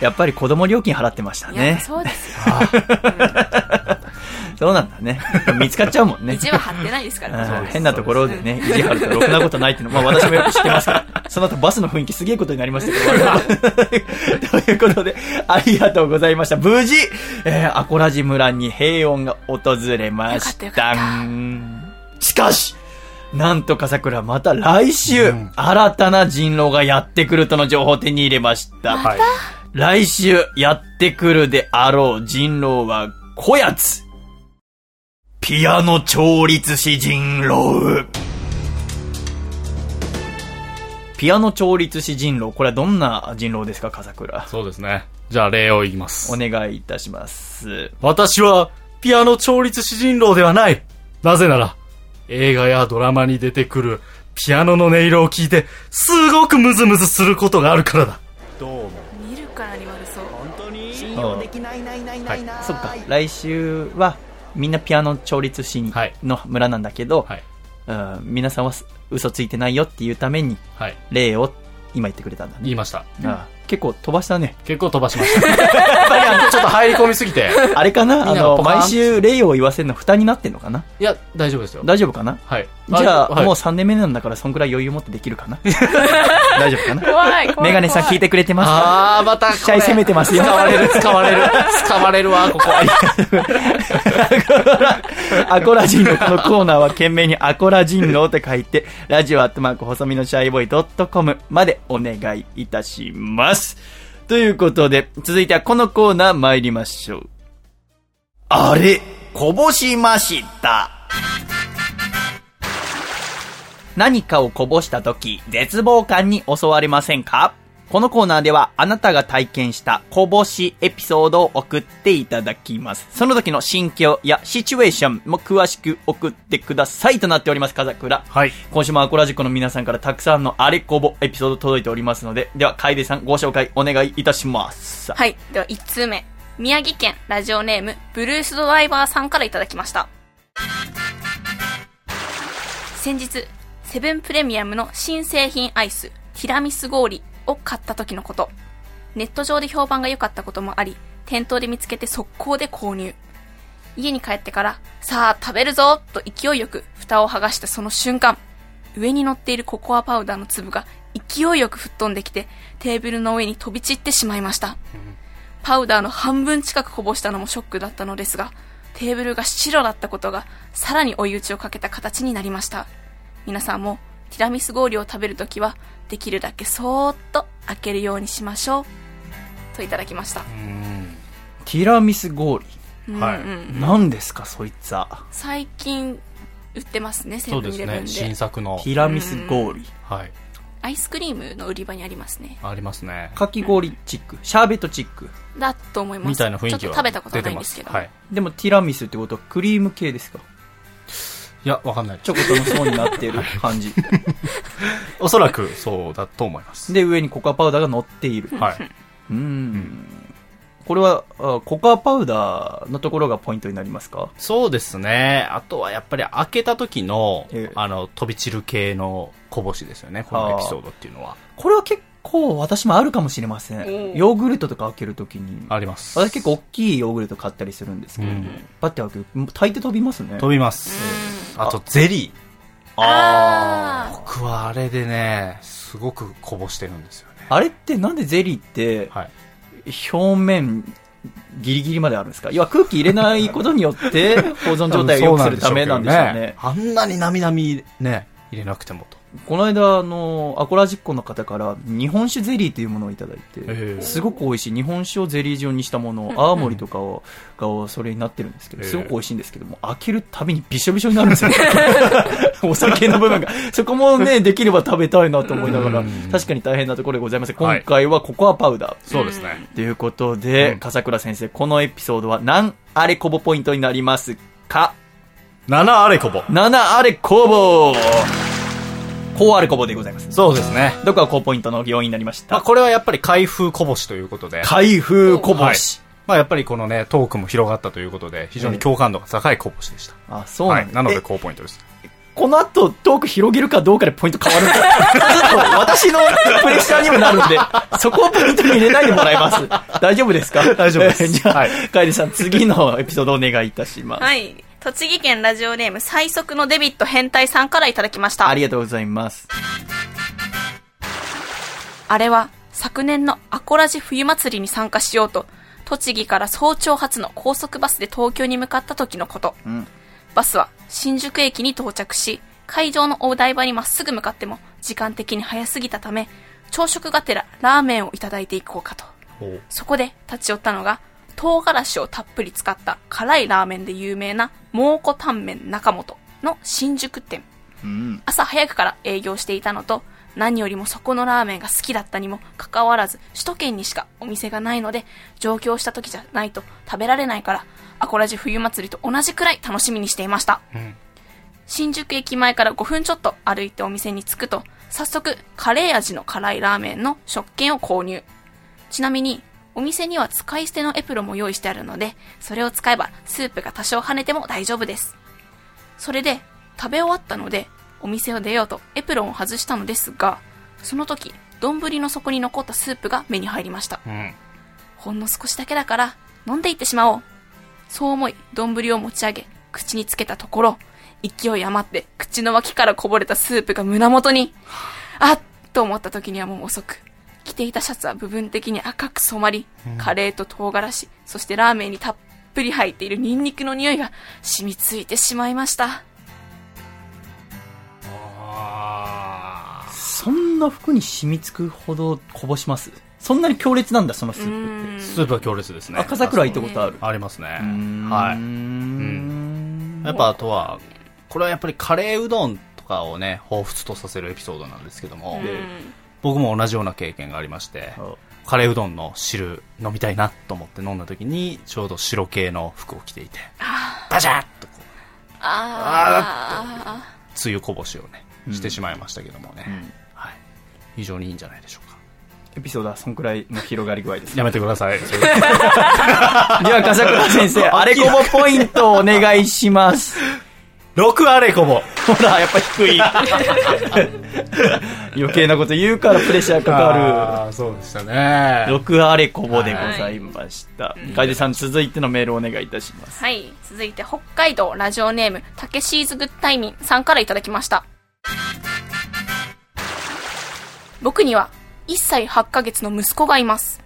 Speaker 1: やっぱり子供料金払ってました、ね。
Speaker 3: そうですよ。
Speaker 1: そうなんだね。見つかっちゃうもんね
Speaker 3: 意。地は張ってないですから。
Speaker 1: うん変なところでね、意地張るとろくなことないっていうのは、まあ私もよく知ってますから。その後バスの雰囲気すげえことになりましたけど。ということで、ありがとうございました。無事、えー、アコラジ村に平穏が訪れました。
Speaker 3: よかったよか
Speaker 1: しかし、なんと笠倉また来週、新たな人狼がやってくるとの情報を手に入れました。
Speaker 2: はい。
Speaker 1: 来週やってくるであろう人狼は、こやつピアノ調律師人狼ピアノ調律師人狼、これはどんな人狼ですか、笠倉？
Speaker 2: そうですね。じゃあ例を言います
Speaker 1: お。願いいたします。
Speaker 2: 私は、ピアノ調律師人狼ではない。なぜなら、映画やドラマに出てくるピアノの音色を聞いて、すごくムズムズすることがあるからだ。どうも。
Speaker 3: 見るからに悪そう。
Speaker 2: はい。
Speaker 1: そっか、来週は、みんなピアノ調律師
Speaker 2: はい
Speaker 1: の村なんだけど、
Speaker 2: はい。
Speaker 1: うん皆さんは嘘ついてないよっていうために、
Speaker 2: はい。
Speaker 1: 例を今言ってくれたんだね。
Speaker 2: 言いました。
Speaker 1: ああ結構飛ばしたね。
Speaker 2: 結構飛ばしました。ちょっと入り込みすぎて。
Speaker 1: あれかな？あの、毎週例を言わせるの負担になってんのかな？い
Speaker 2: や、大丈夫ですよ。
Speaker 1: 大丈夫かな？
Speaker 2: はい。
Speaker 1: じゃあ、
Speaker 2: はい
Speaker 1: もう3年目なんだから、そんくらい余裕持ってできるかな？大丈夫かな？
Speaker 3: 怖い、怖い。
Speaker 1: メガネさん聞いてくれてますか？
Speaker 2: あー、またこれ。
Speaker 1: 試合攻めてますよ
Speaker 2: 使われる、使われる。使われるわ、ここ。
Speaker 1: アコラ人のこのコーナーは懸命にアコラ人狼って書いて、ラジオアットマーク細身のシャイボーイドットコムまでお願いいたします。ということで、続いてはこのコーナー参りましょう。あれ、こぼしました。何かをこぼした時、絶望感に襲われませんか？このコーナーではあなたが体験したこぼしエピソードを送っていただきます。その時の心境やシチュエーションも詳しく送ってくださいとなっております、風倉。
Speaker 2: はい。
Speaker 1: 今週もアコラジコの皆さんからたくさんのあれこぼエピソード届いておりますので、では、楓さんご紹介お願いいたします。
Speaker 3: はい。では、1通目。宮城県ラジオネーム、ブルースドライバーさんからいただきました。先日、セブンプレミアムの新製品アイス、ティラミス氷を買った時のこと。ネット上で評判が良かったこともあり、店頭で見つけて速攻で購入。家に帰ってから、さあ食べるぞと勢いよく蓋を剥がしたその瞬間、上に乗っているココアパウダーの粒が勢いよく吹っ飛んできて、テーブルの上に飛び散ってしまいました。パウダーの半分近くこぼしたのもショックだったのですが、テーブルが白だったことがさらに追い打ちをかけた形になりました。皆さんもティラミス氷を食べるときは、できるだけそーっと開けるようにしましょう。といただきました。
Speaker 1: ティラミス氷。
Speaker 2: はい
Speaker 1: 何ですか、そいつは。
Speaker 3: 最近売ってますね、セ
Speaker 2: そうですね。
Speaker 3: ブンイレブンで。
Speaker 2: 新作の
Speaker 1: テ。ィラミス氷。
Speaker 2: はい。
Speaker 3: アイスクリームの売り場にありますね。
Speaker 2: ありますね。
Speaker 1: かき氷チック。シャーベットチック。
Speaker 3: だと思います。
Speaker 2: みたいな雰囲気は
Speaker 3: ちょっと食べたことは
Speaker 2: 出てま
Speaker 3: ないんですけど。
Speaker 2: はい。
Speaker 1: でもティラミスってことはクリーム系ですか？
Speaker 2: いや、わかんないです
Speaker 1: チョコとの層になってる感じ。
Speaker 2: おそらくそうだと思います。
Speaker 1: で、上にココアパウダーが乗っている。
Speaker 2: はい。
Speaker 1: うーん。これは、あココアパウダーのところがポイントになりますか？
Speaker 2: そうですね。あとはやっぱり開けた時の
Speaker 1: ええ、
Speaker 2: あの、飛び散る系のこぼしですよね、このエピソードっていうのは。
Speaker 1: これは結構私もあるかもしれません。
Speaker 3: ん
Speaker 1: ヨーグルトとか開けるときに。
Speaker 2: あります。
Speaker 1: 私結構大きいヨーグルト買ったりするんですけど、
Speaker 2: うん
Speaker 1: パッて開ける大抵飛びますね。
Speaker 2: 飛びます。あと、ゼリー。
Speaker 3: あ
Speaker 2: 僕はあれでね、すごくこぼしてるんですよね。
Speaker 1: あれってなんでゼリーって、
Speaker 2: はい。
Speaker 1: 表面ギリギリまであるんですか？要は空気入れないことによって保存状態を良くするためなんでしょうね。
Speaker 2: あんなになみなみね、入れなくてもと。
Speaker 1: この間、あの、アコラジッコの方から日本酒ゼリーというものをいただいて、
Speaker 2: ええ
Speaker 1: すごく美味しい日本酒をゼリー状にしたもの、青森とかをがそれになってるんですけど、
Speaker 2: ええ
Speaker 1: すごく美味しいんですけども、開けるたびにびしょびしょになるんですよ。お酒の部分が。そこもね、できれば食べたいなと思いながら
Speaker 2: うん、
Speaker 1: 確かに大変なところでございます。
Speaker 2: はい
Speaker 1: 今回はココアパウダー。
Speaker 2: そうですね。
Speaker 1: ということで、
Speaker 2: うん
Speaker 1: 笠倉先生、このエピソードは何あれこぼポイントになりますか
Speaker 2: ？7あれこぼ。
Speaker 1: 7あれこぼ高あれこぼでございます。
Speaker 2: そうですね。
Speaker 1: どこが高ポイントの要因になりました、
Speaker 2: まあ、これはやっぱり開封こぼしということで。
Speaker 1: 開封こぼし。
Speaker 2: まあ、やっぱりこのね、トークも広がったということで、非常に共感度が高いこぼしでした。
Speaker 1: あ、そうなん
Speaker 2: はい。なので
Speaker 1: え
Speaker 2: 高ポイントです。
Speaker 1: この後トーク広げるかどうかでポイント変わる ちょっと私のプレッシャーにもなるんで、そこをポイントに入れないでもらえます。大丈夫ですか？
Speaker 2: 大丈夫です
Speaker 1: えー じゃあ、
Speaker 2: はい
Speaker 1: カエルさん次のエピソードお願いいたします。
Speaker 3: はい。栃木県ラジオネーム最速のデビット変態さんからいただきました。
Speaker 1: ありがとうございます。
Speaker 3: あれは昨年のアコラジ冬祭りに参加しようと、栃木から早朝発の高速バスで東京に向かった時のこと。
Speaker 1: ん
Speaker 3: バスは新宿駅に到着し、会場のお台場にまっすぐ向かっても時間的に早すぎたため、朝食がてらラーメンをいただいていこうかと。そこで立ち寄ったのが、唐辛子をたっぷり使った辛いラーメンで有名な蒙古タンメン中本の新宿店。
Speaker 1: うん。
Speaker 3: 朝早くから営業していたのと、何よりもそこのラーメンが好きだったにもかかわらず、首都圏にしかお店がないので、上京した時じゃないと食べられないから、アコラジ冬祭りと同じくらい楽しみにしていました。新宿駅前から5分ちょっと歩いてお店に着くと、早速、カレー味の辛いラーメンの食券を購入。ちなみに、お店には使い捨てのエプロンも用意してあるので、それを使えばスープが多少跳ねても大丈夫です。それで、食べ終わったので、お店を出ようとエプロンを外したのですが、その時、丼の底に残ったスープが目に入りました。
Speaker 2: うん。
Speaker 3: ほんの少しだけだから、飲んでいってしまおう。そう思い、丼を持ち上げ、口につけたところ、勢い余って、口の脇からこぼれたスープが胸元に、あっと思った時にはもう遅く。着ていたシャツは部分的に赤く染まり、カレーと唐辛子、そしてラーメンにたっぷり入っているニンニクの匂いが染みついてしまいました。
Speaker 2: あ
Speaker 1: そんな服に染みつくほどこぼします？そんなに強烈なんだ、そのスープって。
Speaker 2: ースープは強烈ですね。
Speaker 1: 赤桜行ったことある？
Speaker 2: ありますね。はい。
Speaker 1: ん
Speaker 2: やっぱあとは、これはやっぱりカレーうどんとかをね、彷彿とさせるエピソードなんですけども、僕も同じような経験がありまして、カレーうどんの汁飲みたいなと思って飲んだ時に、ちょうど白系の服を着ていて、バシャッとこう、
Speaker 3: あ
Speaker 2: つゆこぼしをね、してしまいましたけどもね、はい。非常にいいんじゃないでしょうか。
Speaker 1: エピソードはそんくらいの広がり具合です。
Speaker 2: やめてください。
Speaker 1: では、笠倉先生、あれこぼポイントをお願いします。
Speaker 2: 6あれこぼ。
Speaker 1: ほら、やっぱ低い。余計なこと言うからプレッシャーかか
Speaker 2: あーそうでしたね
Speaker 1: る。。6あれこぼでございました。楓さん、続いてのメールお願いいたします。
Speaker 3: はい。続いて、北海道ラジオネーム、たけしーずグッタイミンさんからいただきました。僕には、1歳8ヶ月の息子がいます。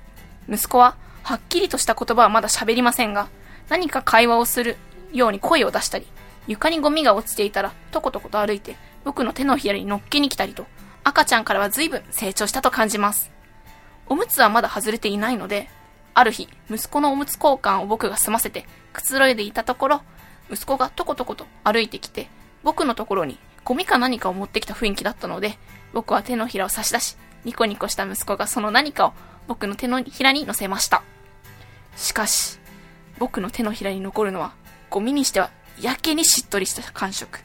Speaker 3: 息子は、はっきりとした言葉はまだ喋りませんが、何か会話をするように声を出したり、床にゴミが落ちていたら、とことこと歩いて、僕の手のひらに乗っけに来たりと、赤ちゃんからは随分成長したと感じます。おむつはまだ外れていないので、ある日、息子のおむつ交換を僕が済ませて、くつろいでいたところ、息子がとことこと歩いてきて、僕のところにゴミか何かを持ってきた雰囲気だったので、僕は手のひらを差し出し、ニコニコした息子がその何かを僕の手のひらに乗せました。しかし、僕の手のひらに残るのは、ゴミにしてはやけにしっとりした感触。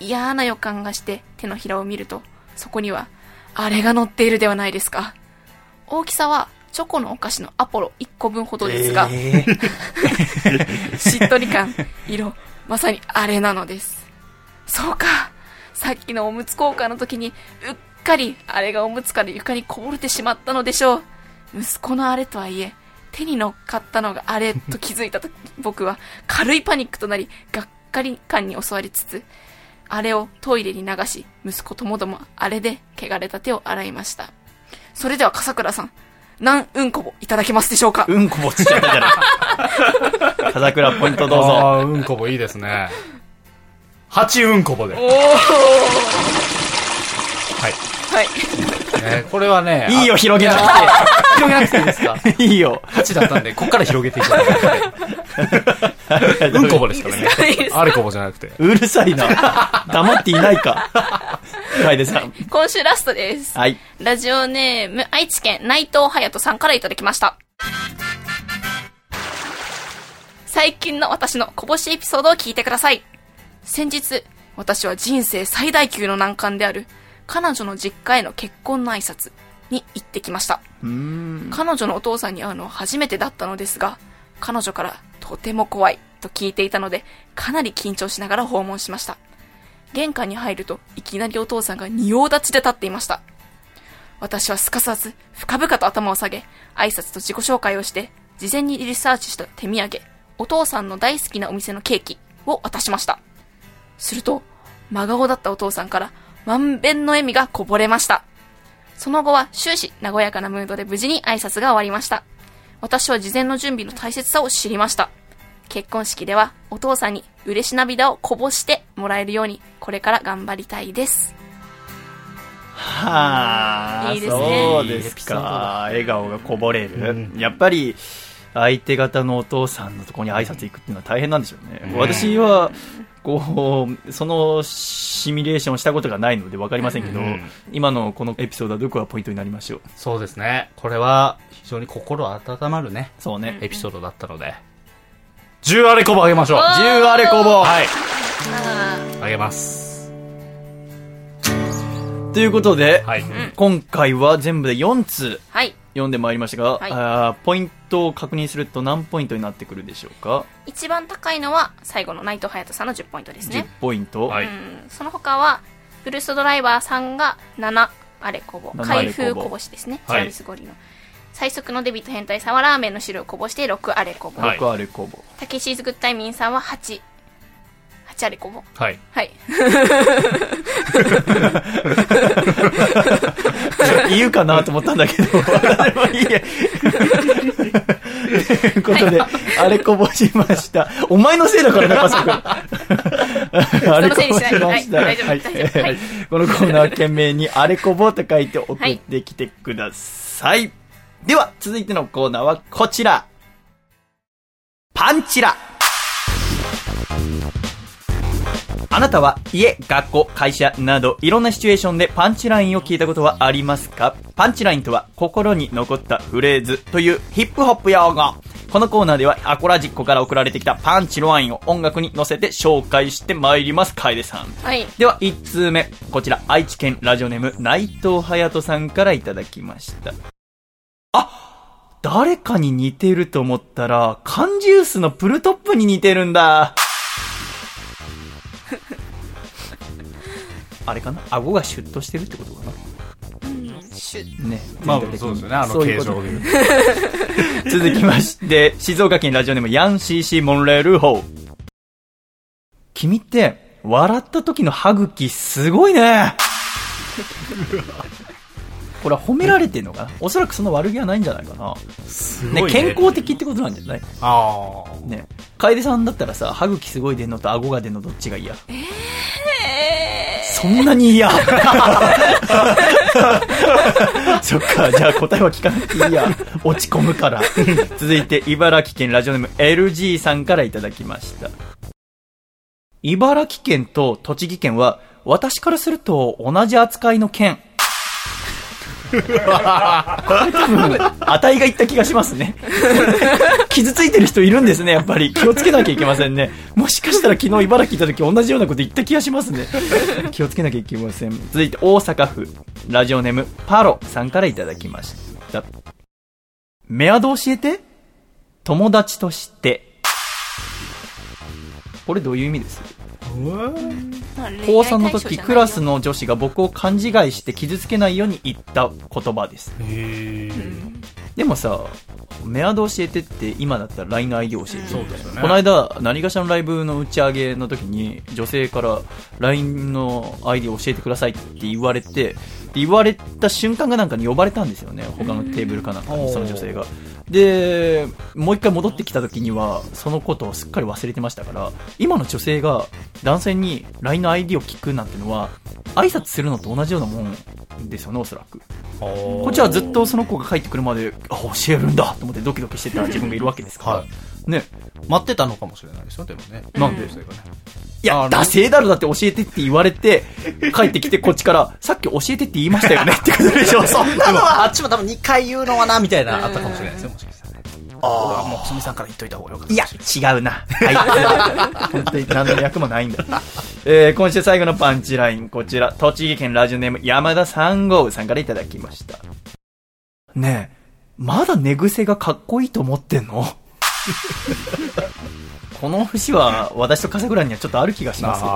Speaker 3: 嫌な予感がして手のひらを見ると、そこには、あれが乗っているではないですか。大きさはチョコのお菓子のアポロ1個分ほどですが、
Speaker 1: え
Speaker 3: しっとり感、色、まさにあれなのです。そうか。さっきのおむつ交換の時に、うっかり、あれがおむつから床にこぼれてしまったのでしょう。息子のあれとはいえ、手に乗っかったのがあれと気づいたと僕は軽いパニックとなり、がっかり感に襲われつつ、あれをトイレに流し、息子ともどもあれで汚れた手を洗いました。それでは笠倉さん、何うんこぼいただけますでしょうか？
Speaker 1: うんこぼっちゃったじゃない。風倉ポイントどうぞ。
Speaker 2: あーうんこぼいいですね。八うんこぼで。
Speaker 3: おー
Speaker 2: はい。
Speaker 3: はい。
Speaker 2: ね、これはね。
Speaker 1: いいよ、広げなく
Speaker 2: 広げなくていいですか？
Speaker 1: て。いいよ。
Speaker 2: 8だったんで、こっから広げていただいて。うんこぼですから
Speaker 3: いいです
Speaker 2: ね。あれこぼじゃなくて。
Speaker 1: うるさいな。黙っていないか。楓さん。
Speaker 3: 今週ラストです。
Speaker 1: はい。
Speaker 3: ラジオネーム、愛知県内藤隼人さんからいただきました。最近の私のこぼしエピソードを聞いてください。先日、私は人生最大級の難関である、彼女の実家への結婚の挨拶に行ってきました。彼女のお父さんに会うのは初めてだったのですが、彼女からとても怖いと聞いていたので、かなり緊張しながら訪問しました。玄関に入るといきなりお父さんが仁王立ちで立っていました。私はすかさず深々と頭を下げ、挨拶と自己紹介をして、事前にリサーチした手土産、お父さんの大好きなお店のケーキを渡しました。すると、真顔だったお父さんから、まんべんの笑みがこぼれました。その後は終始和やかなムードで無事に挨拶が終わりました。私は事前の準備の大切さを知りました。結婚式ではお父さんに嬉し涙をこぼしてもらえるようにこれから頑張りたいです。
Speaker 1: はあ、
Speaker 3: いいですね
Speaker 1: そうですか。笑顔がこぼれる。やっぱり、相手方のお父さんのところに挨拶行くっていうのは大変なんでしょうね。私は、こう、そのシミュレーションをしたことがないので分かりませんけど、
Speaker 2: うん
Speaker 1: 今のこのエピソードはどこがポイントになりましょう？
Speaker 2: そうですね。これは、非常に心温まるね、
Speaker 1: そうね。
Speaker 2: エピソードだったので。10あれこぼあげましょう。
Speaker 1: 10あれこぼ
Speaker 2: はい。
Speaker 3: あ
Speaker 2: あげます。
Speaker 1: ということで、
Speaker 2: はい。
Speaker 1: 今回は全部で4通
Speaker 3: ーはい。
Speaker 1: 読んでまいりましたが、
Speaker 3: はい
Speaker 1: あーポイントを確認すると何ポイントになってくるでしょうか？
Speaker 3: 一番高いのは最後の内藤隼人さんの10ポイントです
Speaker 1: 10
Speaker 3: ね。
Speaker 1: ポイント、
Speaker 2: はい
Speaker 3: うん、その他は、ブルーストドライバーさんが7あれこぼ。
Speaker 1: 7あれこぼ
Speaker 3: 開封こぼしですね。チ
Speaker 2: はい
Speaker 3: ャールズゴリの。最速のデビット変態さんはラーメンの汁をこぼして6あれこぼ。
Speaker 2: はい
Speaker 1: 6あれこぼ
Speaker 3: タケシーズグッタイミンさんは8。8あれこぼ。
Speaker 2: はい。
Speaker 3: はい。
Speaker 1: 言うかなと思ったんだけど、いいや。ということで、あれこぼしました。お前のせいだからね、パソコン。あれこぼしました。
Speaker 3: はい
Speaker 1: このコーナー懸命に、あれこぼと書いて送ってきてください。では、続いてのコーナーはこちら。パンチラあなたは家、学校、会社などいろんなシチュエーションでパンチラインを聞いたことはありますか？パンチラインとは心に残ったフレーズというヒップホップ用語。このコーナーではアコラジッコから送られてきたパンチラインを音楽に乗せて紹介してまいります。楓さん。
Speaker 3: はい。
Speaker 1: では、1通目。こちら、愛知県ラジオネーム内藤隼人さんからいただきました。あ誰かに似てると思ったら、缶ジュースのプルトップに似てるんだ。あれかな？顎がシュッとしてるってことかな？
Speaker 3: シュッ
Speaker 1: ね。
Speaker 2: まあそうですよね、あの
Speaker 1: そういうこと
Speaker 2: 形状で言う。
Speaker 1: 続きまして、静岡県ラジオネームヤン CC モンレールホー。君って、笑った時の歯茎すごいね。これは褒められてんのかな？おそらくその悪気はないんじゃないかな。ね、健康的ってことなんじゃない？
Speaker 2: ああ。
Speaker 1: ね。楓さんだったらさ、歯茎すごい出んのと顎が出んのどっちが嫌？そんなに嫌 そっか、じゃあ答えは聞かなくていいや。落ち込むから。続いて、茨城県ラジオネーム LG さんからいただきました。茨城県と栃木県は、私からすると同じ扱いの県。これ多分、値がいった気がしますね。傷ついてる人いるんですね、やっぱり。気をつけなきゃいけませんね。もしかしたら昨日茨城行った時同じようなこと言った気がしますね。気をつけなきゃいけません。続いて大阪府、ラジオネームパロさんからいただきました。メアド教えて？友達として。これどういう意味です？高3の時、クラスの女子が僕を勘違いして傷つけないように言った言葉です。でもさ、メアド教えてって今だったら LINE の ID 教えてる。
Speaker 2: そうですよね
Speaker 1: この間、何かしらのライブの打ち上げの時に、女性から LINE の ID 教えてくださいって言われて、で言われた瞬間がなんかに呼ばれたんですよね。他のテーブルかなんかに、その女性が。で、もう一回戻ってきた時には、そのことをすっかり忘れてましたから、今の女性が男性に LINE の ID を聞くなんてのは、挨拶するのと同じようなもんですよね、おそらく。こっちはずっとその子が帰ってくるまで、あ、教えるんだと思ってドキドキしてた自分がいるわけですから。
Speaker 2: はい
Speaker 1: ね。
Speaker 2: 待ってたのかもしれないですよ、でもね。
Speaker 1: なんで
Speaker 2: 女性がね
Speaker 1: いや、惰性だろだって教えてって言われて、帰ってきてこっちから、さっき教えてって言いましたよねってことでしょ。そんなのは。
Speaker 2: あっちも多分2回言うのはな、みたいな、あったかもしれないですよ、もしかしたらね。ああ、もう、細見さんから言っといた方がよかった。
Speaker 1: いや、違うな。はい。本当に何の役もないんだ。えー、今週最後のパンチライン、こちら、栃木県ラジオネーム山田三号さんからいただきました。ねえ、まだ寝癖がかっこいいと思ってんの？この節は私と笠倉にはちょっとある気がしますよ、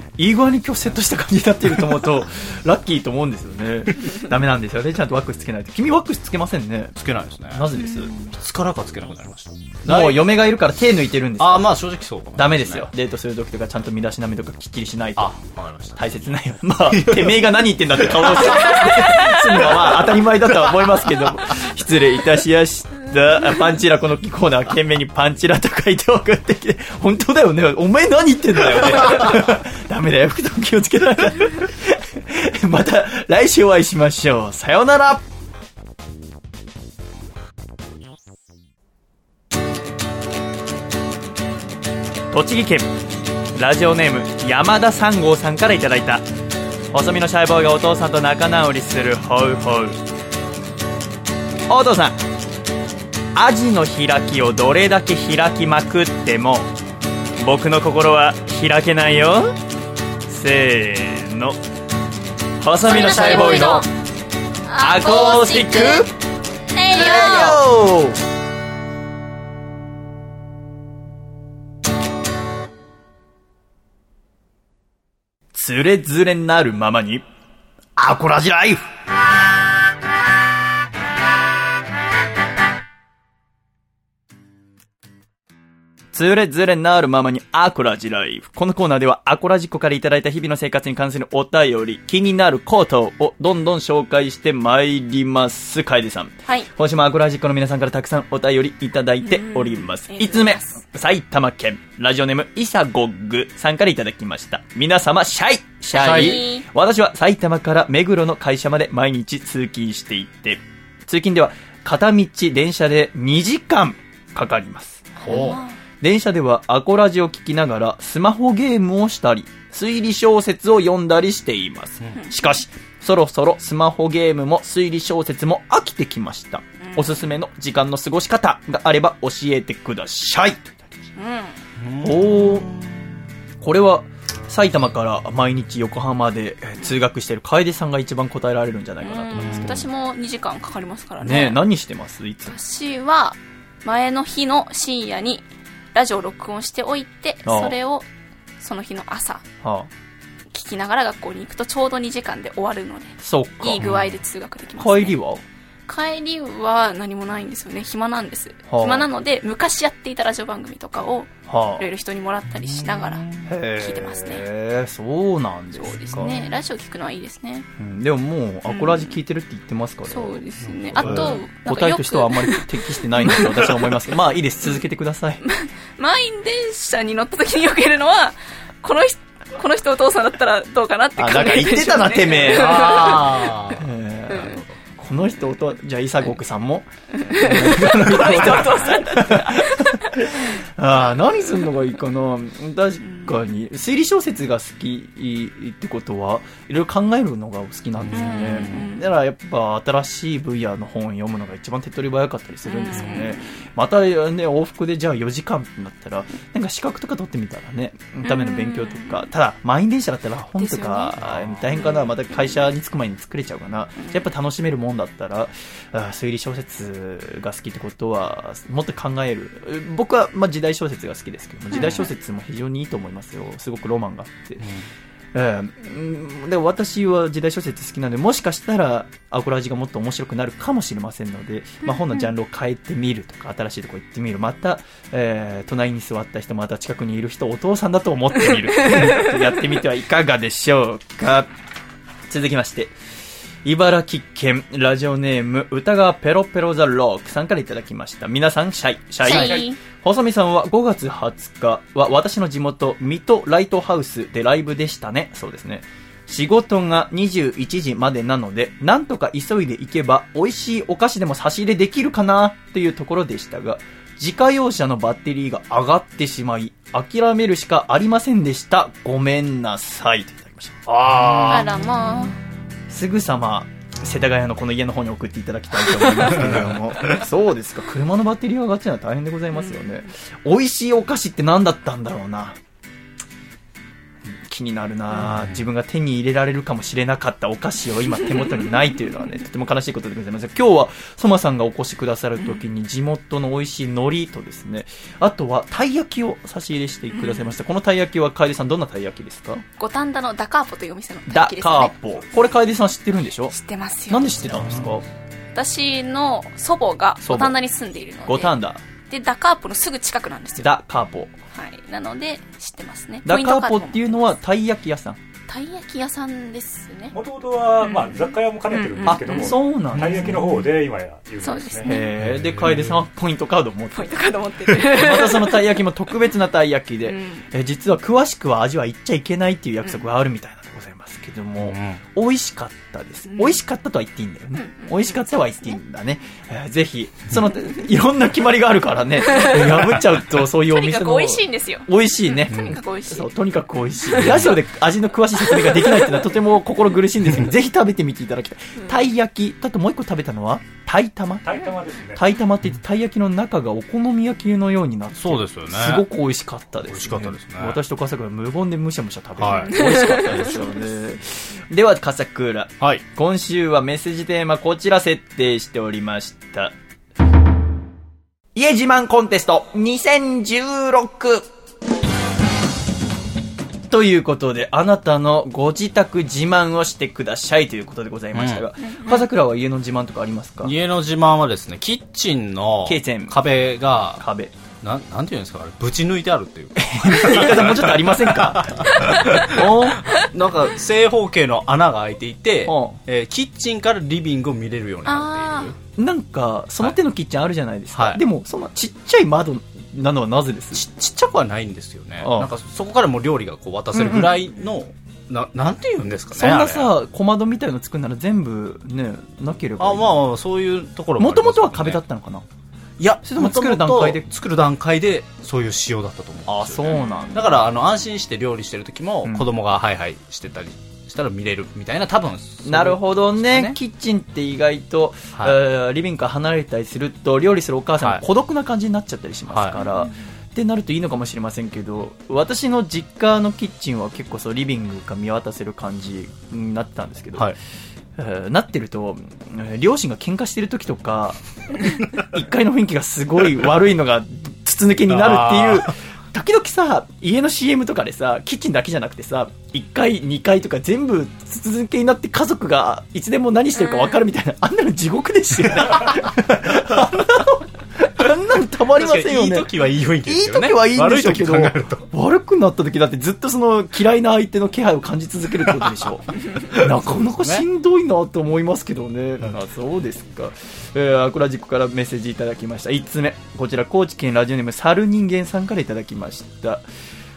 Speaker 1: ね。いい具合に今日セットした感じになっていると思うと、ラッキーと思うんですよね。ダメなんですよね。ちゃんとワックスつけないと。君ワックスつけませんね。
Speaker 2: つけないですね。
Speaker 1: なぜです？
Speaker 2: いつからかつけなくなりました。
Speaker 1: もう嫁がいるから手抜いてるんですよ
Speaker 2: ああ、まあ正直そうかも。
Speaker 1: ダメですよ。。デートする時とかちゃんと身だしなみとかきっちりしないと。
Speaker 2: あ、わかりました。
Speaker 1: 大切ないよ。まあ、てめえが何言ってんだって顔をするのはまあ当たり前だとは思いますけど、失礼いたしやした。パンチラこのコーナー、懸命にパンチラと書いて送ってきて、本当だよね。お前何言ってんだよね。ダメだよ、服と気をつけな。また来週お会いしましょう。さようなら。栃木県ラジオネーム山田三号さんからいただいた細身のシャイボーイがお父さんと仲直りするホウホウお父さんアジの開きをどれだけ開きまくっても僕の心は開けないよ。せーの。細身のシャイボーイのアコースティック。
Speaker 3: レイオ
Speaker 1: つれづれなるままに、アコラジライフつれづれなるままにアコラジライフ。このコーナーではアコラジコからいただいた日々の生活に関するお便り、気になることをどんどん紹介してまいります。楓さん。
Speaker 3: はい。
Speaker 1: 今週もアコラジックの皆さんからたくさんお便りいただいております。
Speaker 3: うん
Speaker 1: 5つ目、埼玉県、ラジオネーム、イサゴッグさんからいただきました。皆様、シャイシャイ私は埼玉から目黒の会社まで毎日通勤していて、通勤では片道電車で2時間かかります。電車ではアコラジを聞きながらスマホゲームをしたり、推理小説を読んだりしています。しかし、そろそろスマホゲームも推理小説も飽きてきました。おすすめの時間の過ごし方があれば教えてください。おー。これは、埼玉から毎日横浜でえー通学している楓さんが一番答えられるんじゃないかなと思いますけど。
Speaker 3: 私も2時間かかりますからね。
Speaker 1: ねえ何してます？いつも。
Speaker 3: 私は、前の日の深夜にラジオを録音しておいて、
Speaker 1: ああ
Speaker 3: それをその日の朝、
Speaker 1: は
Speaker 3: 聞きながら学校に行くとちょうど2時間で終わるので、
Speaker 1: あ、そうか。
Speaker 3: いい具合で通学できます、ね。
Speaker 1: 帰りは？
Speaker 3: 帰りは何もないんですよね。暇なんです。
Speaker 1: はあ
Speaker 3: 暇なので、昔やっていたラジオ番組とかを、
Speaker 1: はい
Speaker 3: ろいろ人にもらったりしながら、
Speaker 1: あ。
Speaker 3: 聞いてますね
Speaker 1: へえ、そうなんですか。
Speaker 3: そうですね。ラジオ聞くのはいいですね。
Speaker 1: うんでももう、アコラジ聞いてるって言ってますから。
Speaker 3: そうですね。あと、
Speaker 1: 答えとしてはあん
Speaker 3: く、
Speaker 1: まり適してないんだと 私は思いますけど、まあいいです。続けてください。
Speaker 3: 満員電車に乗った時によく言るのは、この人、この人お父さんだったらどうかなって考
Speaker 1: あ、
Speaker 3: え
Speaker 1: なんか言ってたな、てめえ。
Speaker 2: あー
Speaker 1: えーこの人と、じゃあ、イサゴクさんも。
Speaker 3: この人お父さんだったら。
Speaker 1: ああ、何すんのがいいかな。私、かに。推理小説が好きってことはいろいろ考えるのがお好きなんですよね、だからやっぱ新しい分野の本を読むのが一番手っ取り早かったりするんですよね、またね往復でじゃあ4時間ってなったらなんか資格とか取ってみたらねための勉強とかただ満員電車だったら本とか大変かな。また会社に着く前に作れちゃうかなやっぱ楽しめるもんだったらあ推理小説が好きってことはもっと考える。僕はまあ時代小説が好きですけど時代小説も非常にいいと思いますよ。すごくロマンがあって、うん、でも私は時代小説好きなのでもしかしたらアコラジがもっと面白くなるかもしれませんので、まあ、本のジャンルを変えてみるとか新しいところ行ってみる。また、えー隣に座った人また近くにいる人お父さんだと思ってみる。やってみてはいかがでしょうか。続きまして茨城県ラジオネーム歌川ペロペロザロークさんからいただきました。皆さんシャイ。シャイ。
Speaker 3: シャイ。
Speaker 1: 細見さんは5月20日は私の地元水戸ライトハウスでライブでしたね。そうですね。仕事が21時までなので、なんとか急いで行けば美味しいお菓子でも差し入れできるかな？というところでしたが、自家用車のバッテリーが上がってしまい、諦めるしかありませんでした。ごめんなさい。といただきました。あ
Speaker 3: あらまあ
Speaker 1: すぐさま、世田谷のこの家の方に送っていただきたいと思いますけれども。そうですか。車のバッテリーが上がっちゃうのは大変でございますよね。美味しいお菓子って何だったんだろうな。気になるな、自分が手に入れられるかもしれなかったお菓子を今手元にないというのはね、とても悲しいことでございます。今日は、ソマさんがお越しくださる時に地元の美味しい海苔とですね、あとは、たい焼きを差し入れしてくださいました。このたい焼きは、楓さんどんなたい焼きですか？
Speaker 3: 五反田のダカーポというお店の
Speaker 1: ダ
Speaker 3: 焼きです
Speaker 1: カー
Speaker 3: ね
Speaker 1: ポ。これ楓さん知ってるんでしょ？
Speaker 3: 知ってますよ。
Speaker 1: なんで知ってたんですか？
Speaker 3: 私の祖母が五反田に住んでいるので。
Speaker 1: 五反田。
Speaker 3: でダカーポのすぐ近くなんですよ。
Speaker 1: ダカーポ。
Speaker 3: はい。なので知ってますね。
Speaker 1: ダカーポって
Speaker 3: いう
Speaker 1: のはたい焼き屋さん？
Speaker 3: たい焼き屋さんですね。
Speaker 10: もともとは、まあ、雑貨屋も兼ねてるんですけども、
Speaker 1: あそうなんですね。
Speaker 10: たい焼きの方で今や有名でね。
Speaker 3: そうですすね
Speaker 1: で、楓さんはポイントカードを持って
Speaker 3: ポイントカード持ってる
Speaker 1: またそのたい焼きも特別なたい焼きで、
Speaker 3: うん。
Speaker 1: え実は詳しくは味は言っちゃいけないっていう約束があるみたいけども、美味しかったです。美味しかったとは言っていいんだよね。美味しかったは言っていいんだね。えーぜひ、その、いろんな決まりがあるからね、破っちゃうとそういうお店も。
Speaker 3: とにかく美味しいんですよ
Speaker 1: 美味しいね。
Speaker 3: とにかく美味しい
Speaker 1: そう、とにかく美味しい。ラジオで味の詳しい説明ができないっていうのはとても心苦しいんですけど、ぜひ食べてみていただきたい。たい焼き、だともう一個食べたのは、たい玉？
Speaker 10: たい玉ですね。
Speaker 1: たい玉って言って、たい焼きの中がお好み焼きのようになって、
Speaker 2: そうですよね
Speaker 1: すごく美味しかったです、ね。
Speaker 2: 美味しかったですね
Speaker 1: 私と笠倉無言でむしゃむしゃ食べて、
Speaker 2: はい
Speaker 1: 美味しかったですよね。では、笠倉。
Speaker 2: はい。
Speaker 1: 今週はメッセージテーマこちら設定しておりました。家自慢コンテスト2016ということで、あなたのご自宅自慢をしてくださいということでございましたが、笠倉は家の自慢とかありますか？
Speaker 2: 家の自慢はですね、キッチンの壁が、
Speaker 1: 壁。
Speaker 2: なん、なんていうんですか、あれ、ぶち抜いてあるっていう。
Speaker 1: 言い方もうちょっとありませんか？お
Speaker 2: なんか、正方形の穴が開いていて
Speaker 1: お、
Speaker 2: えーキッチンからリビングを見れるようになっている。
Speaker 1: なんか、その手のキッチンあるじゃないですか。
Speaker 2: はい。
Speaker 1: でも、そんなちっちゃい窓なのはなぜです？
Speaker 2: ちちっちゃくはないんですよね。なんか、そこからもう料理がこう渡せるぐらいの、な、なんて言うんですかね。
Speaker 1: そんなさ、小窓みたいの作るなら全部ね、なければいい。
Speaker 2: あ、まあ、そういうところも
Speaker 1: ともとは壁だったのかな？い
Speaker 2: や、
Speaker 1: それとも作る段階で？
Speaker 2: 作る段階で、そういう仕様だったと思うん
Speaker 1: あ、そうなんだ。
Speaker 2: だから、あの、安心して料理してる時も、
Speaker 1: うん
Speaker 2: 子供がハイハイしてたりしたら見れるみたいな、多分、そういう
Speaker 1: なるほどね。
Speaker 2: ね。
Speaker 1: キッチンって意外と、
Speaker 2: はい。
Speaker 1: えーリビングから離れたりすると料理するお母さん孤独な感じになっちゃったりしますから、ってなるといいのかもしれませんけど私の実家のキッチンは結構そうリビングが見渡せる感じになってたんですけど、
Speaker 2: はい。
Speaker 1: えーなってると、えー両親が喧嘩してる時とか、1階の雰囲気がすごい悪いのが筒抜けになるっていう、時々さ、家の CM とかでさ、キッチンだけじゃなくてさ、1階、2階とか全部続けになって家族がいつでも何してるか分かるみたいな、あんなの地獄ですよね。あんなの、たまりませんよね。
Speaker 2: いい時はいい雰囲気で
Speaker 1: いい
Speaker 2: すよね。
Speaker 1: 時はいいんでしょうけど
Speaker 2: 悪い時考えると。
Speaker 1: 悪くなった時だってずっとその嫌いな相手の気配を感じ続けるってことでしょ。なかなかしんどいなと思いますけどね、あそうですか、えー、アクラジックからメッセージいただきました。1つ目。こちら高知県ラジオネーム猿人間さんからいただきました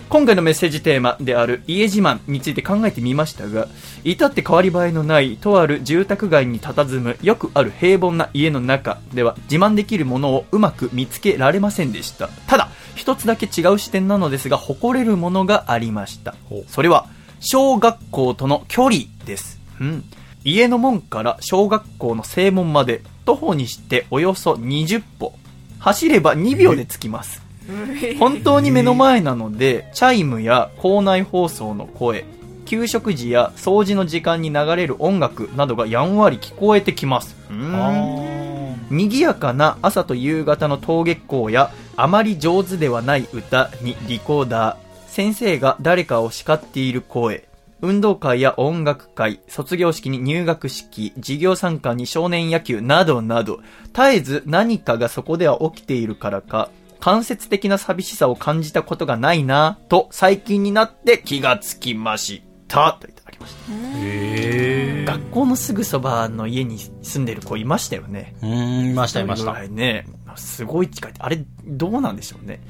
Speaker 1: 今回のメッセージテーマである家自慢について考えてみましたが、至って変わり映えのないとある住宅街に佇むよくある平凡な家の中では自慢できるものをうまく見つけられませんでした。ただ、一つだけ違う視点なのですが、誇れるものがありました。それは、小学校との距離です。うん。家の門から小学校の正門まで、徒歩にしておよそ20歩。走れば2秒で着きます。本当に目の前なので、チャイムや校内放送の声、給食時や掃除の時間に流れる音楽などがやんわり聞こえてきます。うーん。賑やかな朝と夕方の登下校やあまり上手ではない歌にリコーダー、先生が誰かを叱っている声、運動会や音楽会、卒業式に入学式、授業参観に少年野球などなど、絶えず何かがそこでは起きているからか、間接的な寂しさを感じたことがないなぁと最近になって気がつきました。といただきました。学校のすぐそばの家に住んでる子いましたよね。
Speaker 2: うん、いました、いました
Speaker 1: 一人ぐら。いね。すごい近いって。あれ、どうなんでしょうね。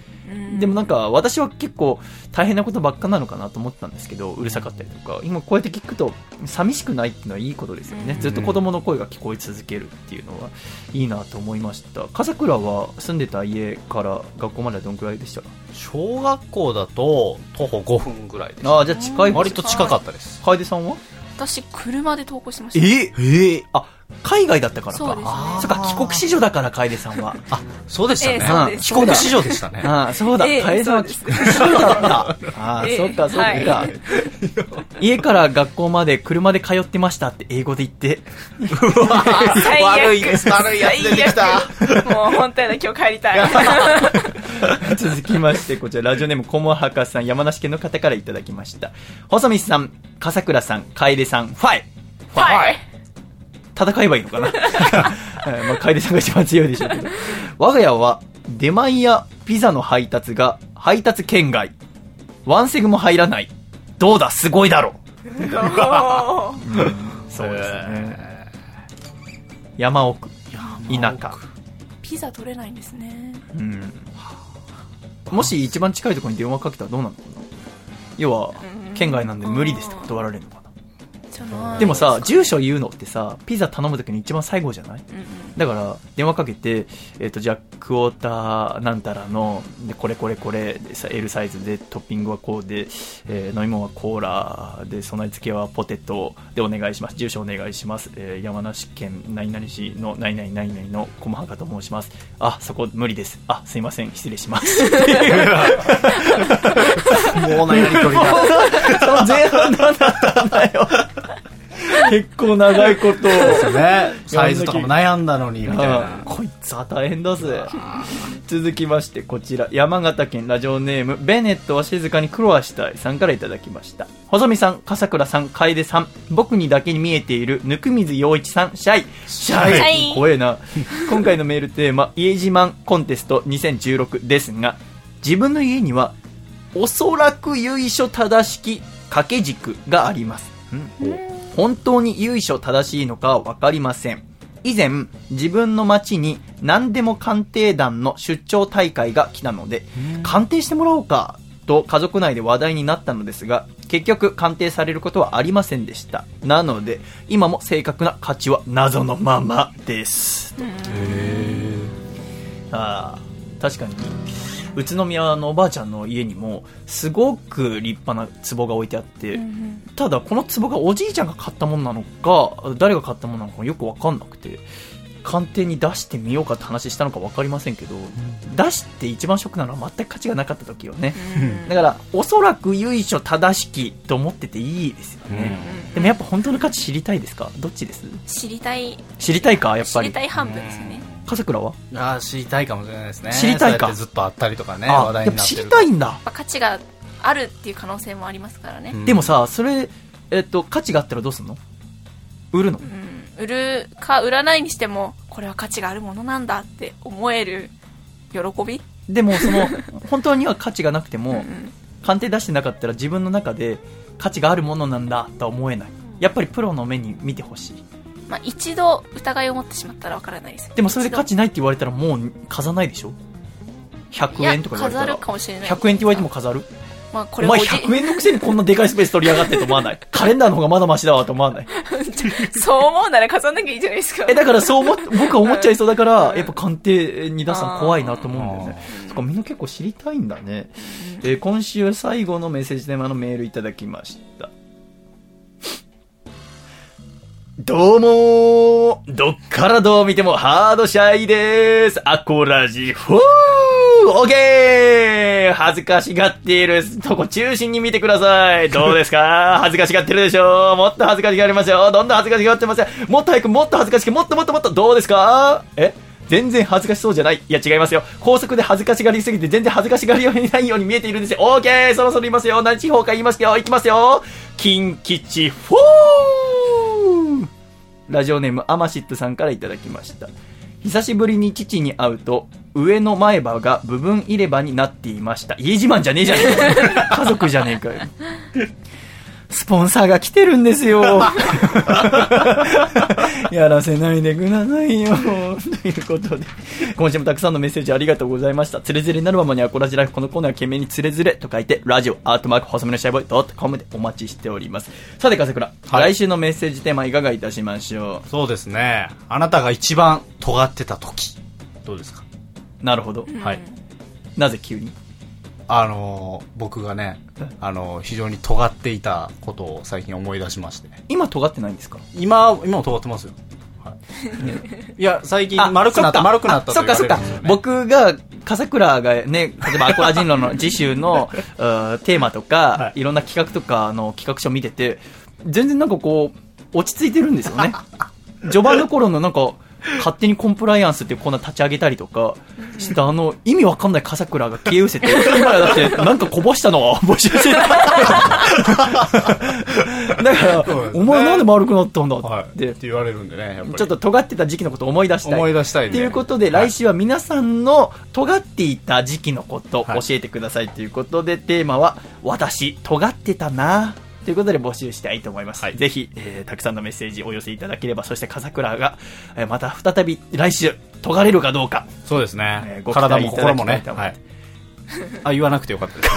Speaker 1: でもなんか、私は結構大変なことばっかなのかなと思ってたんですけど、うるさかったりとか、今こうやって聞くと、寂しくないっていうのはいいことですよね。ずっと子供の声が聞こえ続けるっていうのはいいなと思いました。笠倉は住んでた家から学校まではどんくらいでした？か
Speaker 2: 小学校だと徒歩5分ぐらいです。
Speaker 1: ああ、じゃあ近い。
Speaker 2: 割と近かったです。
Speaker 1: 楓さんは？
Speaker 3: 私、車で投稿してました。
Speaker 1: えええあ、海外だったからか。
Speaker 3: そうね
Speaker 1: そっか、帰国子女だから、楓さんは。あ、
Speaker 2: そうでしたね。
Speaker 3: え
Speaker 2: 帰国子女でしたね。
Speaker 1: ああ、そうだ、
Speaker 3: ええ
Speaker 1: 楓さんは帰
Speaker 3: そう
Speaker 1: 国子女だった。ああ、
Speaker 3: ええ
Speaker 1: そっか、そっか、
Speaker 3: はい
Speaker 1: 家から学校まで車で通ってましたって英語で言って。
Speaker 3: 最悪
Speaker 2: 悪いです悪いやつ出てきた
Speaker 3: もう本当やだ、今日帰りたい。
Speaker 1: 続きまして、こちら、ラジオネーム、コモハカさん、山梨県の方からいただきました。細見さん、笠倉さん、楓さん、ファイファイ
Speaker 3: はい。
Speaker 1: 戦えばいいのかなはい まあ、楓さんが一番強いでしょうけど。我が家は、出前やピザの配達が配達圏外。ワンセグも入らない。どうだ、すごいだろ。そうですね。山奥、田舎。
Speaker 3: ピザ取れないんですね。
Speaker 1: うん。もし一番近いところに電話かけたらどうなるのかな要は、県外なんで無理ですって断られるのかでもさ、住所言うのってさ、ピザ頼むときに一番最後じゃない？
Speaker 3: うんうん
Speaker 1: だから、電話かけて、えっ、と、じゃあ、クォーターなんたらの、で、これこれこれ、でさ L サイズで、トッピングはこうで、えー飲み物はコーラで、備え付けはポテトでお願いします。住所お願いします。えー山梨県何々市の何々何々の小間と申します。あ、そこ無理です。あ、すいません、失礼します。
Speaker 2: もうなやりとりが。
Speaker 1: その前半何だったんだよ。結構長いこと。
Speaker 2: ね。サイズとかも悩んだのに、みたい
Speaker 1: あ
Speaker 2: な。
Speaker 1: こいつは大変だぜ。続きましてこちら。山形県ラジオネームベネットは静かに苦労はしたいさんからいただきました。細見さん笠倉さん楓さん。僕にだけに見えている温水洋一さんシャイ。シャイ。
Speaker 3: シャイ。
Speaker 1: 怖えな。今回のメールテーマ家自慢コンテスト2016ですが自分の家にはおそらく由緒正しき掛け軸があります、うん本当に由緒正しいのかは分かりません。以前自分の町に何でも鑑定団の出張大会が来たので鑑定してもらおうかと家族内で話題になったのですが結局鑑定されることはありませんでした。なので今も正確な価値は謎のままです。ああ確かに宇都宮のおばあちゃんの家にもすごく立派な壺が置いてあって、ただこの壺がおじいちゃんが買ったものなのか誰が買ったものなのかよく分かんなくて鑑定に出してみようかって話したのか分かりませんけど、出して一番ショックなのは全く価値がなかった時よね、だからおそらく由緒正しきと思ってていいですよね、でもやっぱ本当の価値知りたいですか？どっちです？
Speaker 3: 知りたい、
Speaker 1: 知りたいかやっ
Speaker 3: 知
Speaker 1: ぱり。
Speaker 3: りたい半分ですよね。
Speaker 1: 笠倉は？
Speaker 2: ああ、知りたいかもしれないですね。
Speaker 1: 知りたいか？
Speaker 2: ずっとあったりとかね、
Speaker 1: あ
Speaker 2: 話題になってる。
Speaker 1: たいんだ。
Speaker 3: やっぱ価値があるっていう可能性もありますからね。
Speaker 1: でもさそれ、えっと価値があったらどうすんの？売るの、
Speaker 3: 売るか売らないにしても、これは価値があるものなんだって思える喜び？
Speaker 1: でもその 本当には価値がなくても、鑑定出してなかったら自分の中で価値があるものなんだとは思えない。やっぱりプロの目に見てほしい
Speaker 3: まあ一度疑いを持ってしまったらわからないですよ。
Speaker 1: でもそれで価
Speaker 3: 値
Speaker 1: 値ないって言われたらもう飾らないでしょ？100円とか言われたら
Speaker 3: 飾るかもしれない。
Speaker 1: 100円って言われても飾る？
Speaker 3: まあこれおじ
Speaker 1: 100円のくせにこんなでかいスペース取りやがってと思わない？カレンダーの方がまだマシだわと思わない？
Speaker 3: そう思うなら飾んなきゃいいじゃないですか。
Speaker 1: え、だからそう思っ、僕は思っちゃいそうだから、やっぱ鑑定に出すの怖いなと思うんだよね。そっか、みんな結構知りたいんだね。えー今週最後のメッセージテーマのメールいただきました。どうもどっからどう見てもハードシャイでーす。アコラジフォー。オーケー。恥ずかしがっている。とこ中心に見てください。どうですか？恥ずかしがってるでしょもっと恥ずかしがりますよどんどん恥ずかしがってますよ。もっと早くもっと恥ずかしくもっともっともっと。どうですか？え？全然恥ずかしそうじゃない。いや違いますよ。高速で恥ずかしがりすぎて全然恥ずかしがりようにないように見えているんですよ。オーケー。そろそろいますよ。何地方か言いますよ。行きますよ。近畿地方ラジオネームアマシットさんからいただきました。久しぶりに父に会うと、上の前歯が部分入れ歯になっていました。家自慢じゃねえじゃねえか。家族じゃねえかよ。スポンサーが来てるんですよ。やらせないでくださいよ。ということで、今週もたくさんのメッセージありがとうございました。つれづれになるままにアコラジライフ、このコーナーは懸命につれづれと書いて、ラジオアートマーク細めのシャイボーイドットコムでお待ちしております。さて、笠倉、
Speaker 2: はい
Speaker 1: 来週のメッセージテーマいかがいたしましょ
Speaker 2: そうですね。あなたが一番尖ってた時。どうですか？
Speaker 1: う。なるほど。
Speaker 2: はい。
Speaker 1: なぜ急に？
Speaker 2: あのー僕がね、あのー非常に尖っていたことを最近思い出しまして。
Speaker 1: 今尖ってないんですか？
Speaker 2: 今、今も尖ってますよ。はい。いや、最近丸くなった、
Speaker 1: あ
Speaker 2: 丸くなったと
Speaker 1: そっかそっか僕が、笠倉がね、例えばアコラ人狼の次週の テーマとか、い、ろんな企画とかの企画書を見てて、全然なんかこう、落ち着いてるんですよね。序盤の頃のなんか、勝手にコンプライアンスっていうコーナー立ち上げたりとかしてたあの、意味わかんない笠倉が消え失せて、今やだってなんかこぼしたの？は募集してた。だから、お前なんで丸くなったんだって。
Speaker 2: って言われるんでね。
Speaker 1: ちょっと尖ってた時期のことを思い出したい。
Speaker 2: 思い出したいね
Speaker 1: ということで、来週は皆さんの尖っていた時期のことを教えてくださいということで、テーマは、私、尖ってたなということで募集したいと思います。ぜひ、えーたくさんのメッセージお寄せいただければ、そして笠倉が、えーまた再び来週、尖れるかどうか。
Speaker 2: そうですね。
Speaker 1: えーご期待
Speaker 2: 体も
Speaker 1: いただ
Speaker 2: 心もね。
Speaker 1: きたいと思います
Speaker 2: はい。あ、言わなくてよかったです。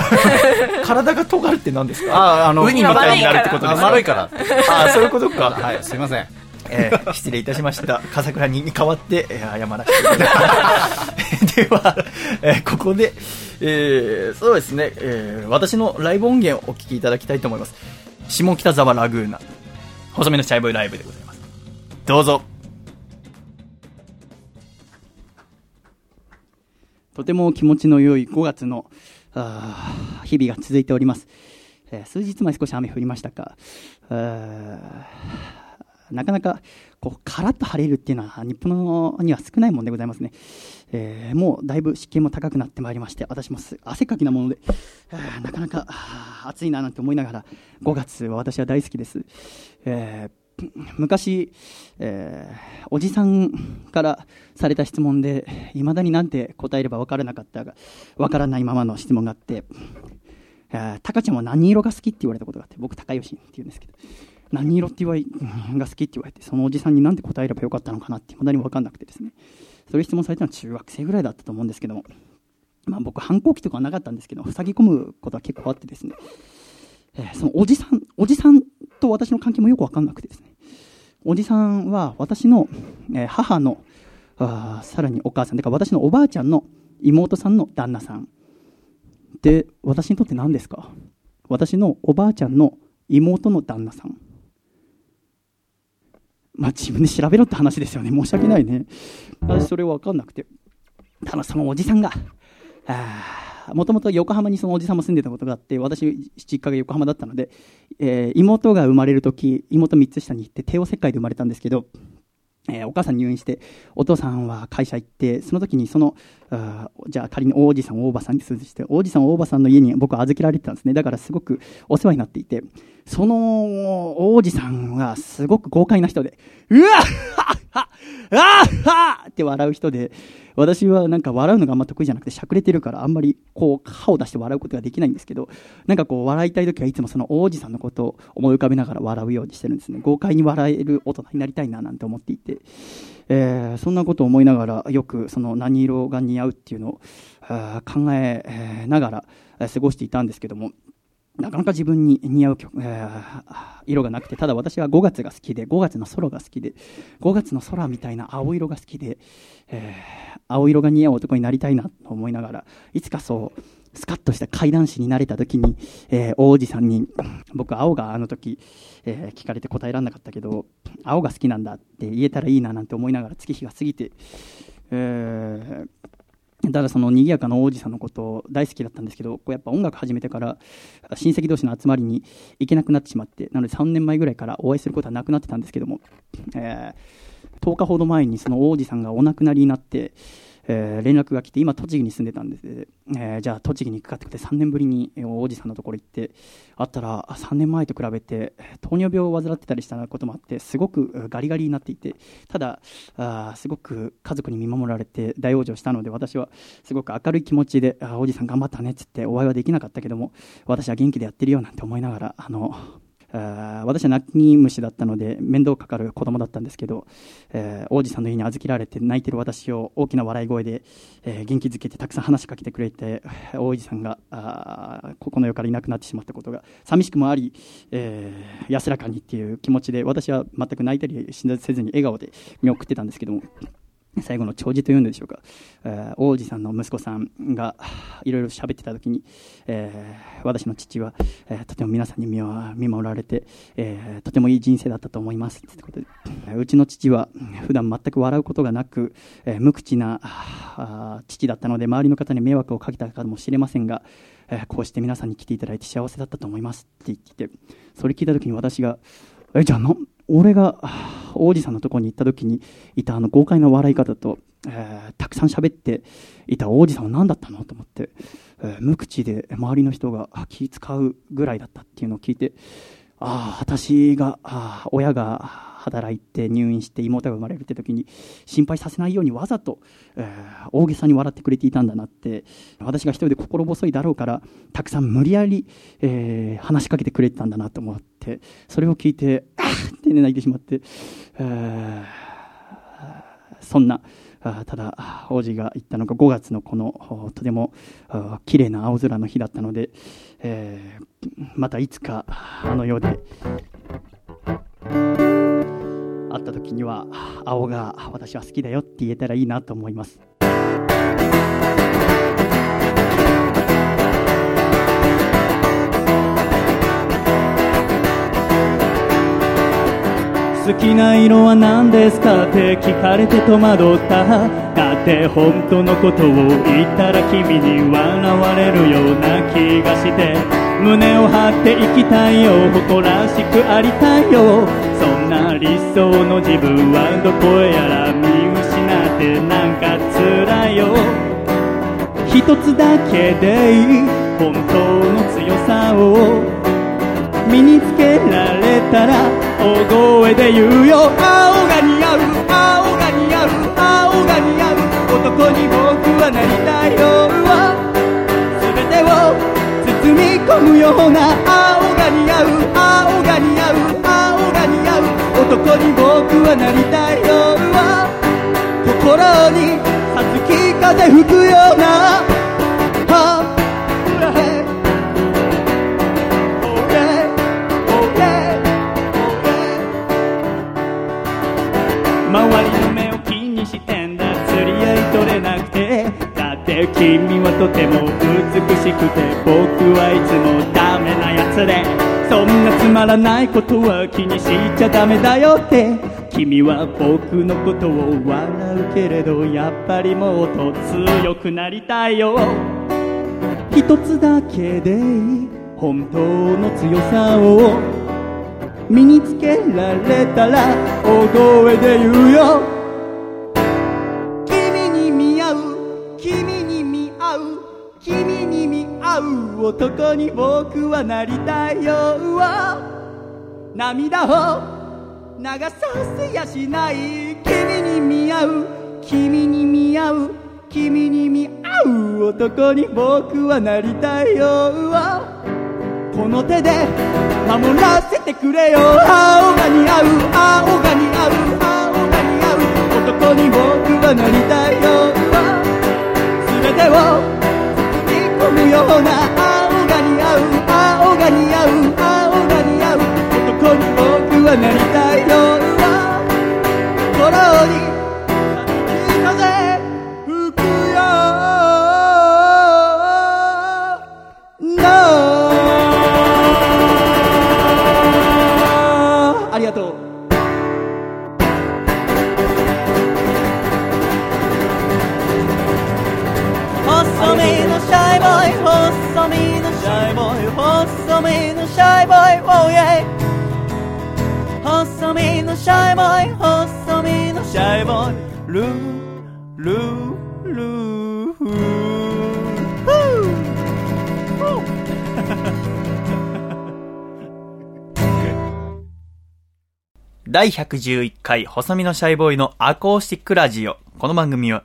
Speaker 1: 体が尖るって何ですか？
Speaker 2: あ、あの、
Speaker 1: ウニみたいになるってことですか？
Speaker 2: あ丸いから。
Speaker 1: あ、そういうことか。
Speaker 2: はい、すいません。
Speaker 1: えー失礼いたしました。笠倉に代わって、えー謝らせていただきます。では、えーここで、えーそうですね、えー私のライブ音源をお聴きいただきたいと思います。下北沢ラグーナ、細めのチャイボーイライブでございます。どうぞ。
Speaker 11: とても気持ちの良い5月のあ日々が続いております、えー数日前少し雨降りましたがなかなかこうカラッと晴れるっていうのは日本のには少ないもんでございますね、えーもうだいぶ湿気も高くなってまいりまして私も汗かきなものでなかなか暑いななんて思いながら5月は私は大好きです、えー昔、えーおじさんからされた質問でいまだになんて答えれば分からなかったが分からないままの質問があって「タカちゃんは何色が好き?」って言われたことがあって僕高吉って言うんですけど何色って言われが好きって言われてそのおじさんになんて答えればよかったのかなっていまだに分かんなくてですねそういう質問されたのは中学生ぐらいだったと思うんですけどもまあ僕反抗期とかはなかったんですけど塞ぎ込むことは結構あってですねえーそのおじさん、おじさんと私の関係もよくわかんなくてですね。おじさんは私の、えー母の、あさらにお母さん、だから私のおばあちゃんの妹さんの旦那さん。で、私にとって何ですか？私のおばあちゃんの妹の旦那さん。まあ自分で調べろって話ですよね。申し訳ないね。私それ分かんなくて。ただそのおじさんが、もともと横浜にそのおじさんも住んでたことがあって、私、実家が横浜だったので、えー妹が生まれるとき、妹3つ下に行って、帝王切開で生まれたんですけど、えーお母さん入院して、お父さんは会社行って、その時にその、じゃあ仮に王子さん、大場さんに数字して、王子さん、大場さんの家に僕は預けられてたんですね。だからすごくお世話になっていて、その王子さんがすごく豪快な人で、うわっはっはあーはって笑う人で、私はなんか笑うのがあんま得意じゃなくて、しゃくれてるから、あんまりこう、歯を出して笑うことができないんですけど、なんかこう、笑いたい時はいつもその王子さんのことを思い浮かべながら笑うようにしてるんですね。豪快に笑える大人になりたいななんて思っていて、えーそんなことを思いながら、よくその何色が似合うっていうのを考えながら、過ごしていたんですけども、なかなか自分に似合う曲、えー色がなくて、ただ私は5月が好きで、5月の空が好きで、5月の空みたいな青色が好きで、えー青色が似合う男になりたいなと思いながら、いつかそう、スカッとした怪談師になれた時に、えー王子さんに、僕青があの時、えー聞かれて答えられなかったけど、青が好きなんだって言えたらいいななんて思いながら月日が過ぎて、えーただその賑やかな王子さんのこと大好きだったんですけど、こうやっぱ音楽始めてから親戚同士の集まりに行けなくなってしまって、なので3年前ぐらいからお会いすることはなくなってたんですけども、えー10日ほど前にその王子さんがお亡くなりになって、えー連絡が来て、今栃木に住んでたんです、えーじゃあ栃木に行くかってことで3年ぶりにえー王子さんのところ行って、会ったら3年前と比べて糖尿病を患ってたりしたこともあって、すごくガリガリになっていて、ただ、あすごく家族に見守られて大往生したので、私はすごく明るい気持ちで、あー王子さん頑張ったねっつってお会いはできなかったけども、私は元気でやってるよなんて思いながら、あの、あ私は泣き虫だったので面倒かかる子供だったんですけど、えー王子さんの家に預けられて泣いてる私を大きな笑い声で、えー元気づけてたくさん話しかけてくれて王子さんがあここの世からいなくなってしまったことが寂しくもあり、えー安らかにっていう気持ちで私は全く泣いたりせずに笑顔で見送ってたんですけども最後の弔辞というんでしょうか、えー王子さんの息子さんがいろいろ喋ってた時に、えー私の父は、えーとても皆さんに見見守られて、えとてもいい人生だったと思います。ってことで、うちの父は普段全く笑うことがなく、え無口な父だったので周りの方に迷惑をかけたかもしれませんが、えこうして皆さんに来ていただいて幸せだったと思います。って言っててそれ聞いた時に私がえじゃあ俺が王子さんのところに行った時にいたあの豪快な笑い方と、えーたくさん喋っていた王子さんは何だったのと思って、えー無口で周りの人が気使うぐらいだったっていうのを聞いてああ私があ親が働いて入院して妹が生まれるって時に心配させないようにわざと、え大げさに笑ってくれていたんだなって私が一人で心細いだろうからたくさん無理やり、えー話しかけてくれてたんだなと思ってそれを聞いてあーって泣いてしまって、えそんなただ王子が言ったのが5月のこのとても綺麗な青空の日だったので、えーまたいつかあの世で。会った時には青が私は好きだよって言えたらいいなと思います好きな色は何ですか？って聞かれて戸惑った。だって本当のことを言ったら君に笑われるような気がして胸を張って生きたいよ誇らしくありたいよ。そんな理想の自分はどこへやら見失ってなんか辛いよ。一つだけでいい本当の強さを。身につけられたら大声で言うよ。青が似合う。男に僕はなりたいよ。全てを包み込むような青が似合う青が似合う青が似合う男に僕はなりたいよ。心にさつき風吹くようなとても美しくて僕はいつもダメなやつで。そんなつまらないことは気にしちゃダメだよって。君は僕のことを笑うけれどやっぱりもっと強くなりたいよ。一つだけでいい本当の強さを。身につけられたら大声で言うよ。男に僕はなりたいよ。涙を流させやしない。君に見合う。君に見合う。君に見合う男に僕はなりたいよ。この手で守らせてくれよ。青が似合う。青が似合う。青が似合う。男に僕はなりたいよ。全てを包み込むようなう青が似合う青が似合う。男に僕はなりたい夜は心にのシャイボーイ細身のシャイボーイ。ルールールー。フ 第111回細身のシャイボーイのアコースティックラジオ。この番組は、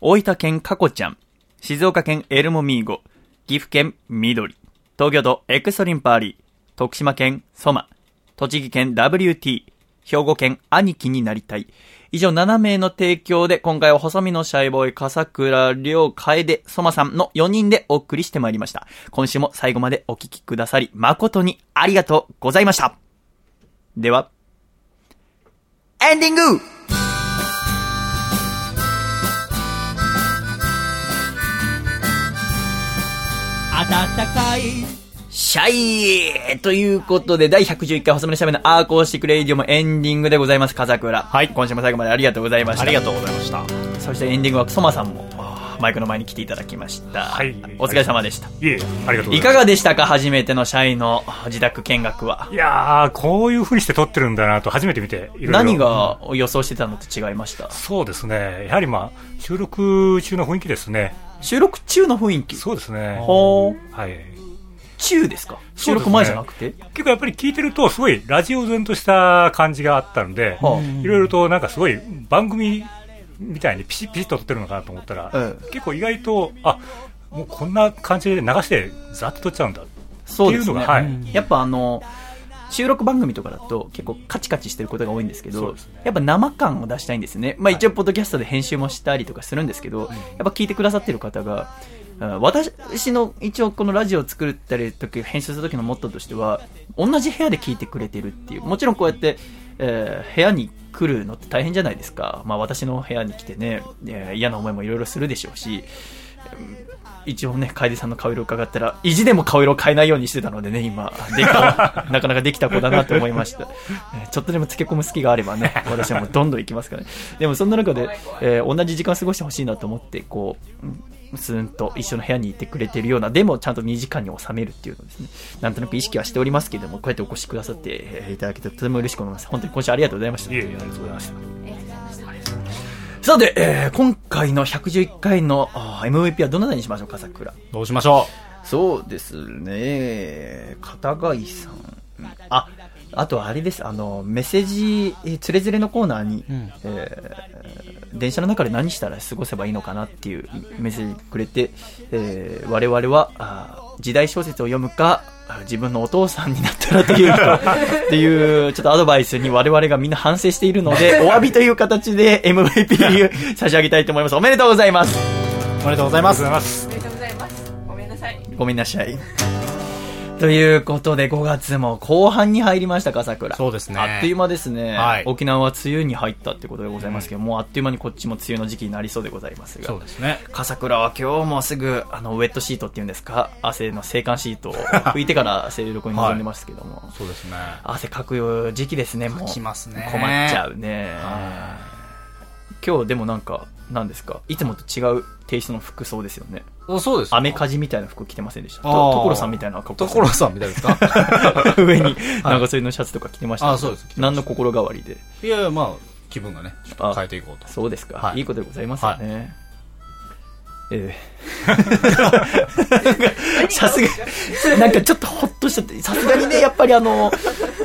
Speaker 11: 大分県カコちゃん、静岡県エルモミーゴ、岐阜県緑、東京都エクストリンパーリー、徳島県ソマ、栃木県 WT、兵庫県兄貴になりたい。以上7名の提供で、今回は細身のシャイボーイ、笠倉亮、楓、ソマさんの4人でお送りしてまいりました。今週も最後までお聞きくださり、誠にありがとうございました。では、エンディング暖かいシャイということで、第111回細身のシャイボーイのアーコースティックレイディオもエンディングでございます、笠倉。はい。今週も最後までありがとうございました。
Speaker 2: ありがとうございました。
Speaker 1: そしてエンディングはソマさんも、マイクの前に来ていただきました。はい。お疲れ様でした。
Speaker 10: いえ、ありがとうございます。
Speaker 1: いかがでしたか？初めてのシャイの自宅見学は。
Speaker 10: いやー、こういう風にして撮ってるんだなと初めて見て、いろいろ
Speaker 1: 何が予想してたのと違いました？
Speaker 10: そうですね。やはりまあ、収録中の雰囲気ですね。
Speaker 1: 収録中の雰囲気？
Speaker 10: そうですね。
Speaker 1: ほー。
Speaker 10: はい。
Speaker 1: 中ですか？収録前じゃなくて、
Speaker 10: 結構やっぱり聞いてると、すごいラジオ然とした感じがあったので、
Speaker 1: はあ。
Speaker 10: いろいろとなんかすごい番組みたいにピシッピシッと撮ってるのかなと思ったら、
Speaker 1: え
Speaker 10: 結構意外と、あもうこんな感じで流してざっと撮っちゃうんだって。いうのが、はい。
Speaker 1: やっぱあの、収録番組とかだと結構カチカチしてることが多いんですけど、
Speaker 10: ね。
Speaker 1: やっぱ生感を出したいんですね。まあ一応ポッドキャストで編集もしたりとかするんですけど、やっぱ聞いてくださってる方が、あ私の一応このラジオを作ったり時、編集する時のモットーとしては、同じ部屋で聞いてくれてるっていう。もちろんこうやって、えー部屋に来るのって大変じゃないですか。まあ私の部屋に来てね、えー嫌な思いもいろいろするでしょうし、一応ね、楓さんの顔色を伺ったら、意地でも顔色を変えないようにしてたのでね、今、できた、なかなかできた子だなと思いました。えーちょっとでも漬け込む隙があればね、私はもうどんどん行きますからね。でもそんな中で、えー同じ時間過ごしてほしいなと思って、こう、うんスーンと一緒の部屋にいてくれてるような、でもちゃんと2時間に収めるっていうのをですね、なんとなく意識はしておりますけれども、こうやってお越しくださってえーいただけてとても嬉しく思います。本当に今週ありがとうございました。
Speaker 10: いえいえ、ありがとうございました。
Speaker 1: さて、えー今回の111回の MVP はどなたにしましょうか、笠倉。
Speaker 2: どうしましょ
Speaker 1: そうですね。片貝さん。あ、あとあれです。あの、メッセージ、えーつれづれのコーナーに、えー電車の中で何したら過ごせばいいのかなっていうメッセージくれて、えー我々は、あー時代小説を読むか、あ自分のお父さんになったらというか、っていう、ちょっとアドバイスに我々がみんな反省しているので、お詫びという形で MVP 差し上げたいと思います。おめでとうございます。
Speaker 2: おめでとうございます。
Speaker 3: おめでとうございます。ごめんなさい。
Speaker 1: ごめんなさい。ということで、5月も後半に入りましたか、桜。
Speaker 2: そうですね
Speaker 1: あっという間ですね。
Speaker 2: はい
Speaker 1: 沖縄は梅雨に入ったってことでございますけど、もうあっという間にこっちも梅雨の時期になりそうでございますが。
Speaker 2: そうですね。
Speaker 1: 笠倉は今日もすぐ、あの、ウェットシートっていうんですか、汗の静観シートを拭いてから静録に臨んでますけども。
Speaker 2: そうですね。
Speaker 1: 汗かく時期ですね、もう。
Speaker 2: きますね。
Speaker 1: 困っちゃうね。今日でもなんか、何ですか？いつもと違うテイストの服装ですよね。
Speaker 2: おそうです。
Speaker 1: アメカジみたいな服着てませんでした。と所さんみたいな格好
Speaker 2: 所さんみたいですか？
Speaker 1: 上に長袖のシャツとか着てましたけど
Speaker 2: あそうです
Speaker 1: 何の心変わりで。
Speaker 2: いやいや、まあ、気分がね、ちょっと変えていこうと。
Speaker 1: そうですか。
Speaker 2: はい
Speaker 1: いいことでございますよね。ええ さすが、なんかちょっとほっとしちゃって、さすがにね、やっぱりあの、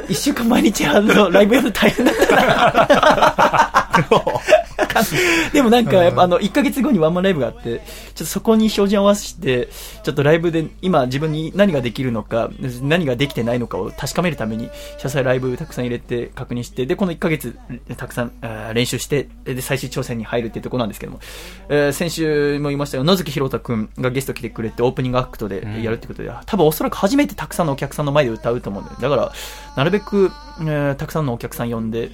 Speaker 1: 一週間毎日あの、ライブやるの大変だったな。でもなんか、やっぱあの、1ヶ月後にワンマンライブがあって、ちょっとそこに照準合わせて、ちょっとライブで今自分に何ができるのか、何ができてないのかを確かめるために、謝罪ライブたくさん入れて確認して、で、この1ヶ月たくさん練習して、で、最終挑戦に入るっていうところなんですけども、えー先週も言いましたが、野月ひろたくんがゲスト来てくれて、オープニングアクトでやるってことで、多分おそらく初めてたくさんのお客さんの前で歌うと思うんで、だから、なるべく、えーたくさんのお客さん呼んで、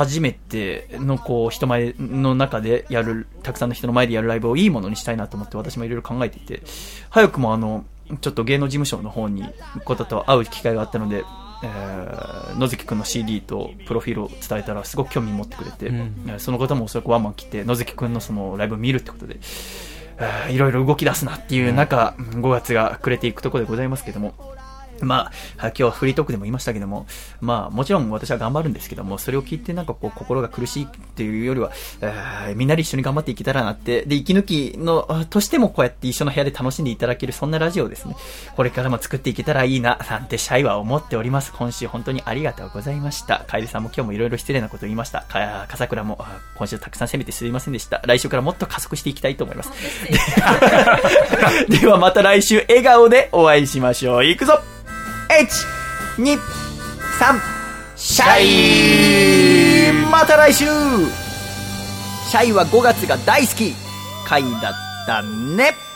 Speaker 1: 初めてのこう人前の中でやる、たくさんの人の前でやるライブをいいものにしたいなと思って私もいろいろ考えていて、早くもあの、ちょっと芸能事務所の方に方と会う機会があったので、えー野月くんの CD とプロフィールを伝えたらすごく興味持ってくれて、
Speaker 2: うん。
Speaker 1: えーその方もおそらくワンマン来て野月くんのそのライブを見るってことで、いろいろ動き出すなっていう中、5月が暮れていくところでございますけども、まあ、今日はフリートークでも言いましたけども、まあ、もちろん私は頑張るんですけども、それを聞いてなんかこう、心が苦しいっていうよりは、えーみんなで一緒に頑張っていけたらなって、で、息抜きの、あとしてもこうやって一緒の部屋で楽しんでいただける、そんなラジオをですね、これからも作っていけたらいいな、なんてシャイは思っております。今週本当にありがとうございました。カエルさんも今日もいろいろ失礼なこと言いました。か、笠倉も、あ今週たくさん攻めてすいませんでした。来週からもっと加速していきたいと思います。ではまた来週笑顔でお会いしましょう。いくぞ !1、2、3、シャイまた来週。シャイは5月が大好き。回だったね